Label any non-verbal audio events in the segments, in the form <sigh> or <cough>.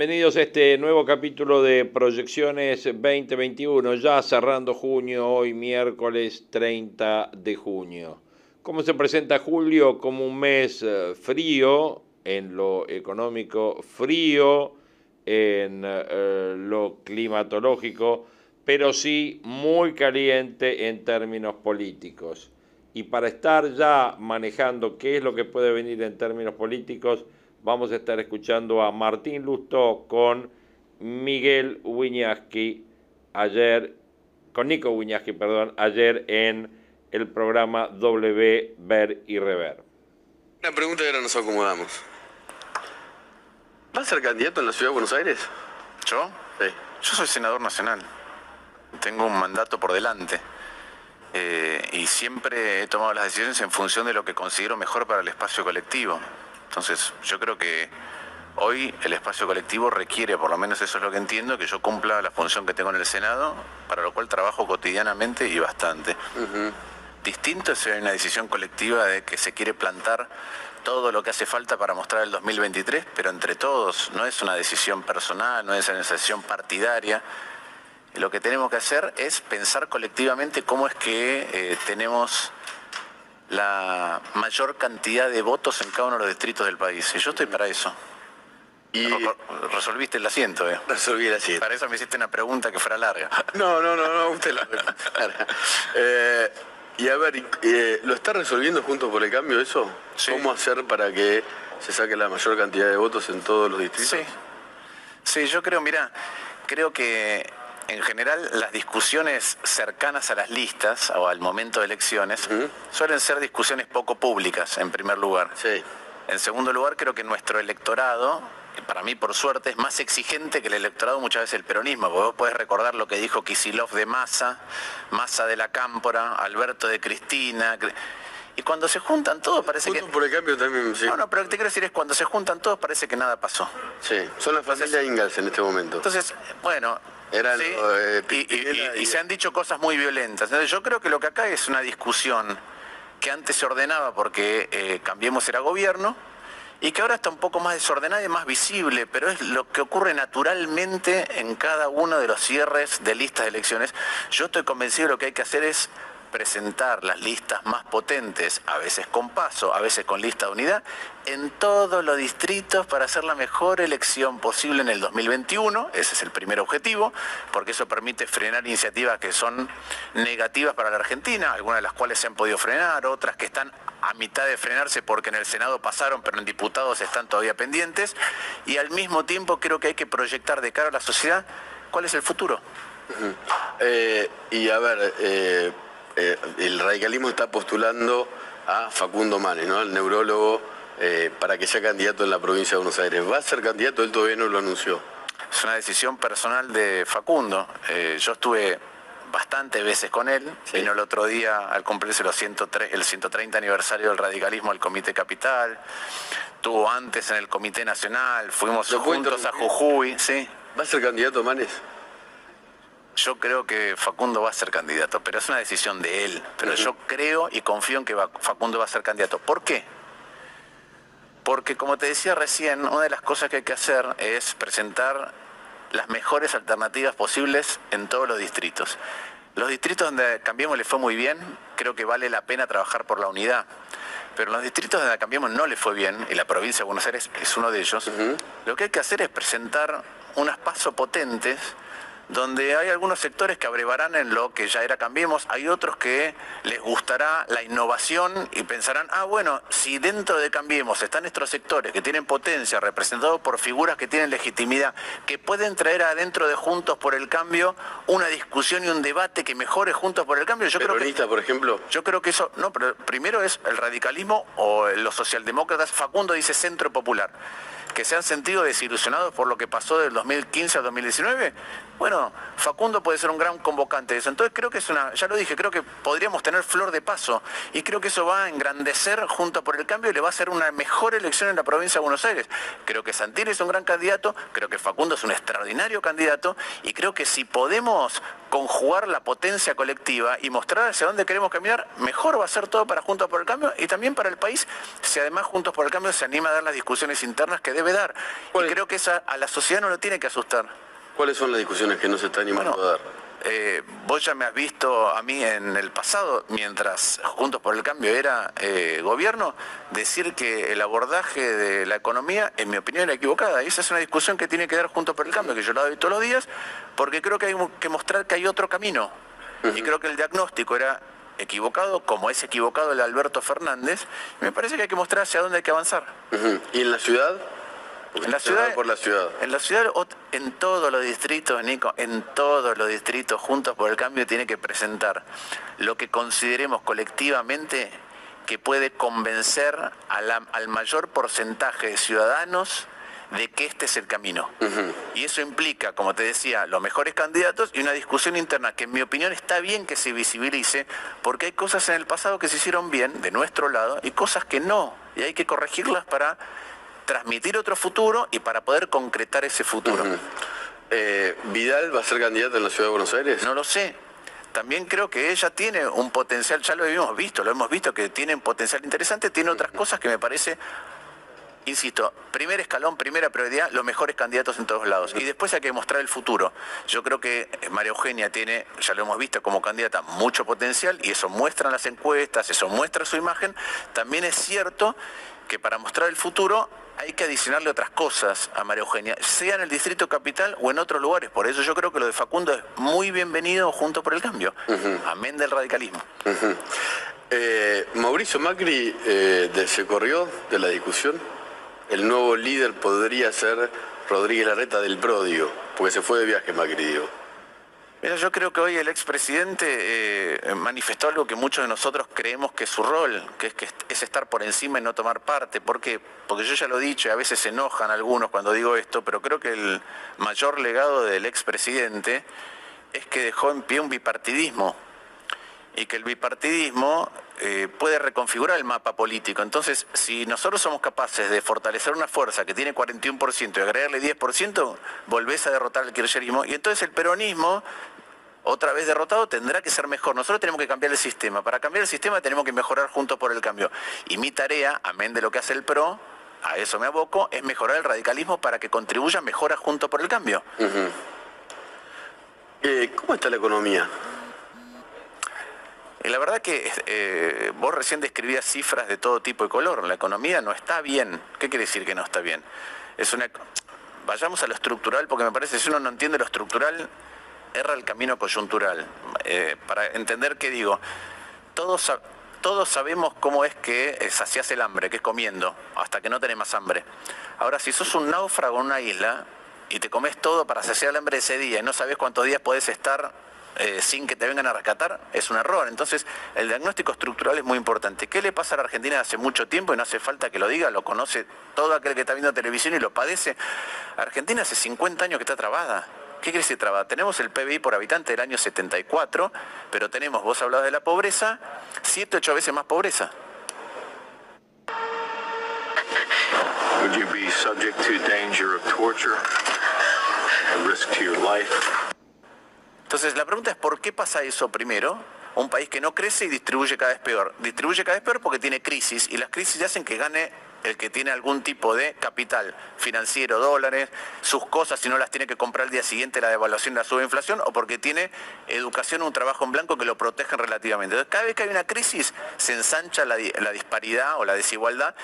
Bienvenidos a este nuevo capítulo de Proyecciones 2021, ya cerrando junio, hoy miércoles 30 de junio. ¿Cómo se presenta julio? Como un mes eh, frío en lo económico, frío en eh, lo climatológico, pero sí muy caliente en términos políticos. Y para estar ya manejando qué es lo que puede venir en términos políticos, vamos a estar escuchando a Martín Lustó con Miguel Wiñaski ayer, con Nico Wiñaski, perdón, ayer en el programa W Ver y Rever. Una pregunta ahora nos acomodamos. ¿Vas a ser candidato en la ciudad de Buenos Aires? ¿Yo? Sí. Yo soy senador nacional. Tengo un mandato por delante. Eh, y siempre he tomado las decisiones en función de lo que considero mejor para el espacio colectivo. Entonces, yo creo que hoy el espacio colectivo requiere, por lo menos eso es lo que entiendo, que yo cumpla la función que tengo en el Senado, para lo cual trabajo cotidianamente y bastante. Distinto es una decisión colectiva de que se quiere plantar todo lo que hace falta para mostrar el 2023, pero entre todos, no es una decisión personal, no es una decisión partidaria. Lo que tenemos que hacer es pensar colectivamente cómo es que eh, tenemos la mayor cantidad de votos en cada uno de los distritos del país. Y yo estoy para eso. Y Re- Resolviste el asiento, ¿eh? resolví el asiento. Para eso me hiciste una pregunta que fuera larga. <laughs> No, no, no, no, usted la eh, Y a ver, eh, ¿lo está resolviendo junto por el cambio eso? Sí. ¿Cómo hacer para que se saque la mayor cantidad de votos en todos los distritos? Sí. Sí, yo creo, mira, creo que en general las discusiones cercanas a las listas o al momento de elecciones suelen ser discusiones poco públicas, en primer lugar. Sí. En segundo lugar, creo que nuestro electorado, que para mí por suerte, es más exigente que el electorado muchas veces el peronismo, porque vos podés recordar lo que dijo Kisilov de Massa, Massa de la Cámpora, Alberto de Cristina. Y cuando se juntan todos parece que... Por el cambio también, sí. No, no, pero lo que te quiero decir es cuando se juntan todos parece que nada pasó. Sí, son la familia Ingalls en este momento. Entonces, bueno, Eran, sí, eh, y, y- Pimpinela y- y y- se han dicho cosas muy violentas. Entonces, yo creo que lo que acá es una discusión que antes se ordenaba porque eh, Cambiemos era gobierno y que ahora está un poco más desordenada y más visible, pero es lo que ocurre naturalmente en cada uno de los cierres de listas de elecciones. Yo estoy convencido de lo que hay que hacer es presentar las listas más potentes, a veces con paso, a veces con lista de unidad, en todos los distritos para hacer la mejor elección posible en el 2021. Ese es el primer objetivo, porque eso permite frenar iniciativas que son negativas para la Argentina, algunas de las cuales se han podido frenar, otras que están a mitad de frenarse porque en el Senado pasaron, pero en diputados están todavía pendientes. Y al mismo tiempo creo que hay que proyectar de cara a la sociedad cuál es el futuro. Eh, y a ver, eh, eh, el radicalismo está postulando a Facundo Manes, ¿no? Al neurólogo, eh, para que sea candidato en la provincia de Buenos Aires. ¿Va a ser candidato? Él todavía no lo anunció. Es una decisión personal de Facundo. Eh, yo estuve bastantes veces con él. Sí. Vino el otro día al cumplirse los 103, el 130 aniversario del radicalismo al Comité Capital. Estuvo antes en el Comité Nacional. Fuimos ¿Lo puedo juntos a? Jujuy. Sí. ¿Va a ser candidato Manes? Yo creo que Facundo va a ser candidato, pero es una decisión de él. Pero yo creo y confío en que Facundo va a ser candidato. ¿Por qué? Porque como te decía recién, una de las cosas que hay que hacer es presentar las mejores alternativas posibles en todos los distritos. Los distritos donde Cambiemos le fue muy bien, creo que vale la pena trabajar por la unidad. Pero en los distritos donde Cambiemos no le fue bien, y la provincia de Buenos Aires es uno de ellos, lo que hay que hacer es presentar unas pasos potentes donde hay algunos sectores que abrevarán en lo que ya era Cambiemos, hay otros que les gustará la innovación y pensarán, ah, bueno, si dentro de Cambiemos están estos sectores que tienen potencia, representados por figuras que tienen legitimidad, que pueden traer adentro de Juntos por el Cambio una discusión y un debate que mejore Juntos por el Cambio, yo creo que, por ejemplo. Yo creo que eso, no, pero primero es el radicalismo o los socialdemócratas, Facundo dice centro popular que se han sentido desilusionados por lo que pasó del 2015 al 2019, bueno, Facundo puede ser un gran convocante de eso. Entonces creo que es una, ya lo dije, creo que podríamos tener flor de paso y creo que eso va a engrandecer junto por el cambio y le va a ser una mejor elección en la provincia de Buenos Aires. Creo que Santilli es un gran candidato, creo que Facundo es un extraordinario candidato y creo que si podemos conjugar la potencia colectiva y mostrar hacia dónde queremos caminar, mejor va a ser todo para Juntos por el Cambio y también para el país, si además Juntos por el Cambio se anima a dar las discusiones internas que debe dar. Y creo que esa a la sociedad no lo tiene que asustar. ¿Cuáles son las discusiones que no se están animando a dar? Eh, vos ya me has visto a mí en el pasado, mientras Juntos por el Cambio era eh, gobierno, decir que el abordaje de la economía, en mi opinión, era equivocada. Y esa es una discusión que tiene que dar Juntos por el Cambio, que yo la doy todos los días, porque creo que hay que mostrar que hay otro camino. Y creo que el diagnóstico era equivocado, como es equivocado el Alberto Fernández, y me parece que hay que mostrar hacia dónde hay que avanzar. ¿Y en la ciudad? En la ciudad, por la ciudad. En la ciudad, en todos los distritos, Nico, en todos los distritos, Juntos por el Cambio tiene que presentar lo que consideremos colectivamente que puede convencer al mayor porcentaje de ciudadanos de que este es el camino. Y eso implica, como te decía, los mejores candidatos y una discusión interna que en mi opinión está bien que se visibilice, porque hay cosas en el pasado que se hicieron bien de nuestro lado y cosas que no, y hay que corregirlas para transmitir otro futuro y para poder concretar ese futuro. Eh, ¿Vidal va a ser candidata en la ciudad de Buenos Aires? No lo sé. También creo que ella tiene un potencial, ya lo hemos visto, lo hemos visto que tiene un potencial interesante, tiene otras cosas que me parece insisto, primer escalón, primera prioridad, los mejores candidatos en todos lados. Y después hay que mostrar el futuro. Yo creo que María Eugenia tiene, ya lo hemos visto como candidata, mucho potencial y eso muestra las encuestas, eso muestra su imagen. También es cierto que para mostrar el futuro hay que adicionarle otras cosas a María Eugenia, sea en el Distrito Capital o en otros lugares. Por eso yo creo que lo de Facundo es muy bienvenido junto por el cambio. Amén del radicalismo. Eh, Mauricio Macri eh, se corrió de la discusión. El nuevo líder podría ser Rodríguez Larreta del Prodio, porque se fue de viaje Macri, digo. Mira, yo creo que hoy el expresidente eh, manifestó algo que muchos de nosotros creemos que es su rol, que es, que es estar por encima y no tomar parte. ¿Por qué? Porque yo ya lo he dicho y a veces se enojan algunos cuando digo esto, pero creo que el mayor legado del expresidente es que dejó en pie un bipartidismo y que el bipartidismo eh, puede reconfigurar el mapa político. Entonces, si nosotros somos capaces de fortalecer una fuerza que tiene 41% y agregarle 10%, volvés a derrotar al kirchnerismo y entonces el peronismo otra vez derrotado, tendrá que ser mejor. Nosotros tenemos que cambiar el sistema. Para cambiar el sistema tenemos que mejorar juntos por el cambio. Y mi tarea, amén de lo que hace el PRO, a eso me aboco, es mejorar el radicalismo para que contribuya mejora juntos por el cambio. Eh, ¿Cómo está la economía? La verdad que eh, vos recién describías cifras de todo tipo y color. La economía no está bien. ¿Qué quiere decir que no está bien? Es una... Vayamos a lo estructural, porque me parece que si uno no entiende lo estructural, erra el camino coyuntural. Eh, para entender qué digo, todos, todos sabemos cómo es que eh, sacias el hambre, que es comiendo, hasta que no tenés más hambre. Ahora, si sos un náufrago en una isla y te comes todo para saciar el hambre ese día y no sabes cuántos días podés estar eh, sin que te vengan a rescatar, es un error. Entonces, el diagnóstico estructural es muy importante. ¿Qué le pasa a la Argentina hace mucho tiempo y no hace falta que lo diga? Lo conoce todo aquel que está viendo televisión y lo padece. Argentina hace 50 años que está trabada. ¿Qué quiere trabada? Tenemos el PBI por habitante del año 74, pero tenemos, vos hablabas de la pobreza, 7, 8 veces más pobreza. Entonces la pregunta es ¿por qué pasa eso primero? Un país que no crece y distribuye cada vez peor. Distribuye cada vez peor porque tiene crisis y las crisis hacen que gane el que tiene algún tipo de capital financiero, dólares, sus cosas, si no las tiene que comprar al día siguiente la devaluación, la subinflación, o porque tiene educación, un trabajo en blanco que lo protegen relativamente. Cada vez que hay una crisis, se ensancha la, la disparidad o la desigualdad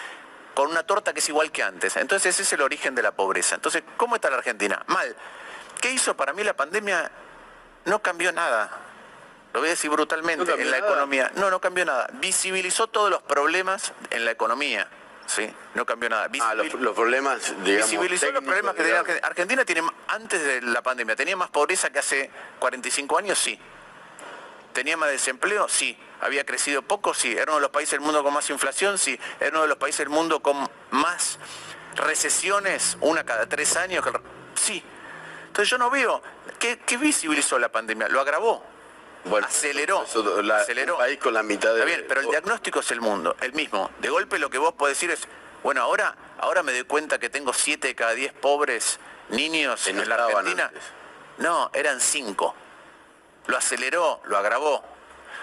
con una torta que es igual que antes. Entonces, ese es el origen de la pobreza. Entonces, ¿cómo está la Argentina? Mal. ¿Qué hizo para mí la pandemia? No cambió nada. Lo voy a decir brutalmente, en la economía. No, no cambió nada. Visibilizó todos los problemas en la economía. ¿sí? No cambió nada. ah, los, problemas, digamos, Visibilizó los problemas que tenía Argentina. Argentina tiene, antes de la pandemia, ¿tenía más pobreza que hace 45 años? Sí. ¿Tenía más desempleo? Sí. ¿Había crecido poco? Sí. ¿Era uno de los países del mundo con más inflación? Sí. ¿Era uno de los países del mundo con más recesiones? Una cada tres años. Sí. Entonces yo no veo. ¿Qué, visibilizó la pandemia? Lo agravó. Bueno, aceleró. aceleró. país con la mitad de... Está bien, pero el diagnóstico es el mundo, el mismo. De golpe lo que vos podés decir es, bueno, ahora, ahora me doy cuenta que tengo siete de cada diez pobres niños en la Argentina. No, eran cinco lo aceleró, lo agravó.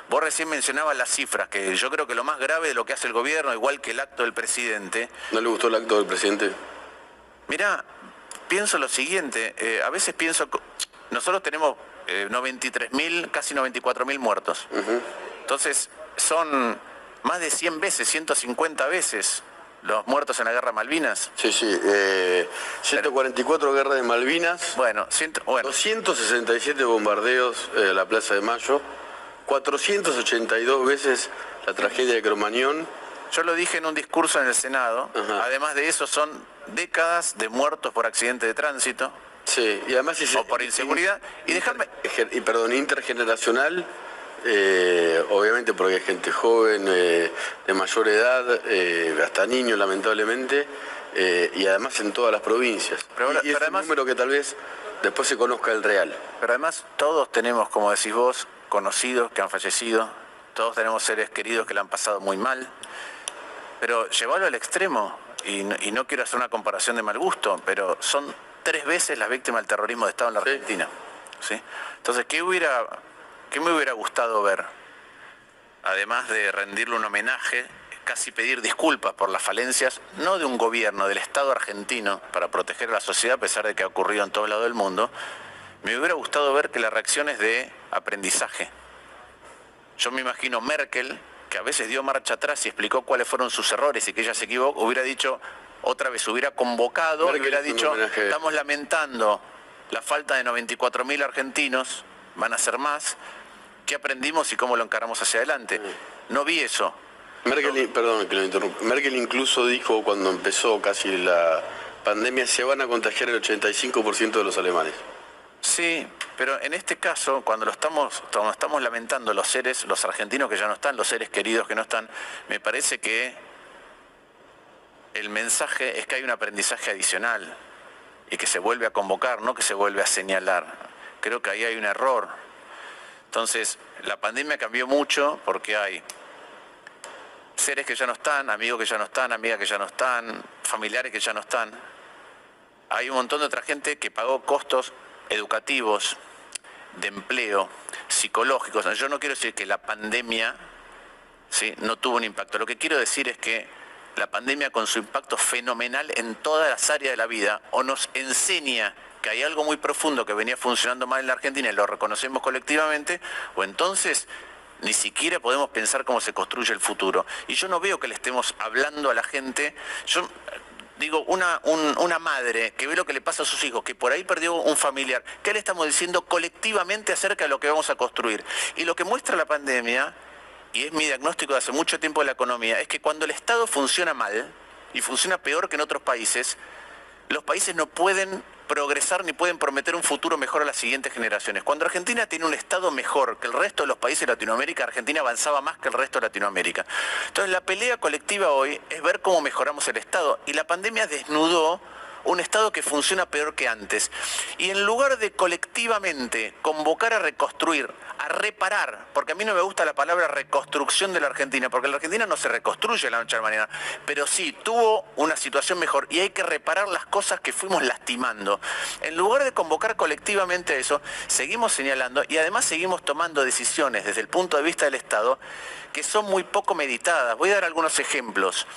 Vos recién mencionabas las cifras, que yo creo que lo más grave de lo que hace el gobierno, igual que el acto del presidente. ¿No le gustó el acto del presidente? Mirá, pienso lo siguiente, eh, a veces pienso, nosotros tenemos 93 eh, mil, casi 94 mil muertos. Entonces, son más de 100 veces, 150 veces los muertos en la guerra Malvinas. Sí, sí, 144 eh, guerras de Malvinas. Bueno, 267 bombardeos en eh, la Plaza de Mayo, 482 veces la tragedia de Cromañón. Yo lo dije en un discurso en el Senado. Además de eso, son décadas de muertos por accidente de tránsito. Sí, y además... o por inseguridad. Y dejarme... Y perdón, intergeneracional eh, obviamente porque hay gente joven, eh, de mayor edad, eh, hasta niños lamentablemente, y además en todas las provincias. Pero y, es un número que tal vez después se conozca el real. Pero además todos tenemos, como decís vos, conocidos que han fallecido, todos tenemos seres queridos que le han pasado muy mal, pero llevarlo al extremo, y no, quiero hacer una comparación de mal gusto, pero son tres veces las víctimas del terrorismo de Estado en la Argentina. ¿sí? Entonces, ¿qué hubiera ¿Qué me hubiera gustado ver? Además de rendirle un homenaje, casi pedir disculpas por las falencias, no de un gobierno, del Estado argentino, para proteger a la sociedad, a pesar de que ha ocurrido en todo lado del mundo, me hubiera gustado ver que la reacción es de aprendizaje. Yo me imagino Merkel, que a veces dio marcha atrás y explicó cuáles fueron sus errores y que ella se equivocó, hubiera dicho, otra vez hubiera convocado, hubiera dicho, estamos lamentando la falta de 94.000 argentinos, van a ser más, qué aprendimos y cómo lo encaramos hacia adelante. No vi eso. Merkel, perdón que lo interrumpa. Merkel incluso dijo cuando empezó casi la pandemia se van a contagiar el 85% de los alemanes. Sí, pero en este caso, cuando lo estamos, cuando estamos lamentando los seres, los argentinos que ya no están, los seres queridos que no están, me parece que el mensaje es que hay un aprendizaje adicional y que se vuelve a convocar, no que se vuelve a señalar. Creo que ahí hay un error. Entonces, la pandemia cambió mucho porque hay seres que ya no están, amigos que ya no están, amigas que ya no están, familiares que ya no están. Hay un montón de otra gente que pagó costos educativos, de empleo, psicológicos. Yo no quiero decir que la pandemia ¿sí? no tuvo un impacto. Lo que quiero decir es que la pandemia con su impacto fenomenal en todas las áreas de la vida o nos enseña que hay algo muy profundo que venía funcionando mal en la Argentina y lo reconocemos colectivamente, o entonces ni siquiera podemos pensar cómo se construye el futuro. Y yo no veo que le estemos hablando a la gente. Yo digo, una, una madre que ve lo que le pasa a sus hijos, que por ahí perdió un familiar, ¿qué le estamos diciendo colectivamente acerca de lo que vamos a construir? Y lo que muestra la pandemia, y es mi diagnóstico de hace mucho tiempo de la economía, es que cuando el Estado funciona mal, y funciona peor que en otros países, los países no pueden progresar ni pueden prometer un futuro mejor a las siguientes generaciones. Cuando Argentina tiene un Estado mejor que el resto de los países de Latinoamérica, Argentina avanzaba más que el resto de Latinoamérica. Entonces la pelea colectiva hoy es ver cómo mejoramos el Estado y la pandemia desnudó un Estado que funciona peor que antes. Y en lugar de colectivamente convocar a reconstruir, a reparar, porque a mí no me gusta la palabra reconstrucción de la Argentina, porque la Argentina no se reconstruye la noche a la mañana, pero sí tuvo una situación mejor y hay que reparar las cosas que fuimos lastimando. En lugar de convocar colectivamente eso, seguimos señalando y además seguimos tomando decisiones desde el punto de vista del Estado que son muy poco meditadas. Voy a dar algunos ejemplos.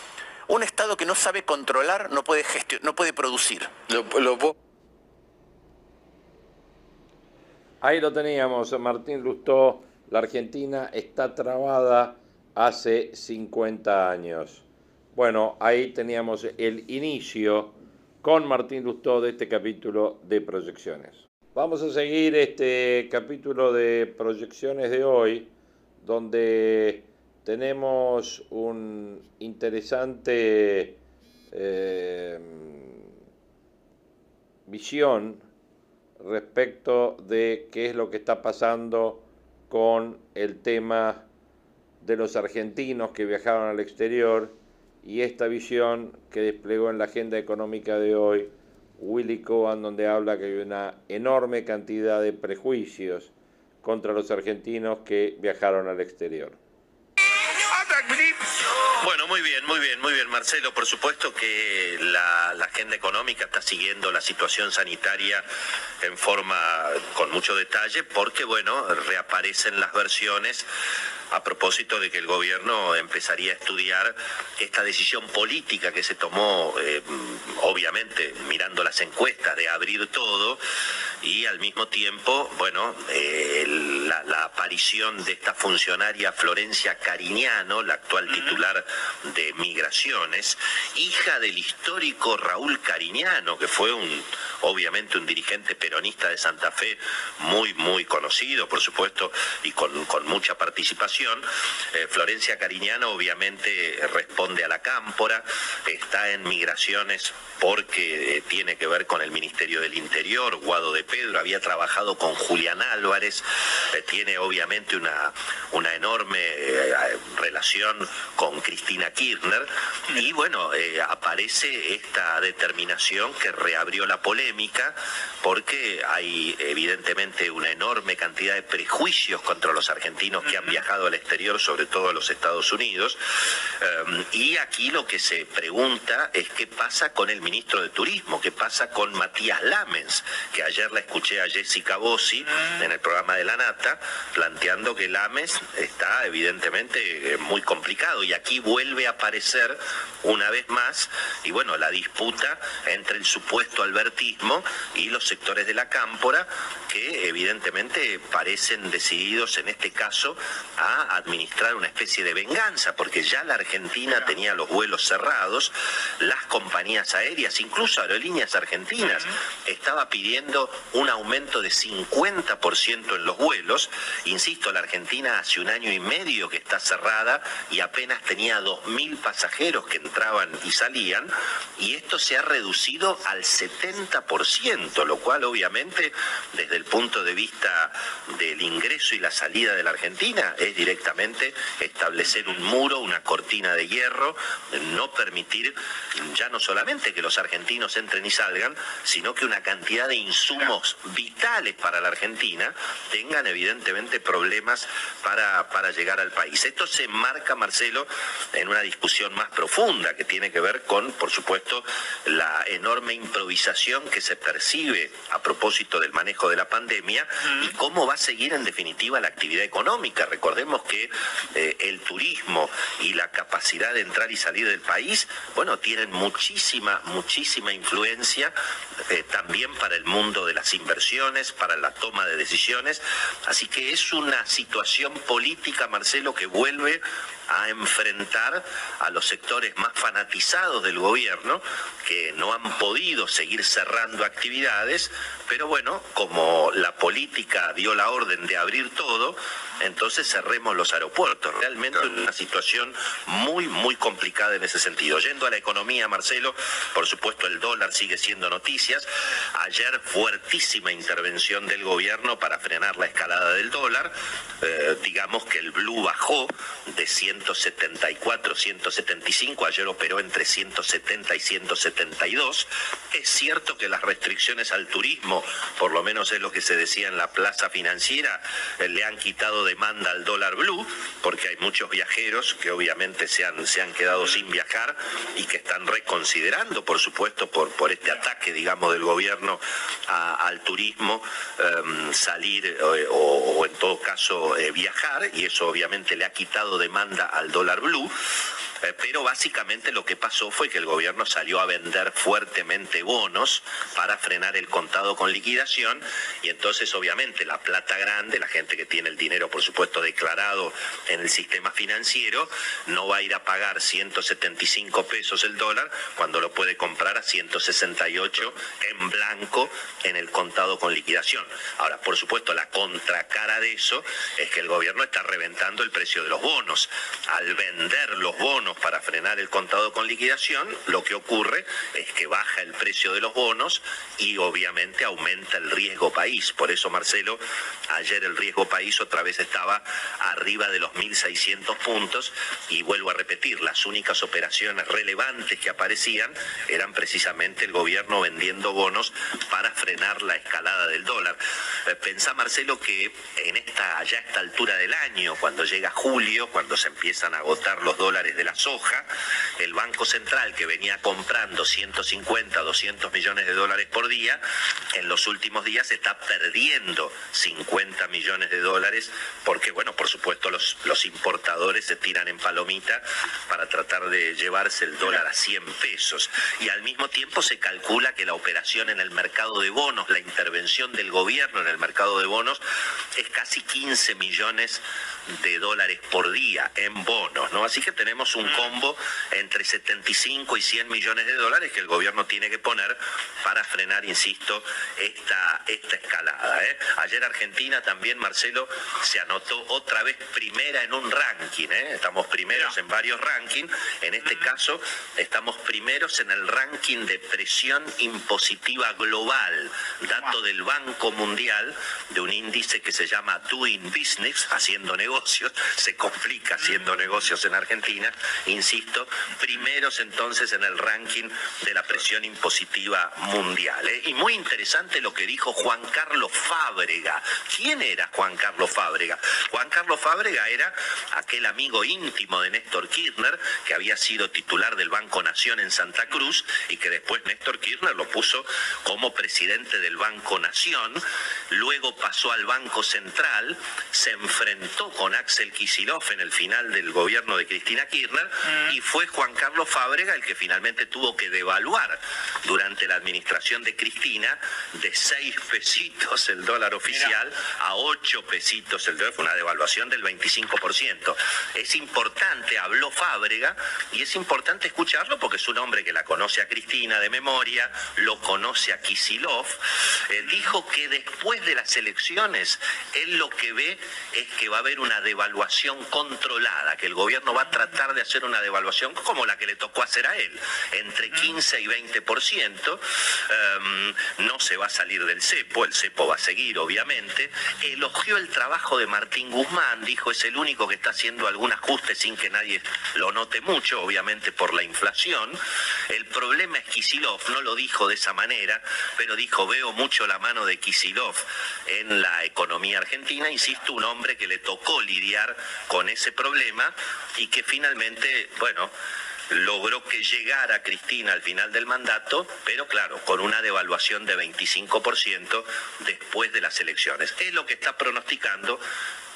Un Estado que no sabe controlar no puede, no puede producir. Ahí lo teníamos, Martín Lustó. La Argentina está trabada hace 50 años. Bueno, ahí teníamos el inicio con Martín Lustó de este capítulo de proyecciones. Vamos a seguir este capítulo de proyecciones de hoy, donde tenemos un interesante eh, visión respecto de qué es lo que está pasando con el tema de los argentinos que viajaron al exterior y esta visión que desplegó en la agenda económica de hoy Willy Cohen, donde habla que hay una enorme cantidad de prejuicios contra los argentinos que viajaron al exterior. Bueno, muy bien, muy bien, muy bien, Marcelo. Por supuesto que la, agenda económica está siguiendo la situación sanitaria en forma con mucho detalle, porque, bueno, reaparecen las versiones a propósito de que el gobierno empezaría a estudiar esta decisión política que se tomó, eh, obviamente mirando las encuestas, de abrir todo y al mismo tiempo, bueno, eh, la, aparición de esta funcionaria Florencia Cariñano, la actual titular de Migraciones, hija del histórico Raúl Cariñano, que fue un, obviamente un dirigente peronista de Santa Fe muy, muy conocido, por supuesto, y con, con mucha participación. Eh, Florencia Cariñano obviamente responde a la cámpora, está en migraciones porque eh, tiene que ver con el Ministerio del Interior, Guado de Pedro, había trabajado con Julián Álvarez, eh, tiene obviamente una, una enorme relación con Cristina Kirchner y bueno, aparece esta determinación que reabrió la polémica porque hay evidentemente una enorme cantidad de prejuicios contra los argentinos que han viajado al exterior, sobre todo a los Estados Unidos. Em, y aquí lo que se pregunta es qué pasa con el ministro de Turismo, qué pasa con Matías Lamens, que ayer la escuché a Jessica Bossi en el programa de La Nata, planteando que Lamens está evidentemente eh, muy complicado. Y aquí vuelve a aparecer una vez más, y bueno, la disputa entre el supuesto albertismo y los sectores de la cámpora, que evidentemente parecen decididos en este caso a administrar una especie de venganza, porque ya la Argentina tenía los vuelos cerrados, las compañías aéreas, incluso aerolíneas argentinas, estaba pidiendo un aumento de 50% en los vuelos. Insisto, la Argentina hace un año y medio que está cerrada y apenas tenía 2.000 pasajeros que entraban y salían, y esto se ha reducido al 70%, lo cual obviamente desde el punto de vista del ingreso y la salida de la Argentina es directamente establecer un muro, una cortina de hierro, no permitir ya no solamente que los argentinos entren y salgan, sino que una cantidad de insumos vitales para la Argentina tengan evidentemente problemas para, para llegar al país. Esto se enmarca, Marcelo, en una discusión más profunda que tiene que ver con, por supuesto, la enorme improvisación que se percibe a propósito del manejo de la pandemia y cómo va a seguir en definitiva la actividad económica. Recordemos que eh, el turismo y la capacidad de entrar y salir del país, bueno, tienen muchísima, muchísima influencia eh, también para el mundo de las inversiones, para la toma de decisiones. Así que es una situación política, Marcelo, que vuelve a enfrentar a los sectores más fanatizados del gobierno que no han podido seguir cerrando actividades, pero bueno, como la política dio la orden de abrir todo, entonces cerremos los aeropuertos. Realmente una situación muy, muy complicada en ese sentido. Yendo a la economía, Marcelo, por supuesto el dólar sigue siendo noticias. Ayer fuertísima intervención del gobierno para frenar la escalada del dólar. Eh, digamos que el blue bajó de 174, 175, ayer operó entre 170 y 172. Es cierto que las restricciones al turismo, por lo menos es lo que se decía en la plaza financiera, eh, le han quitado demanda al dólar blue, porque hay muchos viajeros que obviamente se han, se han quedado sin viajar y que están reconsiderando, por supuesto, por, por este ataque, digamos, del gobierno al turismo, em, salir eh, o, en todo caso eh, viajar, y eso obviamente le ha quitado demanda al dólar blue. Eh, pero básicamente lo que pasó fue que el gobierno salió a vender fuertemente bonos para frenar el contado con liquidación y entonces obviamente la plata grande, la gente que tiene el dinero por supuesto declarado en el sistema financiero, no va a ir a pagar 175 pesos el dólar cuando lo puede comprar a 168 en blanco en el contado con liquidación. Ahora, por supuesto, la contracara de eso es que el gobierno está reventando el precio de los bonos. Al vender los bonos para frenar el contado con liquidación, lo que ocurre es que baja el precio de los bonos y obviamente aumenta el riesgo país. Por eso, Marcelo, ayer el riesgo país otra vez estaba arriba de los 1.600 puntos y vuelvo a repetir, las únicas operaciones relevantes que aparecían eran precisamente el gobierno vendiendo bonos para frenar la escalada del dólar. Eh, pensá, Marcelo, que en esta, ya a esta altura del año, cuando llega julio, cuando se empiezan a agotar los dólares de la soja, el Banco Central que venía comprando 150, 200 millones de dólares por día, en los últimos días está perdiendo 50 millones de dólares porque, bueno, por supuesto los, los importadores se tiran en palomita para tratar de llevarse el dólar a 100 pesos. Y al mismo tiempo se calcula que la operación en el mercado de bonos, la intervención del gobierno en el mercado de bonos, es casi 15 millones de dólares por día en bonos, ¿no? Así que tenemos un mm. combo entre 75 y 100 millones de dólares que el gobierno tiene que poner para frenar, insisto, esta, esta escalada. ¿eh? Ayer Argentina también, Marcelo, se anotó otra vez primera en un ranking, ¿eh? estamos primeros en varios rankings, en este caso estamos primeros en el ranking de presión impositiva global, dato del Banco Mundial, de un índice que se llama Doing Business, haciendo negocios se complica haciendo negocios en Argentina, insisto, primeros entonces en el ranking de la presión impositiva mundial. ¿eh? Y muy interesante lo que dijo Juan Carlos Fábrega. ¿Quién era Juan Carlos Fábrega? Juan Carlos Fábrega era aquel amigo íntimo de Néstor Kirchner, que había sido titular del Banco Nación en Santa Cruz y que después Néstor Kirchner lo puso como presidente del Banco Nación, luego pasó al Banco Central, se enfrentó con Axel Kisilov en el final del gobierno de Cristina Kirchner mm. y fue Juan Carlos Fábrega el que finalmente tuvo que devaluar durante la administración de Cristina de 6 pesitos el dólar oficial a 8 pesitos el dólar, fue una devaluación del 25%. Es importante, habló Fábrega y es importante escucharlo porque es un hombre que la conoce a Cristina de memoria, lo conoce a Kisilov, eh, dijo que después de las elecciones él lo que ve es que va a haber una devaluación controlada, que el gobierno va a tratar de hacer una devaluación como la que le tocó hacer a él, entre 15 y 20%, em, no se va a salir del cepo, el cepo va a seguir obviamente, elogió el trabajo de Martín Guzmán, dijo es el único que está haciendo algún ajuste sin que nadie lo note mucho, obviamente por la inflación, el problema es Kisilov, no lo dijo de esa manera, pero dijo veo mucho la mano de Kisilov en la economía argentina, insisto, un hombre que le tocó lidiar con ese problema y que finalmente, bueno, logró que llegara Cristina al final del mandato, pero claro, con una devaluación de 25% después de las elecciones. Es lo que está pronosticando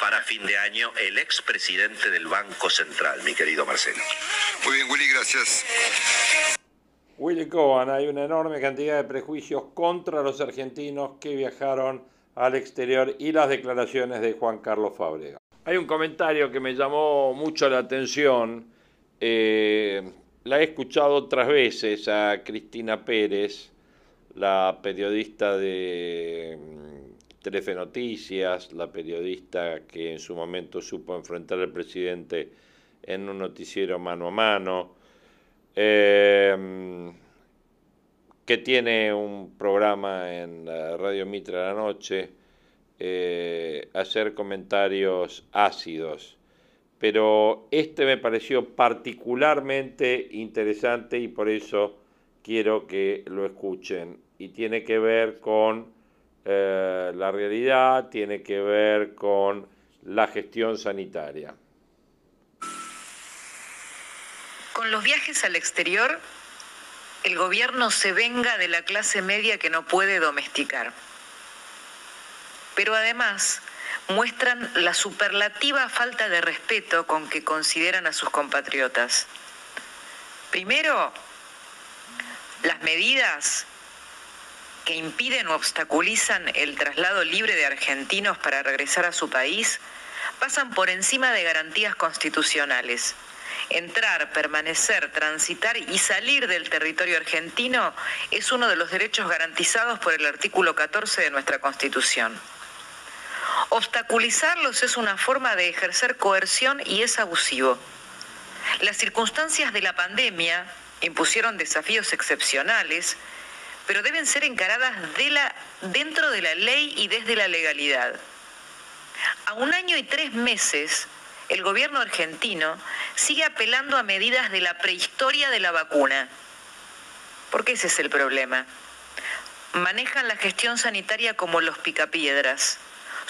para fin de año el expresidente del Banco Central, mi querido Marcelo. Muy bien, Willy, gracias. Willy Cohen, hay una enorme cantidad de prejuicios contra los argentinos que viajaron al exterior y las declaraciones de Juan Carlos Fábrega. Hay un comentario que me llamó mucho la atención. Eh, la he escuchado otras veces a Cristina Pérez, la periodista de mm, Telefe Noticias, la periodista que en su momento supo enfrentar al presidente en un noticiero mano a mano, eh, que tiene un programa en Radio Mitra la noche eh, hacer comentarios ácidos, pero este me pareció particularmente interesante y por eso quiero que lo escuchen. Y tiene que ver con eh, la realidad, tiene que ver con la gestión sanitaria. Con los viajes al exterior, el gobierno se venga de la clase media que no puede domesticar pero además muestran la superlativa falta de respeto con que consideran a sus compatriotas. Primero, las medidas que impiden o obstaculizan el traslado libre de argentinos para regresar a su país pasan por encima de garantías constitucionales. Entrar, permanecer, transitar y salir del territorio argentino es uno de los derechos garantizados por el artículo 14 de nuestra Constitución. Obstaculizarlos es una forma de ejercer coerción y es abusivo. Las circunstancias de la pandemia impusieron desafíos excepcionales, pero deben ser encaradas dentro de la ley y desde la legalidad. A un año y tres meses, el gobierno argentino sigue apelando a medidas de la prehistoria de la vacuna. Porque ese es el problema. Manejan la gestión sanitaria como los picapiedras.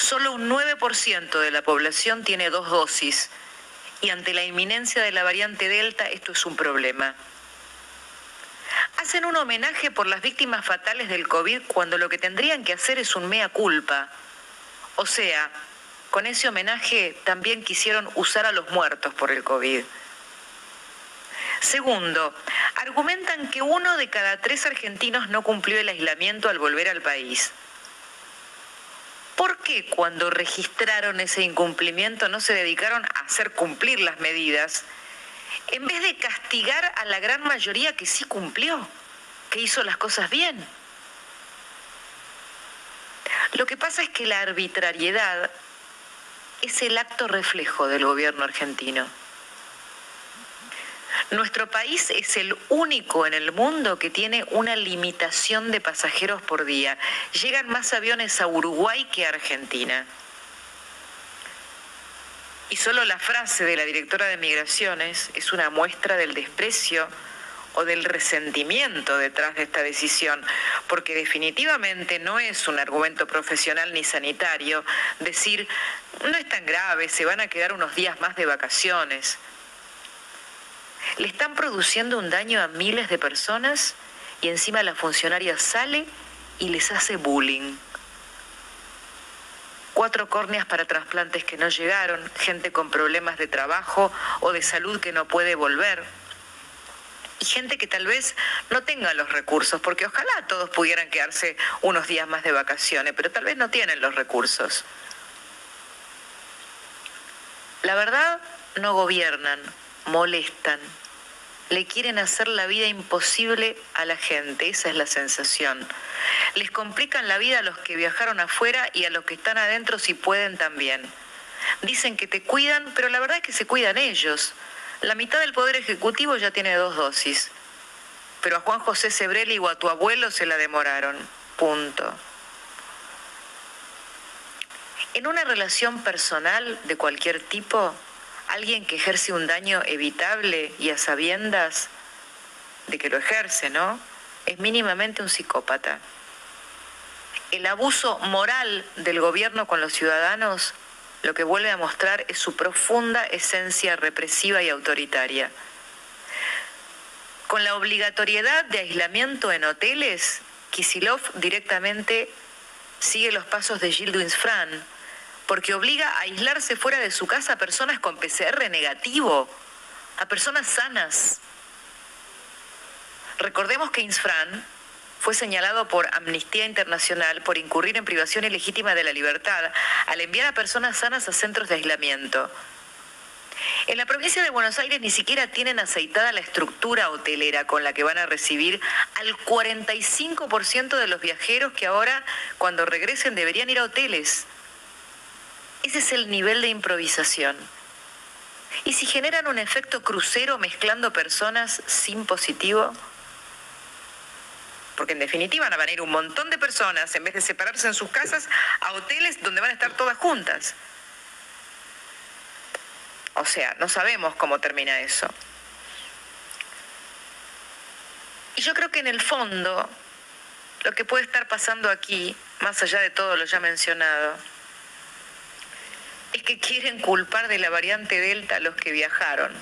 Solo un 9% de la población tiene dos dosis y ante la inminencia de la variante Delta esto es un problema. Hacen un homenaje por las víctimas fatales del COVID cuando lo que tendrían que hacer es un mea culpa. O sea, con ese homenaje también quisieron usar a los muertos por el COVID. Segundo, argumentan que uno de cada tres argentinos no cumplió el aislamiento al volver al país. ¿Por qué cuando registraron ese incumplimiento no se dedicaron a hacer cumplir las medidas en vez de castigar a la gran mayoría que sí cumplió, que hizo las cosas bien? Lo que pasa es que la arbitrariedad es el acto reflejo del gobierno argentino. Nuestro país es el único en el mundo que tiene una limitación de pasajeros por día. Llegan más aviones a Uruguay que a Argentina. Y solo la frase de la directora de Migraciones es una muestra del desprecio o del resentimiento detrás de esta decisión, porque definitivamente no es un argumento profesional ni sanitario decir, no es tan grave, se van a quedar unos días más de vacaciones le están produciendo un daño a miles de personas y encima la funcionaria sale y les hace bullying. Cuatro córneas para trasplantes que no llegaron, gente con problemas de trabajo o de salud que no puede volver. Y gente que tal vez no tenga los recursos, porque ojalá todos pudieran quedarse unos días más de vacaciones, pero tal vez no tienen los recursos. La verdad, no gobiernan, molestan, le quieren hacer la vida imposible a la gente, esa es la sensación. Les complican la vida a los que viajaron afuera y a los que están adentro si pueden también. Dicen que te cuidan, pero la verdad es que se cuidan ellos. La mitad del Poder Ejecutivo ya tiene dos dosis. Pero a Juan José Sebrelli o a tu abuelo se la demoraron. Punto. En una relación personal de cualquier tipo, alguien que ejerce un daño evitable y a sabiendas de que lo ejerce, ¿no? Es mínimamente un psicópata. El abuso moral del gobierno con los ciudadanos lo que vuelve a mostrar es su profunda esencia represiva y autoritaria. Con la obligatoriedad de aislamiento en hoteles, Kisilov directamente sigue los pasos de Gilles Fran, porque obliga a aislarse fuera de su casa a personas con PCR negativo, a personas sanas. Recordemos que Insfran fue señalado por Amnistía Internacional por incurrir en privación ilegítima de la libertad al enviar a personas sanas a centros de aislamiento. En la provincia de Buenos Aires ni siquiera tienen aceitada la estructura hotelera con la que van a recibir al 45% de los viajeros que ahora, cuando regresen, deberían ir a hoteles. Ese es el nivel de improvisación. ¿Y si generan un efecto crucero mezclando personas sin positivo? Porque en definitiva van a ir un montón de personas, en vez de separarse en sus casas, a hoteles donde van a estar todas juntas. O sea, no sabemos cómo termina eso. Y yo creo que en el fondo, lo que puede estar pasando aquí, más allá de todo lo ya mencionado, es que quieren culpar de la variante Delta a los que viajaron,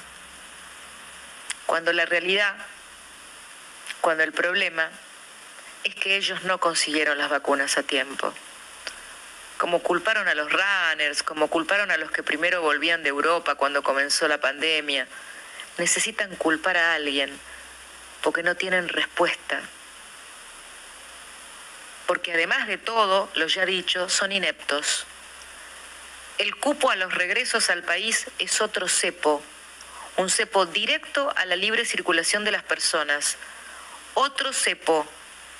cuando la realidad, cuando el problema es que ellos no consiguieron las vacunas a tiempo. Como culparon a los runners, como culparon a los que primero volvían de Europa cuando comenzó la pandemia. necesitan culpar a alguien porque no tienen respuesta. Porque además de todo, lo ya dicho, son ineptos. El cupo a los regresos al país es otro cepo, un cepo directo a la libre circulación de las personas, otro cepo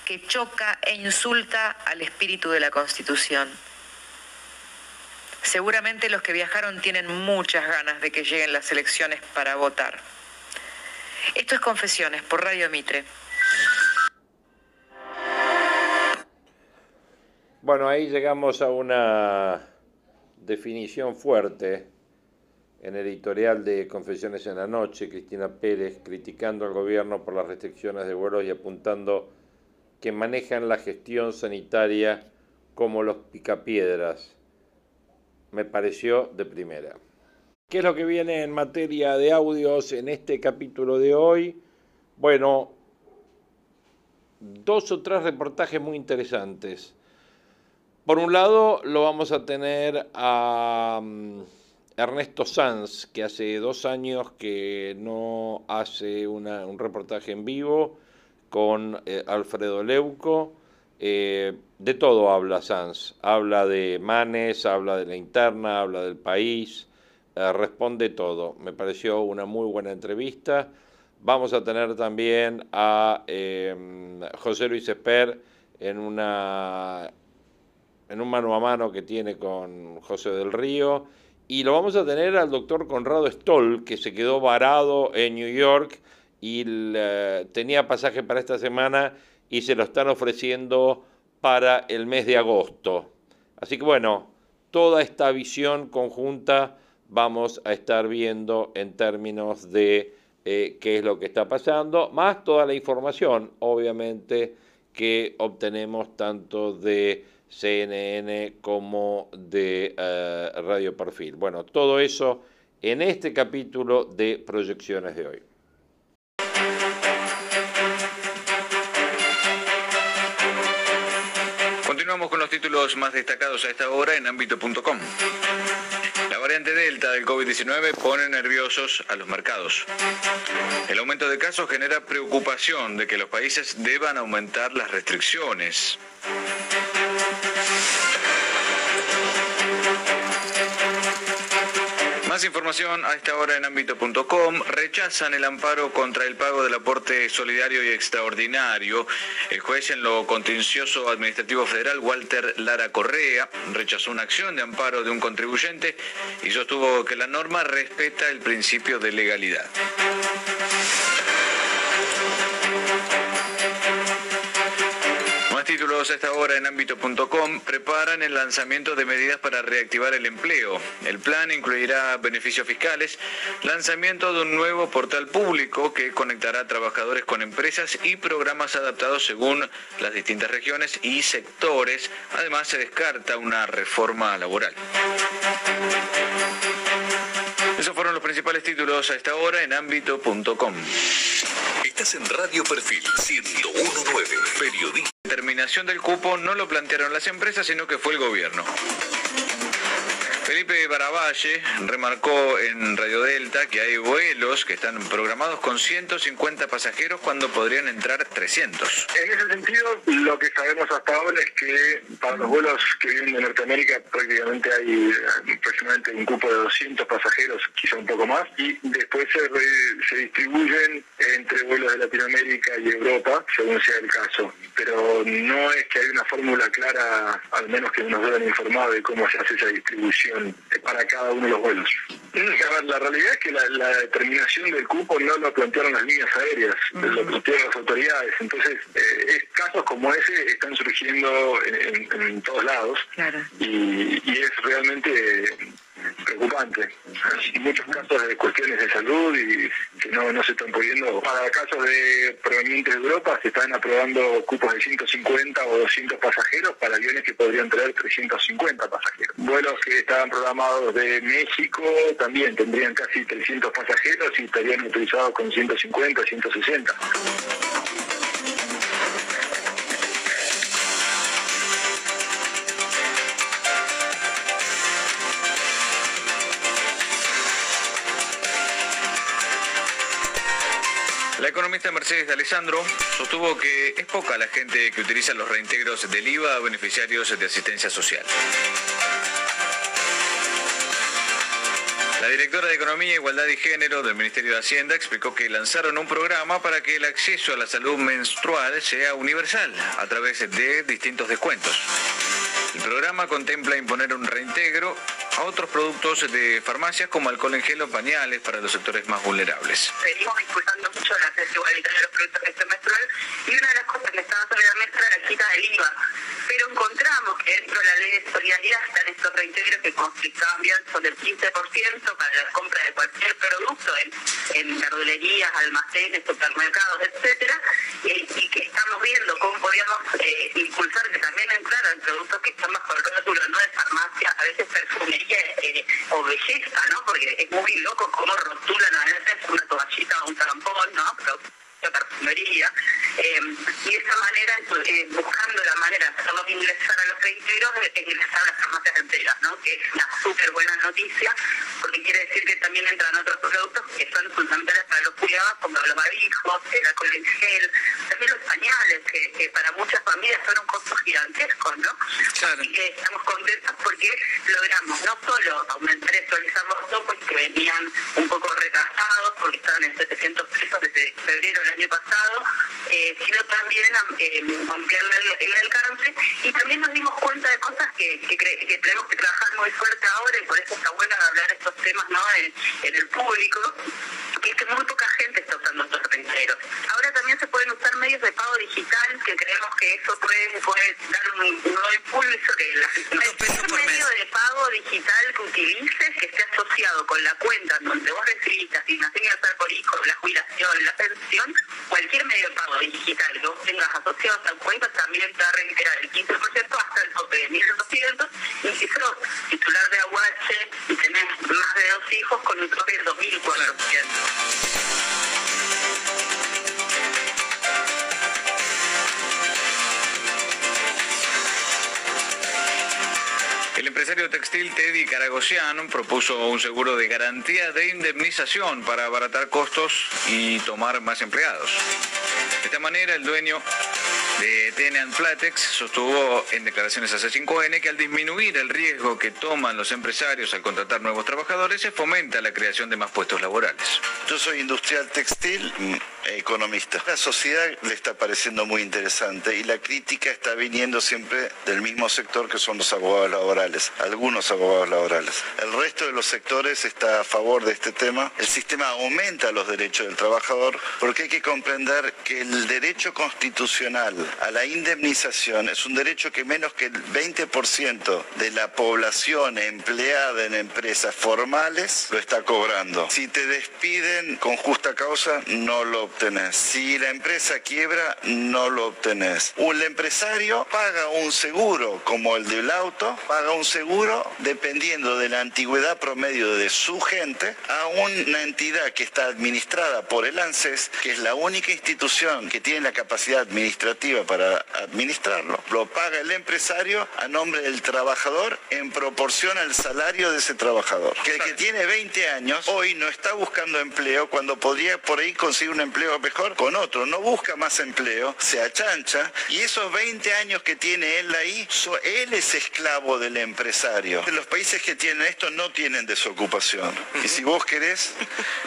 que choca e insulta al espíritu de la Constitución. Seguramente los que viajaron tienen muchas ganas de que lleguen las elecciones para votar. Esto es Confesiones por Radio Mitre. Bueno, ahí llegamos a una definición fuerte en el editorial de Confesiones en la Noche, Cristina Pérez criticando al gobierno por las restricciones de vuelos y apuntando que manejan la gestión sanitaria como los picapiedras. Me pareció de primera. ¿Qué es lo que viene en materia de audios en este capítulo de hoy? Bueno, dos o tres reportajes muy interesantes. Por un lado, lo vamos a tener a mm, Ernesto Sanz, que hace dos años que no hace un reportaje en vivo con eh, Alfredo Leuco. Eh, de todo habla Sanz. Habla de Manes, habla de la interna, habla del país, eh, responde todo. Me pareció una muy buena entrevista. Vamos a tener también a José Luis Esper en una en un mano a mano que tiene con José del Río. Y lo vamos a tener al doctor Conrado Stoll, que se quedó varado en New York y tenía pasaje para esta semana y se lo están ofreciendo para el mes de agosto. Así que bueno, toda esta visión conjunta vamos a estar viendo en términos de eh, qué es lo que está pasando, más toda la información, obviamente, que obtenemos tanto de CNN como de eh, Radio Perfil. Bueno, todo eso en este capítulo de proyecciones de hoy. Continuamos con los títulos más destacados a esta hora en ámbito.com. La variante Delta del COVID-19 pone nerviosos a los mercados. El aumento de casos genera preocupación de que los países deban aumentar las restricciones. Más información a esta hora en ámbito.com. Rechazan el amparo contra el pago del aporte solidario y extraordinario. El juez en lo contencioso administrativo federal, Walter Lara Correa, rechazó una acción de amparo de un contribuyente y sostuvo que la norma respeta el principio de legalidad. Títulos a esta hora en ámbito.com preparan el lanzamiento de medidas para reactivar el empleo. El plan incluirá beneficios fiscales, lanzamiento de un nuevo portal público que conectará trabajadores con empresas y programas adaptados según las distintas regiones y sectores. Además, se descarta una reforma laboral. Esos fueron los principales títulos a esta hora en ámbito.com. Estás en Radio Perfil 1019, periodista. Terminación del cupo no lo plantearon las empresas, sino que fue el gobierno. Felipe Baravalle remarcó en Radio Delta que hay vuelos que están programados con 150 pasajeros cuando podrían entrar 300. En ese sentido, lo que sabemos hasta ahora es que para los vuelos que vienen de Norteamérica prácticamente hay eh, aproximadamente un cupo de 200 pasajeros, quizá un poco más, y después se, distribuyen entre vuelos de Latinoamérica y Europa, según sea el caso. Pero no es que hay una fórmula clara, al menos que nos hayan informado de cómo se hace esa distribución para cada uno de los vuelos. la realidad es que la, determinación del cupo no lo plantearon las líneas aéreas, lo plantearon las autoridades. Entonces, eh, casos como ese están surgiendo en, todos lados y, y es realmente preocupante. Hay muchos casos de cuestiones de salud y que no, no se están pudiendo. Para casos de provenientes de Europa se están aprobando cupos de 150 o 200 pasajeros para aviones que podrían traer 350 pasajeros. Vuelos que estaban programados de México también tendrían casi 300 pasajeros y estarían utilizados con 150, 160. Economista Mercedes de Alessandro sostuvo que es poca la gente que utiliza los reintegros del IVA a beneficiarios de asistencia social. La directora de Economía, Igualdad y Género del Ministerio de Hacienda explicó que lanzaron un programa para que el acceso a la salud menstrual sea universal a través de distintos descuentos. El programa contempla imponer un reintegro a otros productos de farmacias como alcohol en gel o pañales para los sectores más vulnerables. Venimos impulsando mucho la igualitario a los productos de gestión menstrual y una de las cosas que estaba sobre la mesa era la quita del IVA. Pero encontramos que dentro de la ley de solidaridad están estos reintegros que cambian sobre el 15% para la compra de cualquier producto en, en verdulerías, almacenes, supermercados, etcétera, y, que estamos viendo cómo podríamos eh, impulsar que también entraran productos que están bajo el rótulo no de farmacia, a veces perfumería eh, o belleza, ¿no? Porque es muy loco cómo rotulan a veces una toallita o un tampón, ¿no? De perfumería, eh, y de esa manera, eh, buscando la manera de hacerlos ingresar a los reintegros, de ingresar a las farmacias enteras, ¿no? que es una súper buena noticia, porque quiere decir que también entran otros productos que son fundamentales para los cuidados, como los barbijos, el alcohol en gel, también los pañales, que, para muchas familias son un costo gigantesco, ¿no? Así que estamos contentos porque logramos no solo aumentar y actualizar los topos que venían un poco retrasados, porque estaban en 700 pesos desde febrero del año pasado, eh, sino también eh, ampliarle el, alcance y también nos dimos cuenta de cosas que, que, tenemos que trabajar muy fuerte ahora y por eso está bueno hablar estos temas ¿no? en, el público, que es que muy poca gente está usando estos reintegros. Ahora también se pueden usar medios de pago digital, que creemos que eso puede, puede dar un, nuevo impulso, que la, un medio de pago digital que utilices, que esté asociado con la cuenta donde vos recibiste asignación universal por hijo, la jubilación, la pensión, cualquier medio de pago digital que vos tengas asociado a tu cuenta también te va a reintegrar el 15% hasta el tope de 1.200 y si sos titular de aguache y tenés más de dos hijos con un tope de 2.400. El empresario textil Teddy Caragosian propuso un seguro de garantía de indemnización para abaratar costos y tomar más empleados. De esta manera, el dueño de Tenean Platex sostuvo en declaraciones a C5N que al disminuir el riesgo que toman los empresarios al contratar nuevos trabajadores se fomenta la creación de más puestos laborales. Yo soy industrial textil, mm, economista. La sociedad le está pareciendo muy interesante y la crítica está viniendo siempre del mismo sector que son los abogados laborales, algunos abogados laborales. El resto de los sectores está a favor de este tema. El sistema aumenta los derechos del trabajador porque hay que comprender que el derecho constitucional a la indemnización es un derecho que menos que el 20% de la población empleada en empresas formales lo está cobrando. Si te despiden con justa causa, no lo obtenés. Si la empresa quiebra, no lo obtenés. Un empresario paga un seguro como el del auto, paga un seguro dependiendo de la antigüedad promedio de su gente a una entidad que está administrada por el ANSES, que es la única institución que tiene la capacidad administrativa para administrarlo. Lo paga el empresario a nombre del trabajador en proporción al salario de ese trabajador. Que el que tiene 20 años hoy no está buscando empleo cuando podría por ahí conseguir un empleo mejor con otro. No busca más empleo, se achancha y esos 20 años que tiene él ahí, él es esclavo del empresario. Los países que tienen esto no tienen desocupación. Y si vos querés,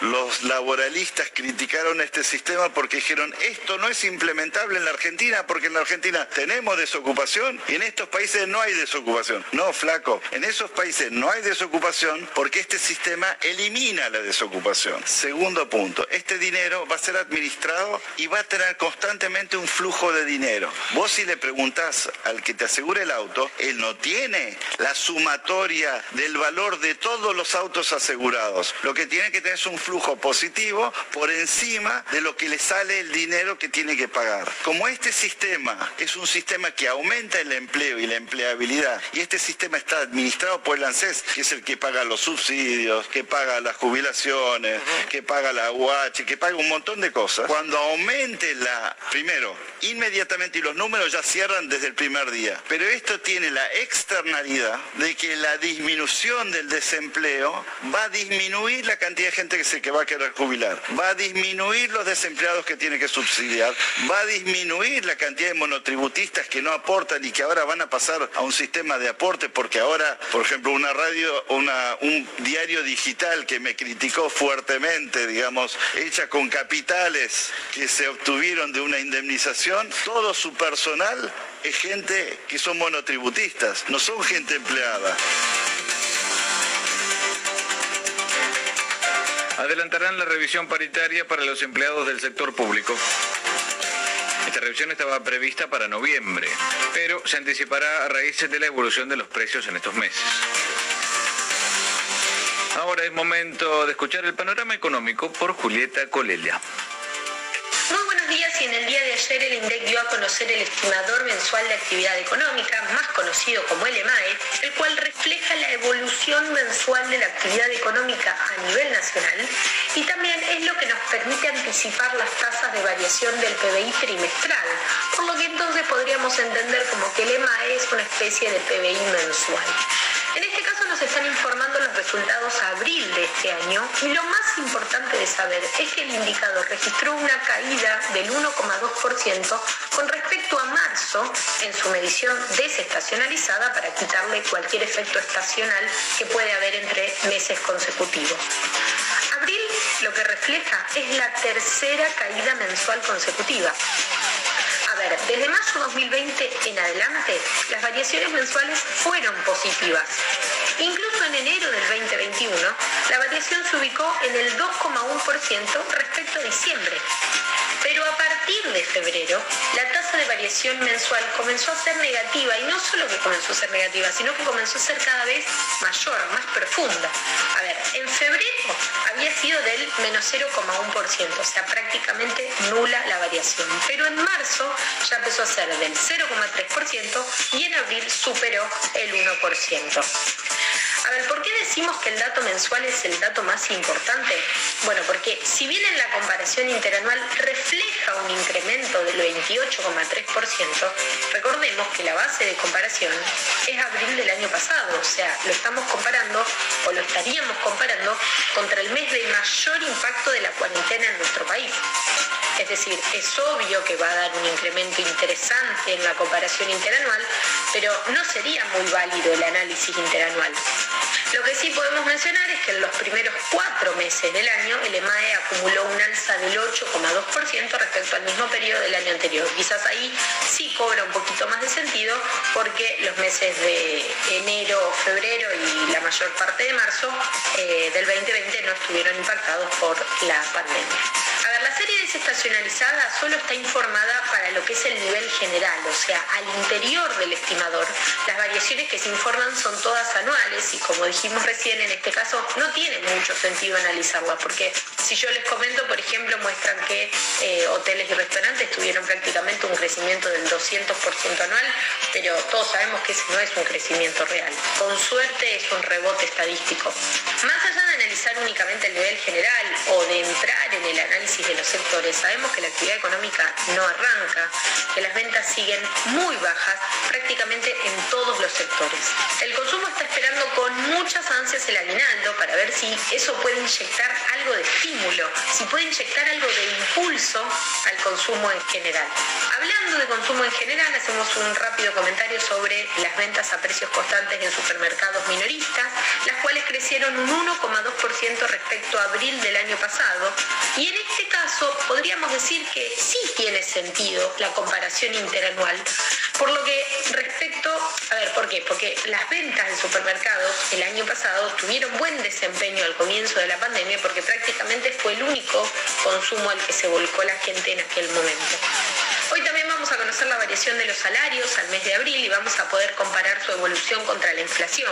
los laboralistas criticaron este sistema porque dijeron, esto no es implementable en la Argentina porque en la Argentina tenemos desocupación y en estos países no hay desocupación. No, flaco, en esos países no hay desocupación porque este sistema elimina la desocupación. Segundo punto, este dinero va a ser administrado y va a tener constantemente un flujo de dinero. Vos si le preguntás al que te asegura el auto, él no tiene la sumatoria del valor de todos los autos asegurados. Lo que tiene que tener es un flujo positivo por encima de lo que le sale el dinero que tiene que pagar. Como este sistema sistema es un sistema que aumenta el empleo y la empleabilidad y este sistema está administrado por el ANSES, que es el que paga los subsidios, que paga las jubilaciones, que paga la UH, que paga un montón de 12 cosas, cuando aumente la, primero, inmediatamente, y los números ya cierran desde el primer día, pero esto tiene la externalidad de que la disminución del desempleo va a disminuir la cantidad de gente que se que va a querer jubilar, va a disminuir los desempleados que tiene que subsidiar, va a disminuir la cantidad de monotributistas que no aportan y que ahora van a pasar a un sistema de aporte porque ahora, por ejemplo, una radio, una, un diario digital que me criticó fuertemente, digamos, hecha con capitales que se obtuvieron de una indemnización, todo su personal es gente que son monotributistas, no son gente empleada. Adelantarán la revisión paritaria para los empleados del sector público. Esta revisión estaba prevista para noviembre, pero se anticipará a raíz de la evolución de los precios en estos meses. Ahora es momento de escuchar el panorama económico por Julieta Colelia. Muy buenos días y en el día de ayer el INDEC dio a conocer el estimador mensual de actividad económica, más conocido como el EMAE, el cual refleja la evolución mensual de la actividad económica a nivel nacional y también es lo que nos permite anticipar las tasas de variación del PBI trimestral, por lo que entonces podríamos entender como que el EMAE es una especie de PBI mensual. En este caso nos están informando los resultados a abril de este año y lo más importante de saber es que el indicador registró una caída del 1,2% con respecto a marzo en su medición desestacionalizada para quitarle cualquier efecto estacional que puede haber entre meses consecutivos. Abril lo que refleja es la tercera caída mensual consecutiva. Ver, desde marzo 2020 en adelante, las variaciones mensuales fueron positivas. Incluso en enero del 2021, la variación se ubicó en el 2,1% respecto a diciembre. Pero a partir de febrero, la tasa de variación mensual comenzó a ser negativa y no solo que comenzó a ser negativa, sino que comenzó a ser cada vez mayor, más profunda. A ver, en febrero había sido del menos 0,1%, o sea, prácticamente nula la variación. Pero en marzo ya empezó a ser del 0,3% y en abril superó el 1%. A ver, ¿por qué decimos que el dato mensual es el dato más importante? Bueno, porque si bien en la comparación interanual refleja un incremento del 28,3%, recordemos que la base de comparación es abril del año pasado, o sea, lo estamos comparando o lo estaríamos comparando contra el mes de mayor impacto de la cuarentena en nuestro país. Es decir, es obvio que va a dar un incremento interesante en la comparación interanual, pero no sería muy válido el análisis interanual. Lo que sí podemos mencionar es que en los primeros cuatro meses del año el EMAE acumuló un alza del 8,2% respecto al mismo periodo del año anterior. Quizás ahí sí cobra un poquito más de sentido porque los meses de enero, febrero y la mayor parte de marzo eh, del 2020 no estuvieron impactados por la pandemia. A ver, la serie desestacionalizada solo está informada para lo que es el nivel general, o sea, al interior del estimador. Las variaciones que se informan son todas anuales y como dijimos recién, en este caso no tiene mucho sentido analizarlas, porque si yo les comento, por ejemplo, muestran que eh, hoteles y restaurantes tuvieron prácticamente un crecimiento del 200% anual, pero todos sabemos que ese no es un crecimiento real. Con suerte es un rebote estadístico. Más allá de analizar únicamente el nivel general o de entrar en el análisis de los sectores, sabemos que la actividad económica no arranca, que las ventas siguen muy bajas prácticamente en todos los sectores. El consumo está esperando con muchas ansias el aguinaldo para ver si eso puede inyectar algo de estímulo, si puede inyectar algo de impulso al consumo en general. Hablando de consumo en general, hacemos un rápido comentario sobre las ventas a precios constantes en supermercados minoristas, las cuales crecieron un 1,2% respecto a abril del año pasado. Y en este caso podríamos decir que sí tiene sentido la comparación interanual, por lo que respecto, a ver, ¿por qué? Porque las ventas en supermercados el año pasado tuvieron buen desempeño al comienzo de la pandemia porque prácticamente fue el único consumo al que se volcó la gente en aquel momento. Hoy también vamos a conocer la variación de los salarios al mes de abril y vamos a poder comparar su evolución contra la inflación.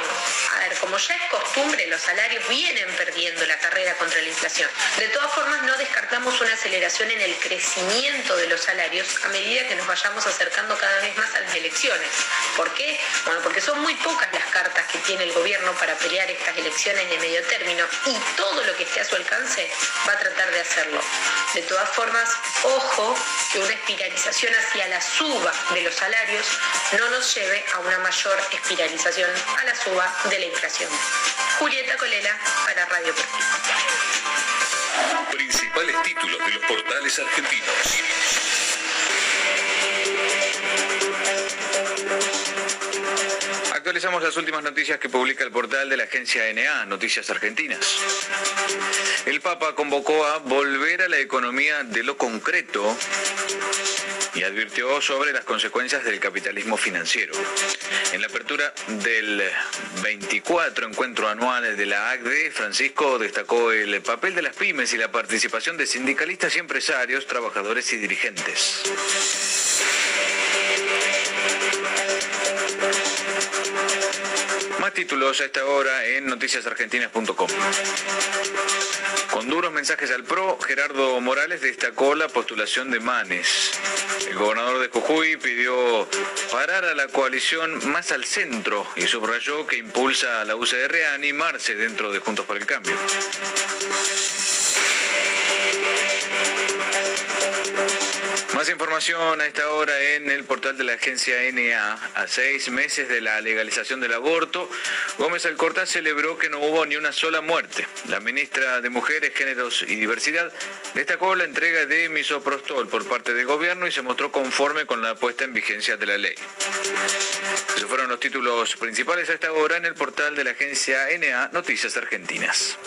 A ver, como ya es costumbre, los salarios vienen perdiendo la carrera contra la inflación. De todas formas, no descartamos una aceleración en el crecimiento de los salarios a medida que nos vayamos acercando cada vez más a las elecciones. ¿Por qué? Bueno, porque son muy pocas las cartas que tiene el gobierno para pelear estas elecciones de medio término y todo lo que esté a su alcance va a tratar de hacerlo. De todas formas, ojo que una espiralización hacia la suba de los salarios no nos lleve a una mayor espiralización a la suba de la inflación. Julieta Colela para Radio Perfil. Principales títulos de los portales argentinos. Actualizamos las últimas noticias que publica el portal de la agencia NA, Noticias Argentinas. El Papa convocó a volver a la economía de lo concreto y advirtió sobre las consecuencias del capitalismo financiero. En la apertura del 24 encuentro anual de la ACDE, Francisco destacó el papel de las pymes y la participación de sindicalistas y empresarios, trabajadores y dirigentes. Títulos a esta hora en noticiasargentinas.com. Con duros mensajes al PRO, Gerardo Morales destacó la postulación de Manes. El gobernador de Jujuy pidió parar a la coalición más al centro y subrayó que impulsa a la UCR a animarse dentro de Juntos por el Cambio. Más información a esta hora en el portal de la agencia NA. A seis meses de la legalización del aborto, Gómez Alcorta celebró que no hubo ni una sola muerte. La ministra de Mujeres, Géneros y Diversidad destacó la entrega de misoprostol por parte del gobierno y se mostró conforme con la puesta en vigencia de la ley. Esos fueron los títulos principales a esta hora en el portal de la agencia NA Noticias Argentinas.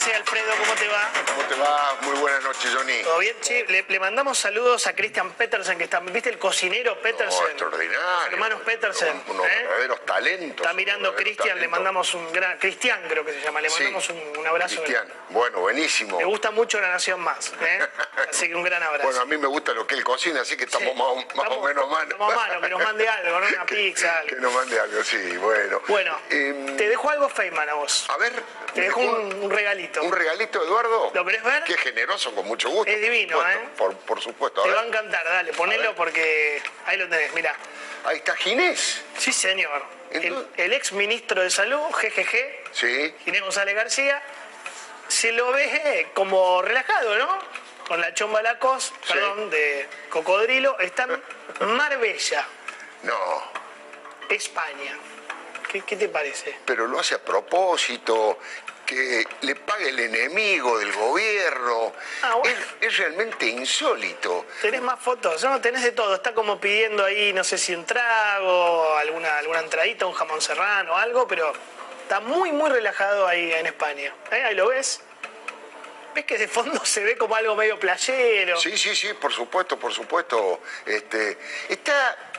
Pase, Alfredo, ¿cómo te va? ¿Cómo te va? Muy buenas noches, Johnny. ¿Todo bien? Che, le, le mandamos saludos a Christian Petersen, que está, ¿viste el cocinero Petersen? No, extraordinario. Hermanos Petersen. Unos ¿eh? verdaderos talentos. Está mirando Cristian, le mandamos un gran... Cristian creo que se llama, le Sí, mandamos un, un abrazo. Cristian. Bueno, buenísimo. Me gusta mucho La Nación Más, ¿eh? <laughs> Así que un gran abrazo. Bueno, a mí me gusta lo que él cocina, así que estamos Sí. más, o- más Estamos- o menos manos. estamos mano, que nos mande algo, ¿no? Una pizza, algo. <laughs> Que nos mande algo, sí, bueno. Bueno, Em, te dejo algo Feynman a vos. a ver. Te dejo un, un regalito. ¿Un regalito, Eduardo? ¿Lo querés ver? Qué generoso, con mucho gusto. Es divino, Por ¿eh? Por, por supuesto. A Te va a encantar, dale, ponelo porque ahí lo tenés, mirá. Ahí está Ginés. Sí, señor. El, el ex ministro de Salud, GGG, Sí. Ginés González García, se lo ve como relajado, ¿no? Con la chomba Lacos, perdón, de cocodrilo, está en Marbella, No, España. ¿Qué, qué te parece? pero lo hace a propósito, que le pague el enemigo del gobierno. Ah, bueno. es, es realmente insólito. ¿Tenés más fotos? No, tenés de todo. Está como pidiendo ahí, no sé si un trago, alguna, alguna entradita, un jamón serrano, algo, pero está muy, muy relajado ahí en España. ¿Eh? Ahí lo ves. ¿Ves que de fondo <laughs> se ve como algo medio playero? Sí, sí, sí, por supuesto, por supuesto. Este, está,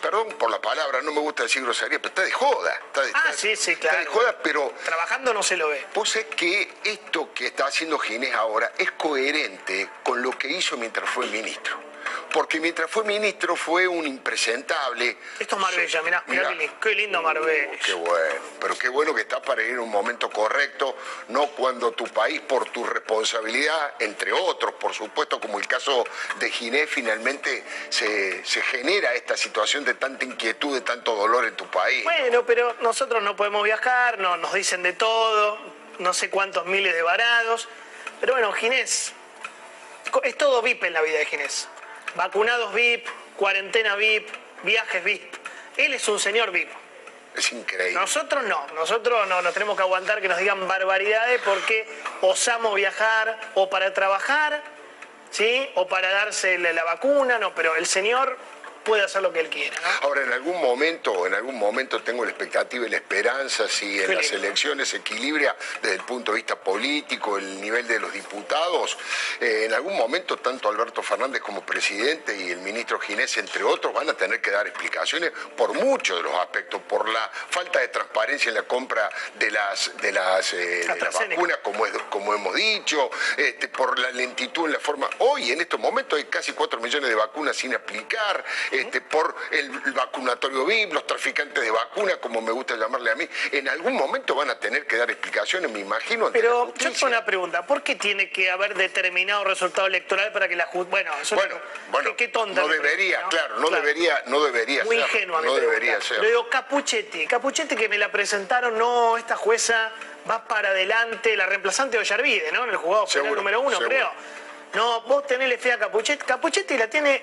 perdón por la palabra, no me gusta decir grosería, pero está de joda. Está de, Ah, está- sí, sí, Está claro. de joda, pero Trabajando no se lo ve. vos sabés que esto que está haciendo Ginés ahora es coherente con lo que hizo mientras fue ministro. Porque mientras fue ministro fue un impresentable. Esto es Marbella, mirá, mirá, Mirá. qué, li- qué lindo Marbella. Qué bueno, pero qué bueno que está para ir en un momento correcto, no cuando tu país, por tu responsabilidad, entre otros, por supuesto, como el caso de Ginés, finalmente se, se genera esta situación de tanta inquietud, de tanto dolor en tu país. Bueno, pero nosotros no podemos viajar, no, nos dicen de todo, no sé cuántos miles de varados. Pero bueno, Ginés, es todo VIP en la vida de Ginés. Vacunados VIP, cuarentena VIP, viajes VIP. Él es un señor VIP. Es increíble. Nosotros no, nosotros no nos tenemos que aguantar que nos digan barbaridades porque osamos viajar o para trabajar, ¿sí? O para darse la, la vacuna, no, pero el señor puede hacer lo que él quiera. ¿no? Ahora, en algún momento, en algún momento tengo la expectativa y la esperanza si en las elecciones se equilibra desde el punto de vista político el nivel de los diputados. eh, en algún momento, tanto Alberto Fernández como presidente y el ministro Ginés, entre otros, van a tener que dar explicaciones por muchos de los aspectos, por la falta de transparencia en la compra de las, de las, eh, de las AstraZeneca. vacunas, como, es- como hemos dicho, este, por la lentitud en la forma. Hoy, en estos momentos, hay casi 4 millones de vacunas sin aplicar. Este, por el vacunatorio VIP, los traficantes de vacunas, como me gusta llamarle a mí, en algún momento van a tener que dar explicaciones, me imagino. Pero yo tengo una pregunta, ¿por qué tiene que haber determinado resultado electoral para que la bueno, eso bueno, bueno, qué, tonta no debería, claro, no debería, no debería Muy ser. ingenua, no debería ser. Le digo Capuchetti, Capuchetti que me la presentaron, no, esta jueza va para adelante, la reemplazante de Ollarvide, ¿no? En el jugado final número uno, creo. No, vos tenés fe a Capuchetti. Capuchetti la tiene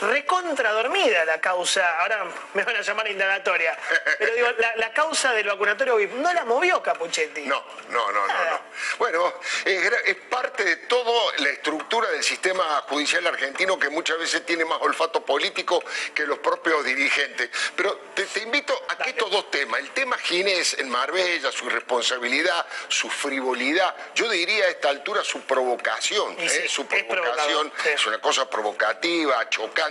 recontra dormida la causa, ahora me van a llamar indagatoria, pero digo, la, causa del vacunatorio VIP no la movió Capuchetti. No, no, no, no. Bueno, es, parte de toda la estructura del sistema judicial argentino que muchas veces tiene más olfato político que los propios dirigentes. Pero te, invito a que estos dos temas, el tema Ginés en Marbella, su irresponsabilidad, su frivolidad, yo diría a esta altura su provocación, ¿eh? su provocación, es, una cosa provocativa, chocante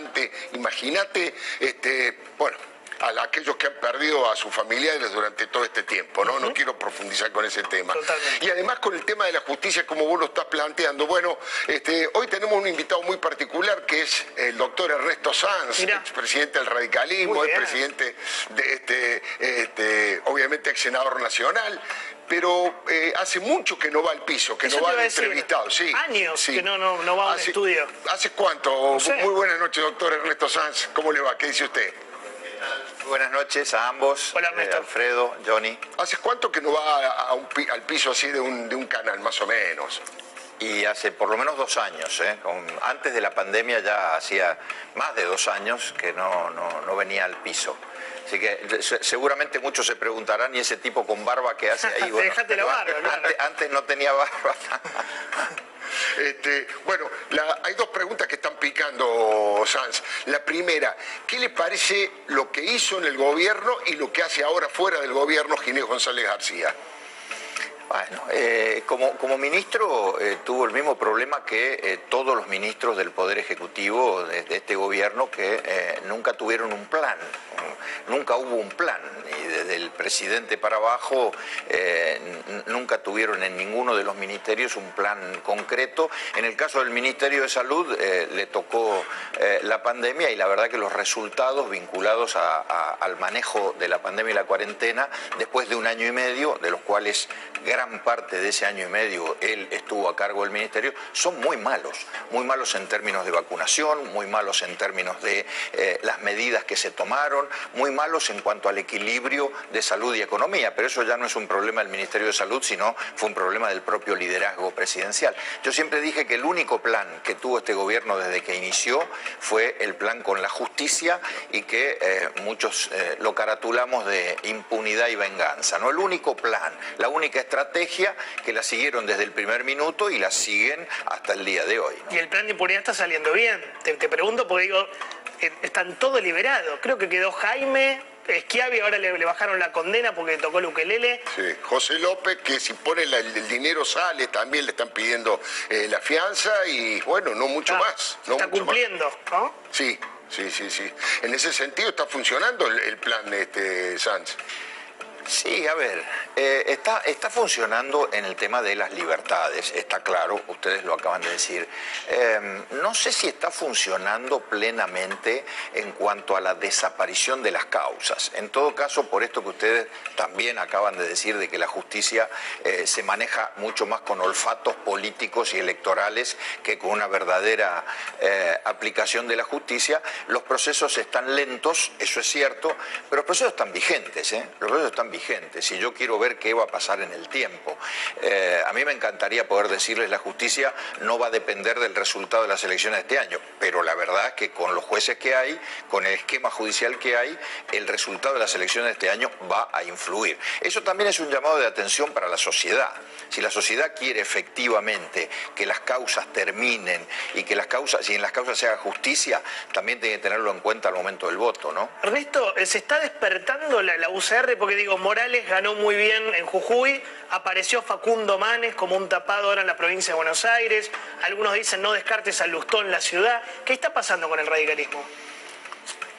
Imagínate, este, bueno, a aquellos que han perdido a sus familiares durante todo este tiempo, ¿no? No quiero profundizar con ese tema. Y además con el tema de la justicia, como vos lo estás planteando, bueno, este, hoy tenemos un invitado muy particular que es el doctor Ernesto Sanz, expresidente del radicalismo, es presidente de este, este, obviamente ex senador nacional, pero eh, hace mucho que no va al piso, que no va al entrevistado. Sí, Años que no, no, va al estudio. ¿Hace cuánto? Muy buenas noches, doctor Ernesto Sanz. ¿Cómo le va? ¿Qué dice usted? Buenas noches a ambos. Hola, Ernesto. Eh, Alfredo, Johnny. ¿Hace cuánto que no va al piso así de un, de un canal, más o menos? y hace por lo menos dos años, ¿eh? antes de la pandemia ya hacía más de dos años que no, no venía al piso. Así que seguramente muchos se preguntarán, ¿y ese tipo con barba que hace ahí? <laughs> Bueno, la barba, antes, no tenía barba. <laughs> Este, bueno, hay dos preguntas que están picando, Sanz. La primera, ¿qué le parece lo que hizo en el gobierno y lo que hace ahora fuera del gobierno Ginés González García? Bueno, eh, como, como, ministro eh, tuvo el mismo problema que eh, todos los ministros del Poder Ejecutivo de, este gobierno que nunca tuvieron un plan, nunca hubo un plan, y desde el presidente para abajo nunca tuvieron en ninguno de los ministerios un plan concreto. En el caso del Ministerio de Salud le tocó la pandemia y la verdad que los resultados vinculados al manejo de la pandemia y la cuarentena, después de un año y medio, de los cuales gran parte de ese año y medio él estuvo a cargo del ministerio, son muy malos, muy malos en términos de vacunación, muy malos en términos de eh, las medidas que se tomaron, muy malos en cuanto al equilibrio de salud y economía, pero eso ya no es un problema del Ministerio de Salud, sino fue un problema del propio liderazgo presidencial. Yo siempre dije que el único plan que tuvo este gobierno desde que inició fue el plan con la justicia y que eh, muchos eh, lo caratulamos de impunidad y venganza. No el único plan, la única estrategia estrategia que la siguieron desde el primer minuto y la siguen hasta el día de hoy. Y el plan de impunidad está saliendo bien. Te, pregunto porque digo, eh, están todos liberados. Creo que quedó Jaime, Esquiavi ahora le, bajaron la condena porque tocó el ukelele. Sí, José López, que si pone el, dinero sale, también le están pidiendo eh, la fianza y bueno, no mucho ah, más. está cumpliendo, ¿no? Sí, sí, sí, sí. En ese sentido está funcionando el, plan este, Sanz. Sí, a ver, eh, está, está funcionando en el tema de las libertades, está claro, ustedes lo acaban de decir. Em, no sé si está funcionando plenamente en cuanto a la desaparición de las causas. En todo caso, por esto que ustedes también acaban de decir, de que la justicia eh, se maneja mucho más con olfatos políticos y electorales que con una verdadera eh, aplicación de la justicia, los procesos están lentos, eso es cierto, pero los procesos están vigentes, los procesos están vigentes si yo quiero ver qué va a pasar en el tiempo. Eh, a mí me encantaría poder decirles la justicia no va a depender del resultado de las elecciones de este año, pero la verdad es que con los jueces que hay, con el esquema judicial que hay, el resultado de las elecciones de este año va a influir. Eso también es un llamado de atención para la sociedad. Si la sociedad quiere efectivamente que las causas terminen y que las causas, si en las causas se haga justicia, también tiene que tenerlo en cuenta al momento del voto, ¿no? Ernesto, se está despertando la, la UCR porque digo, Morales ganó muy bien en Jujuy, apareció Facundo Manes como un tapado ahora en la provincia de Buenos Aires, algunos dicen no descartes a Lustó en la ciudad. ¿Qué está pasando con el radicalismo?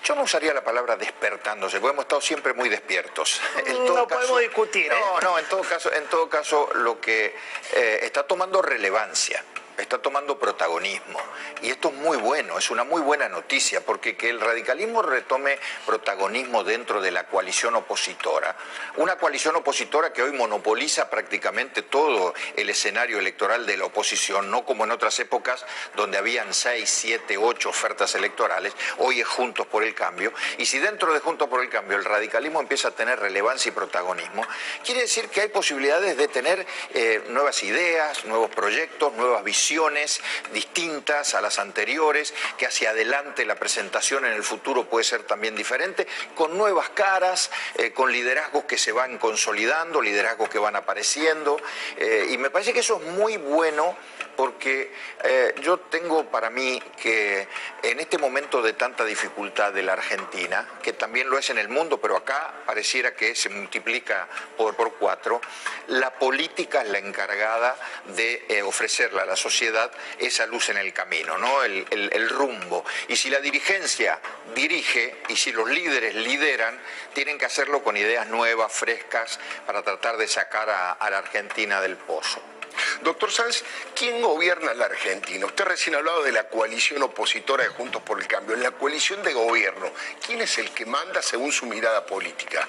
Yo no usaría la palabra despertándose, porque hemos estado siempre muy despiertos. no podemos discutir. No, ¿eh? no, en todo caso, en todo caso lo que eh, está tomando relevancia está tomando protagonismo. Y esto es muy bueno, es una muy buena noticia, porque que el radicalismo retome protagonismo dentro de la coalición opositora, una coalición opositora que hoy monopoliza prácticamente todo el escenario electoral de la oposición, no como en otras épocas donde habían seis, siete, ocho ofertas electorales, hoy es Juntos por el Cambio, y si dentro de Juntos por el Cambio el radicalismo empieza a tener relevancia y protagonismo, quiere decir que hay posibilidades de tener eh, nuevas ideas, nuevos proyectos, nuevas visiones distintas a las anteriores, que hacia adelante la presentación en el futuro puede ser también diferente, con nuevas caras, eh, con liderazgos que se van consolidando, liderazgos que van apareciendo, eh, y me parece que eso es muy bueno porque eh, yo tengo para mí que en este momento de tanta dificultad de la Argentina, que también lo es en el mundo, pero acá pareciera que se multiplica por, por cuatro, la política es la encargada de ofrecerle a la sociedad esa luz en el camino, ¿no? el, rumbo. Y si la dirigencia dirige y si los líderes lideran, tienen que hacerlo con ideas nuevas, frescas, para tratar de sacar a la Argentina del pozo. Doctor Sanz, ¿quién gobierna la Argentina? Usted recién ha hablado de la coalición opositora de Juntos por el Cambio. En la coalición de gobierno, ¿quién es el que manda según su mirada política?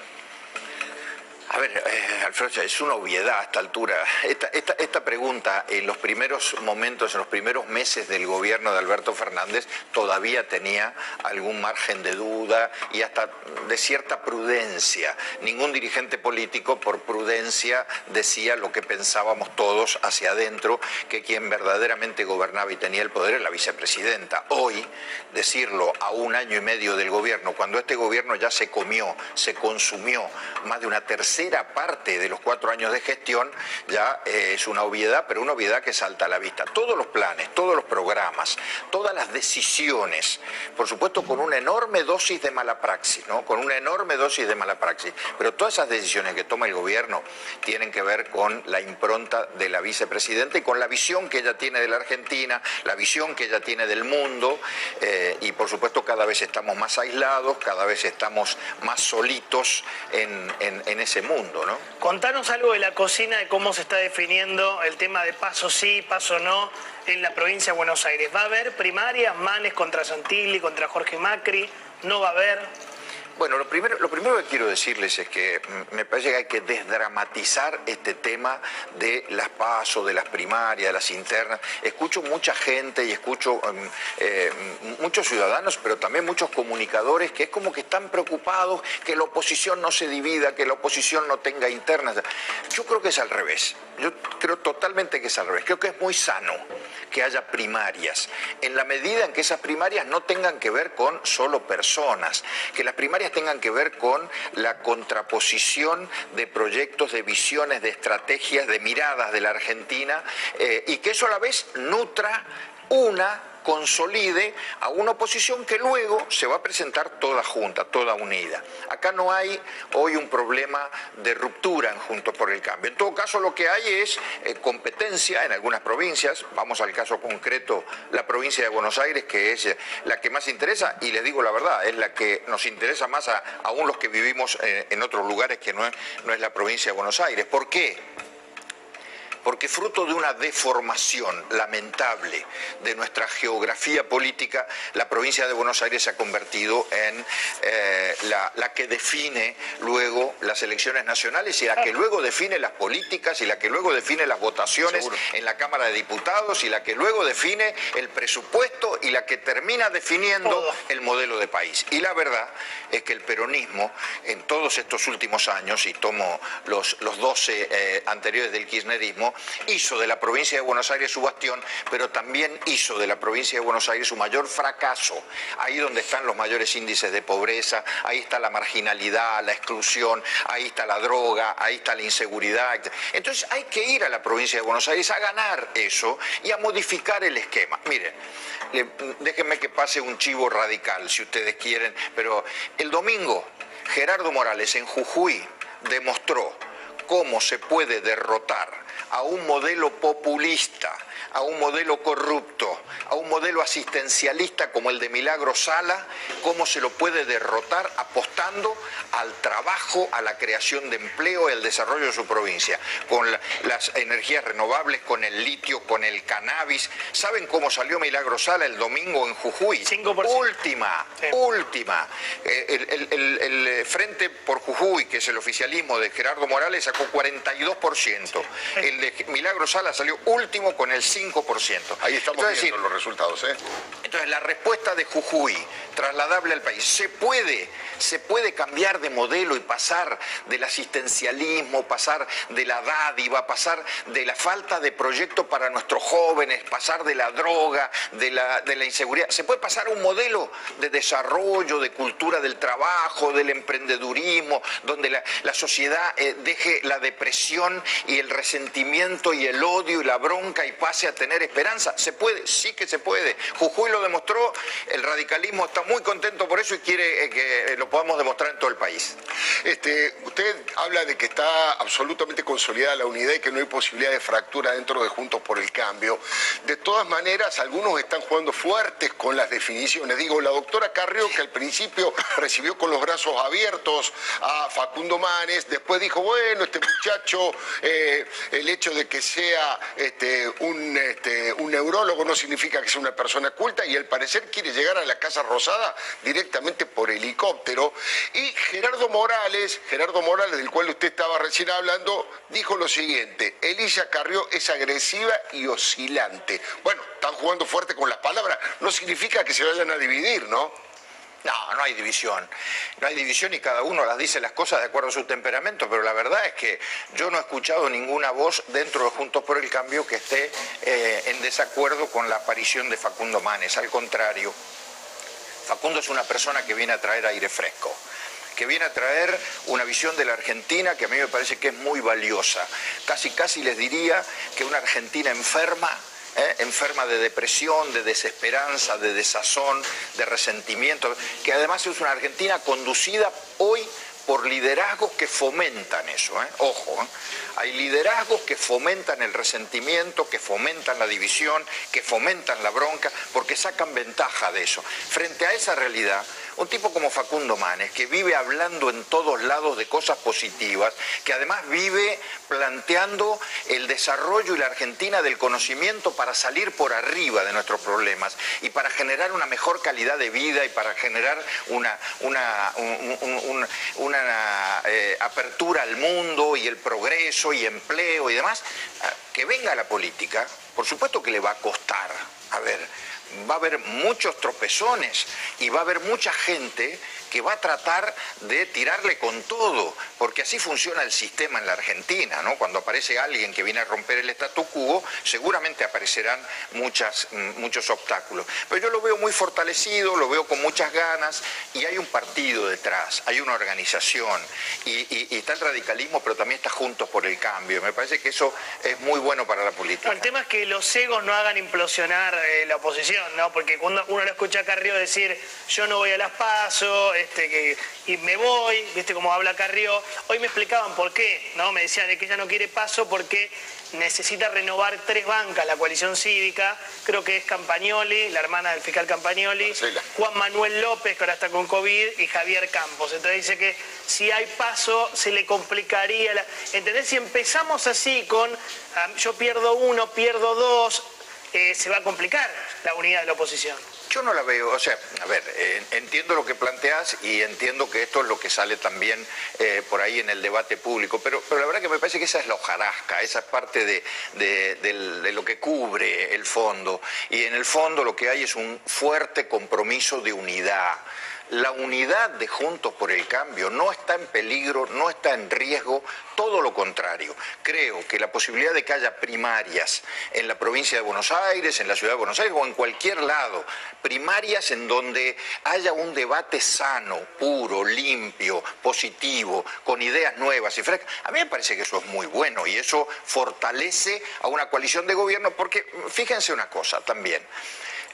A ver, eh, Alfredo, es una obviedad a esta altura. Esta, pregunta en los primeros momentos, en los primeros meses del gobierno de Alberto Fernández, todavía tenía algún margen de duda y hasta de cierta prudencia. Ningún dirigente político por prudencia decía lo que pensábamos todos hacia adentro, que quien verdaderamente gobernaba y tenía el poder era la vicepresidenta. Hoy, decirlo a un año y medio del gobierno, cuando este gobierno ya se comió, se consumió más de una tercera parte de los cuatro años de gestión ya eh, es una obviedad, pero una obviedad que salta a la vista. Todos los planes, todos los programas, todas las decisiones, por supuesto con una enorme dosis de mala praxis, ¿no? Con una enorme dosis de mala praxis. Pero todas esas decisiones que toma el gobierno tienen que ver con la impronta de la vicepresidenta y con la visión que ella tiene de la Argentina, la visión que ella tiene del mundo, eh, y por supuesto cada vez estamos más aislados, cada vez estamos más solitos en, en ese mundo, ¿no? Contanos algo de la cocina, de cómo se está definiendo el tema de paso sí, paso no en la provincia de Buenos Aires. ¿Va a haber primarias, Manes contra Santilli, contra Jorge Macri? ¿No va a haber? Bueno, lo primero, lo primero que quiero decirles es que me parece que hay que desdramatizar este tema de las pasos, de las primarias, de las internas. Escucho mucha gente y escucho em, eh, muchos ciudadanos, pero también muchos comunicadores que es como que están preocupados que la oposición no se divida, que la oposición no tenga internas. Yo creo que es al revés. Yo creo totalmente que es al revés. Creo que es muy sano que haya primarias, en la medida en que esas primarias no tengan que ver con solo personas, que las primarias tengan que ver con la contraposición de proyectos, de visiones, de estrategias, de miradas de la Argentina, eh, y que eso a la vez nutra una consolide a una oposición que luego se va a presentar toda junta, toda unida. Acá no hay hoy un problema de ruptura en Juntos por el Cambio. En todo caso, lo que hay es eh, competencia en algunas provincias. Vamos al caso concreto, la provincia de Buenos Aires, que es eh, la que más interesa, y les digo la verdad, es la que nos interesa más a, aún los que vivimos eh, en otros lugares que no es, no es la provincia de Buenos Aires. ¿Por qué? Porque fruto de una deformación lamentable de nuestra geografía política, la provincia de Buenos Aires se ha convertido en eh, la, que define luego las elecciones nacionales y la que luego define las políticas y la que luego define las votaciones en la Cámara de Diputados y la que luego define el presupuesto y la que termina definiendo el modelo de país. Y la verdad es que el peronismo en todos estos últimos años, y tomo los, los 12 eh, anteriores del kirchnerismo, hizo de la provincia de Buenos Aires su bastión, pero también hizo de la provincia de Buenos Aires su mayor fracaso. Ahí donde están los mayores índices de pobreza, ahí está la marginalidad, la exclusión, ahí está la droga, ahí está la inseguridad. Entonces hay que ir a la provincia de Buenos Aires a ganar eso y a modificar el esquema. Miren, déjenme que pase un chivo radical si ustedes quieren, pero el domingo Gerardo Morales en Jujuy demostró cómo se puede derrotar a un modelo populista, a un modelo corrupto, a un modelo asistencialista como el de Milagro Sala, cómo se lo puede derrotar apostando al trabajo, a la creación de empleo y al desarrollo de su provincia, con las energías renovables, con el litio, con el cannabis. ¿Saben cómo salió Milagro Sala el domingo en Jujuy? Última, última. Eh, el, Frente por Jujuy, que es el oficialismo de Gerardo Morales, sacó 42%. El de Milagro Sala salió último con el 5%. Ahí estamos viendo los resultados. ¿eh? Entonces, la respuesta de Jujuy, trasladable al país, se puede, se puede cambiar de modelo y pasar del asistencialismo, pasar de la dádiva, pasar de la falta de proyecto para nuestros jóvenes, pasar de la droga, de la, de la inseguridad. Se puede pasar a un modelo de desarrollo, de cultura del trabajo, del emprendedurismo, donde la, la sociedad eh, deje la depresión y el resentimiento y el odio y la bronca y pase a tener esperanza. Se puede, sí que se puede. Jujuy lo demostró, el radicalismo está muy contento por eso y quiere eh, que eh, lo podamos demostrar en todo el país. Este, usted habla de que está absolutamente consolidada la unidad y que no hay posibilidad de fractura dentro de Juntos por el Cambio. De todas maneras, algunos están jugando fuertes con las definiciones. Digo, la doctora Carrió, que al principio recibió con los brazos abiertos a Facundo Manes, después dijo, bueno, este muchacho, eh, el hecho de que sea este, un este, un neurólogo no significa que sea una persona culta y al parecer quiere llegar a la Casa Rosada directamente por helicóptero. Y Gerardo Morales, Gerardo Morales, del cual usted estaba recién hablando, dijo lo siguiente, Elisa Carrió es agresiva y oscilante. Bueno, están jugando fuerte con las palabras, no significa que se vayan a dividir, ¿no? No, no hay división. No hay división y cada uno las dice las cosas de acuerdo a su temperamento, pero la verdad es que yo no he escuchado ninguna voz dentro de Juntos por el Cambio que esté eh, en desacuerdo con la aparición de Facundo Manes. Al contrario, Facundo es una persona que viene a traer aire fresco que viene a traer una visión de la Argentina que a mí me parece que es muy valiosa. Casi, casi les diría que una Argentina enferma ¿eh? enferma de depresión, de desesperanza, de desazón, de resentimiento, que además es una Argentina conducida hoy por liderazgos que fomentan eso. ¿eh? Ojo, ¿eh? hay liderazgos que fomentan el resentimiento, que fomentan la división, que fomentan la bronca, porque sacan ventaja de eso. Frente a esa realidad, un tipo como Facundo Manes, que vive hablando en todos lados de cosas positivas, que además vive planteando el desarrollo y la Argentina del conocimiento para salir por arriba de nuestros problemas y para generar una mejor calidad de vida y para generar una, una, una eh, apertura al mundo y el progreso y empleo y demás, que venga a la política, por supuesto que le va a costar. A ver, va a haber muchos tropezones y va a haber mucha gente que va a tratar de tirarle con todo, porque así funciona el sistema en la Argentina, ¿no? Cuando aparece alguien que viene a romper el statu quo, seguramente aparecerán mm, muchos obstáculos. Pero yo lo veo muy fortalecido, lo veo con muchas ganas y hay un partido detrás, hay una organización y, está el radicalismo, pero también está Juntos por el Cambio. Me parece que eso es muy bueno para la política. el tema es que los egos no hagan implosionar eh, la oposición, ¿no? Porque cuando uno lo escucha a Carrió decir yo no voy a las pasos, este, que, y me voy, viste cómo habla Carrió. Hoy me explicaban por qué, ¿no? Me decían de que ella no quiere paso porque necesita renovar tres bancas, la coalición cívica, creo que es Campagnoli, la hermana del fiscal Campagnoli, Juan Manuel López, que ahora está con COVID, y Javier Campos. Entonces dice que si hay paso se le complicaría. La... ¿Entendés? Si empezamos así con ah, yo pierdo uno, pierdo dos, eh, se va a complicar la unidad de la oposición. Yo no la veo, o sea, a ver, eh, entiendo lo que planteas y entiendo que esto es lo que sale también eh, por ahí en el debate público, pero, pero la verdad que me parece que esa es la hojarasca, esa es parte de, de lo que cubre el fondo. Y en el fondo lo que hay es un fuerte compromiso de unidad la unidad de Juntos por el Cambio no está en peligro, no está en riesgo, todo lo contrario. Creo que la posibilidad de que haya primarias en la provincia de Buenos Aires, en la ciudad de Buenos Aires o en cualquier lado, primarias en donde haya un debate sano, puro, limpio, positivo, con ideas nuevas y frescas, a mí me parece que eso es muy bueno y eso fortalece a una coalición de gobierno porque fíjense una cosa también.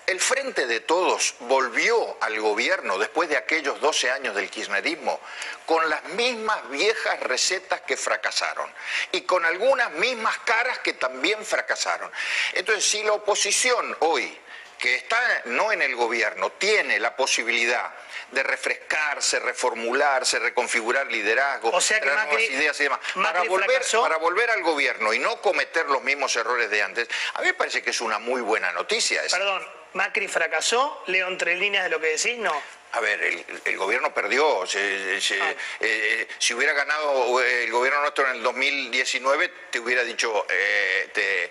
El Frente de Todos volvió al gobierno después de aquellos 12 años del kirchnerismo con las mismas viejas recetas que fracasaron y con algunas mismas caras que también fracasaron. Entonces, si la oposición hoy que está no en el gobierno, tiene la posibilidad de refrescarse, reformularse, reconfigurar liderazgo, o sea que nuevas ideas y demás, para volver, para volver al gobierno y no cometer los mismos errores de antes, a mí me parece que es una muy buena noticia. Esa. Perdón, Macri fracasó, leo entre líneas de lo que decís, no. A ver, el, gobierno perdió. Ah. Eh, si hubiera ganado el gobierno nuestro en el 2019, te hubiera dicho, eh, te,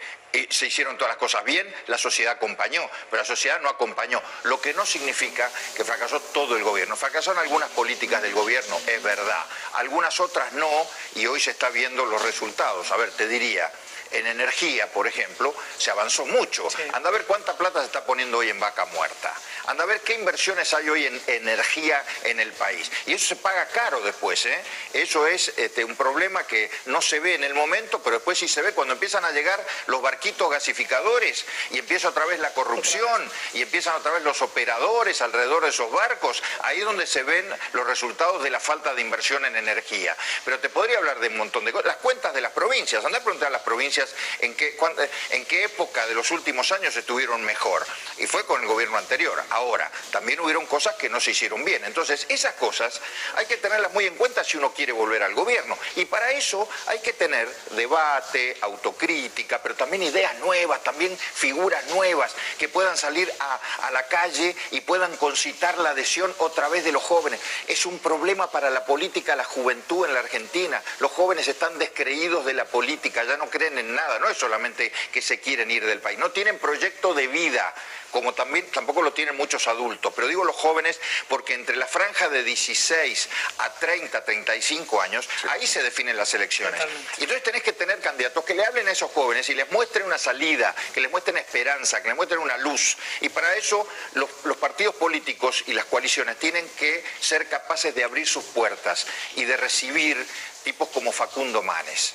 se hicieron todas las cosas bien, la sociedad acompañó, pero la sociedad no acompañó, lo que no significa que fracasó todo el gobierno. Fracasaron algunas políticas del gobierno, es verdad, algunas otras no, y hoy se está viendo los resultados. A ver, te diría, en energía, por ejemplo, se avanzó mucho. Anda a ver cuánta plata se está poniendo hoy en vaca muerta. Anda a ver qué inversiones hay hoy en energía en el país. Y eso se paga caro después. ¿eh? Eso es este, un problema que no se ve en el momento, pero después sí se ve cuando empiezan a llegar los barquitos gasificadores y empieza otra vez la corrupción y empiezan otra vez los operadores alrededor de esos barcos. Ahí es donde se ven los resultados de la falta de inversión en energía. Pero te podría hablar de un montón de cosas. Las cuentas de las provincias. Anda a preguntar a las provincias en qué, en qué época de los últimos años estuvieron mejor. Y fue con el gobierno anterior. Ahora, también hubieron cosas que no se hicieron bien. Entonces, esas cosas hay que tenerlas muy en cuenta si uno quiere volver al gobierno. Y para eso hay que tener debate, autocrítica, pero también ideas nuevas, también figuras nuevas que puedan salir a, a la calle y puedan concitar la adhesión otra vez de los jóvenes. Es un problema para la política, la juventud en la Argentina. Los jóvenes están descreídos de la política, ya no creen en nada. No es solamente que se quieren ir del país, no tienen proyecto de vida como también tampoco lo tienen muchos adultos, pero digo los jóvenes porque entre la franja de 16 a 30, 35 años, ahí se definen las elecciones. Y entonces tenés que tener candidatos que le hablen a esos jóvenes y les muestren una salida, que les muestren esperanza, que les muestren una luz. Y para eso los, los partidos políticos y las coaliciones tienen que ser capaces de abrir sus puertas y de recibir tipos como Facundo Manes.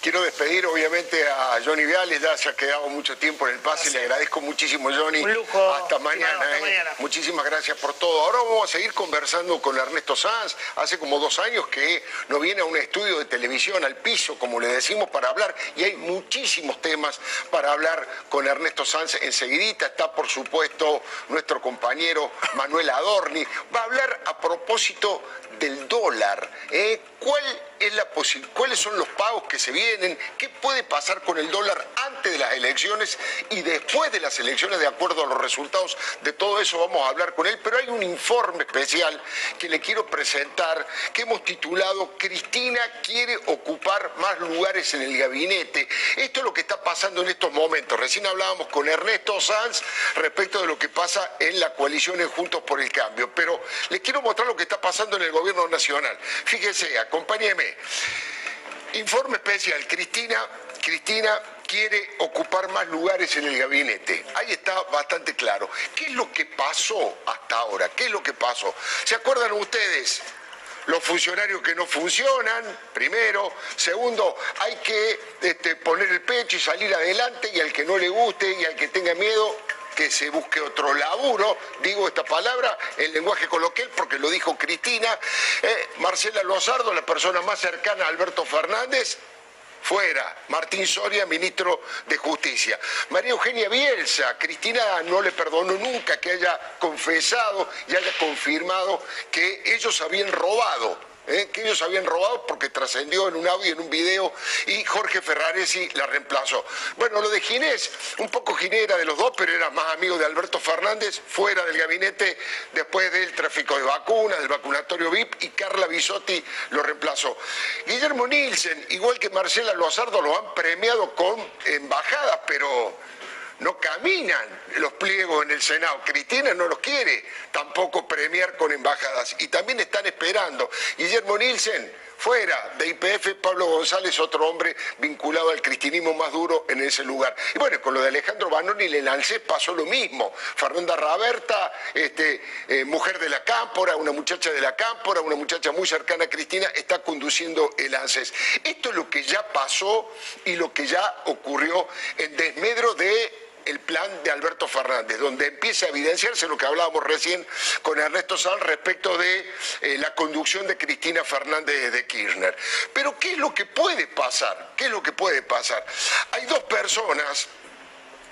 Quiero despedir obviamente a Johnny Viales, ya se ha quedado mucho tiempo en el pase, le agradezco muchísimo Johnny. Un lujo. Hasta mañana. ¿eh? Muchísimas gracias por todo. Ahora vamos a seguir conversando con Ernesto Sanz. Hace como dos años que no viene a un estudio de televisión, al piso, como le decimos, para hablar. Y hay muchísimos temas para hablar con Ernesto Sanz. Enseguidita está, por supuesto, nuestro compañero Manuel Adorni. Va a hablar a propósito del dólar. ¿eh? ¿Cuál es la ¿Cuáles son los pagos que se vienen? ¿Qué puede pasar con el dólar antes de las elecciones y después de las elecciones de acuerdo a los resultados? De todo eso vamos a hablar con él, pero hay un informe especial que le quiero presentar que hemos titulado Cristina quiere ocupar más lugares en el gabinete. Esto es lo que está pasando en estos momentos. Recién hablábamos con Ernesto Sanz respecto de lo que pasa en la coalición en Juntos por el Cambio, pero le quiero mostrar lo que está pasando en el gobierno nacional. Fíjese, acompáñeme. Informe especial, Cristina, Cristina quiere ocupar más lugares en el gabinete. Ahí está bastante claro. ¿Qué es lo que pasó hasta ahora? ¿Qué es lo que pasó? ¿Se acuerdan ustedes? Los funcionarios que no funcionan, primero. Segundo, hay que este, poner el pecho y salir adelante y al que no le guste y al que tenga miedo, que se busque otro laburo, digo esta palabra en lenguaje coloquial porque lo dijo Cristina, eh, Marcela Lozardo, la persona más cercana a Alberto Fernández, fuera. Martín Soria, ministro de Justicia. María Eugenia Bielsa, Cristina no le perdonó nunca que haya confesado y haya confirmado que ellos habían robado ¿eh? que ellos habían robado porque trascendió en un audio, en un video, y Jorge Ferraresi la reemplazó. Bueno, lo de Ginés, un poco Ginés era de los dos, pero era más amigo de Alberto Fernández, fuera del gabinete después del tráfico de vacunas, del vacunatorio VIP, y Carla Bisotti lo reemplazó. Guillermo Nielsen, igual que Marcela Lozardo, lo han premiado con embajadas, pero no caminan los pliegos en el Senado. Cristina no los quiere tampoco premiar con embajadas. Y también están esperando. Guillermo Nielsen, fuera de IPF, Pablo González, otro hombre vinculado al cristinismo más duro en ese lugar. Y bueno, con lo de Alejandro Banoni le lancé, pasó lo mismo. Fernanda Raberta, este, eh, mujer de la Cámpora, una muchacha de la Cámpora, una muchacha muy cercana a Cristina, está conduciendo el ANSES. Esto es lo que ya pasó y lo que ya ocurrió en desmedro de el plan de Alberto Fernández, donde empieza a evidenciarse lo que hablábamos recién con Ernesto Sanz respecto de eh, la conducción de Cristina Fernández de Kirchner. Pero ¿qué es lo que puede pasar? ¿Qué es lo que puede pasar? Hay dos personas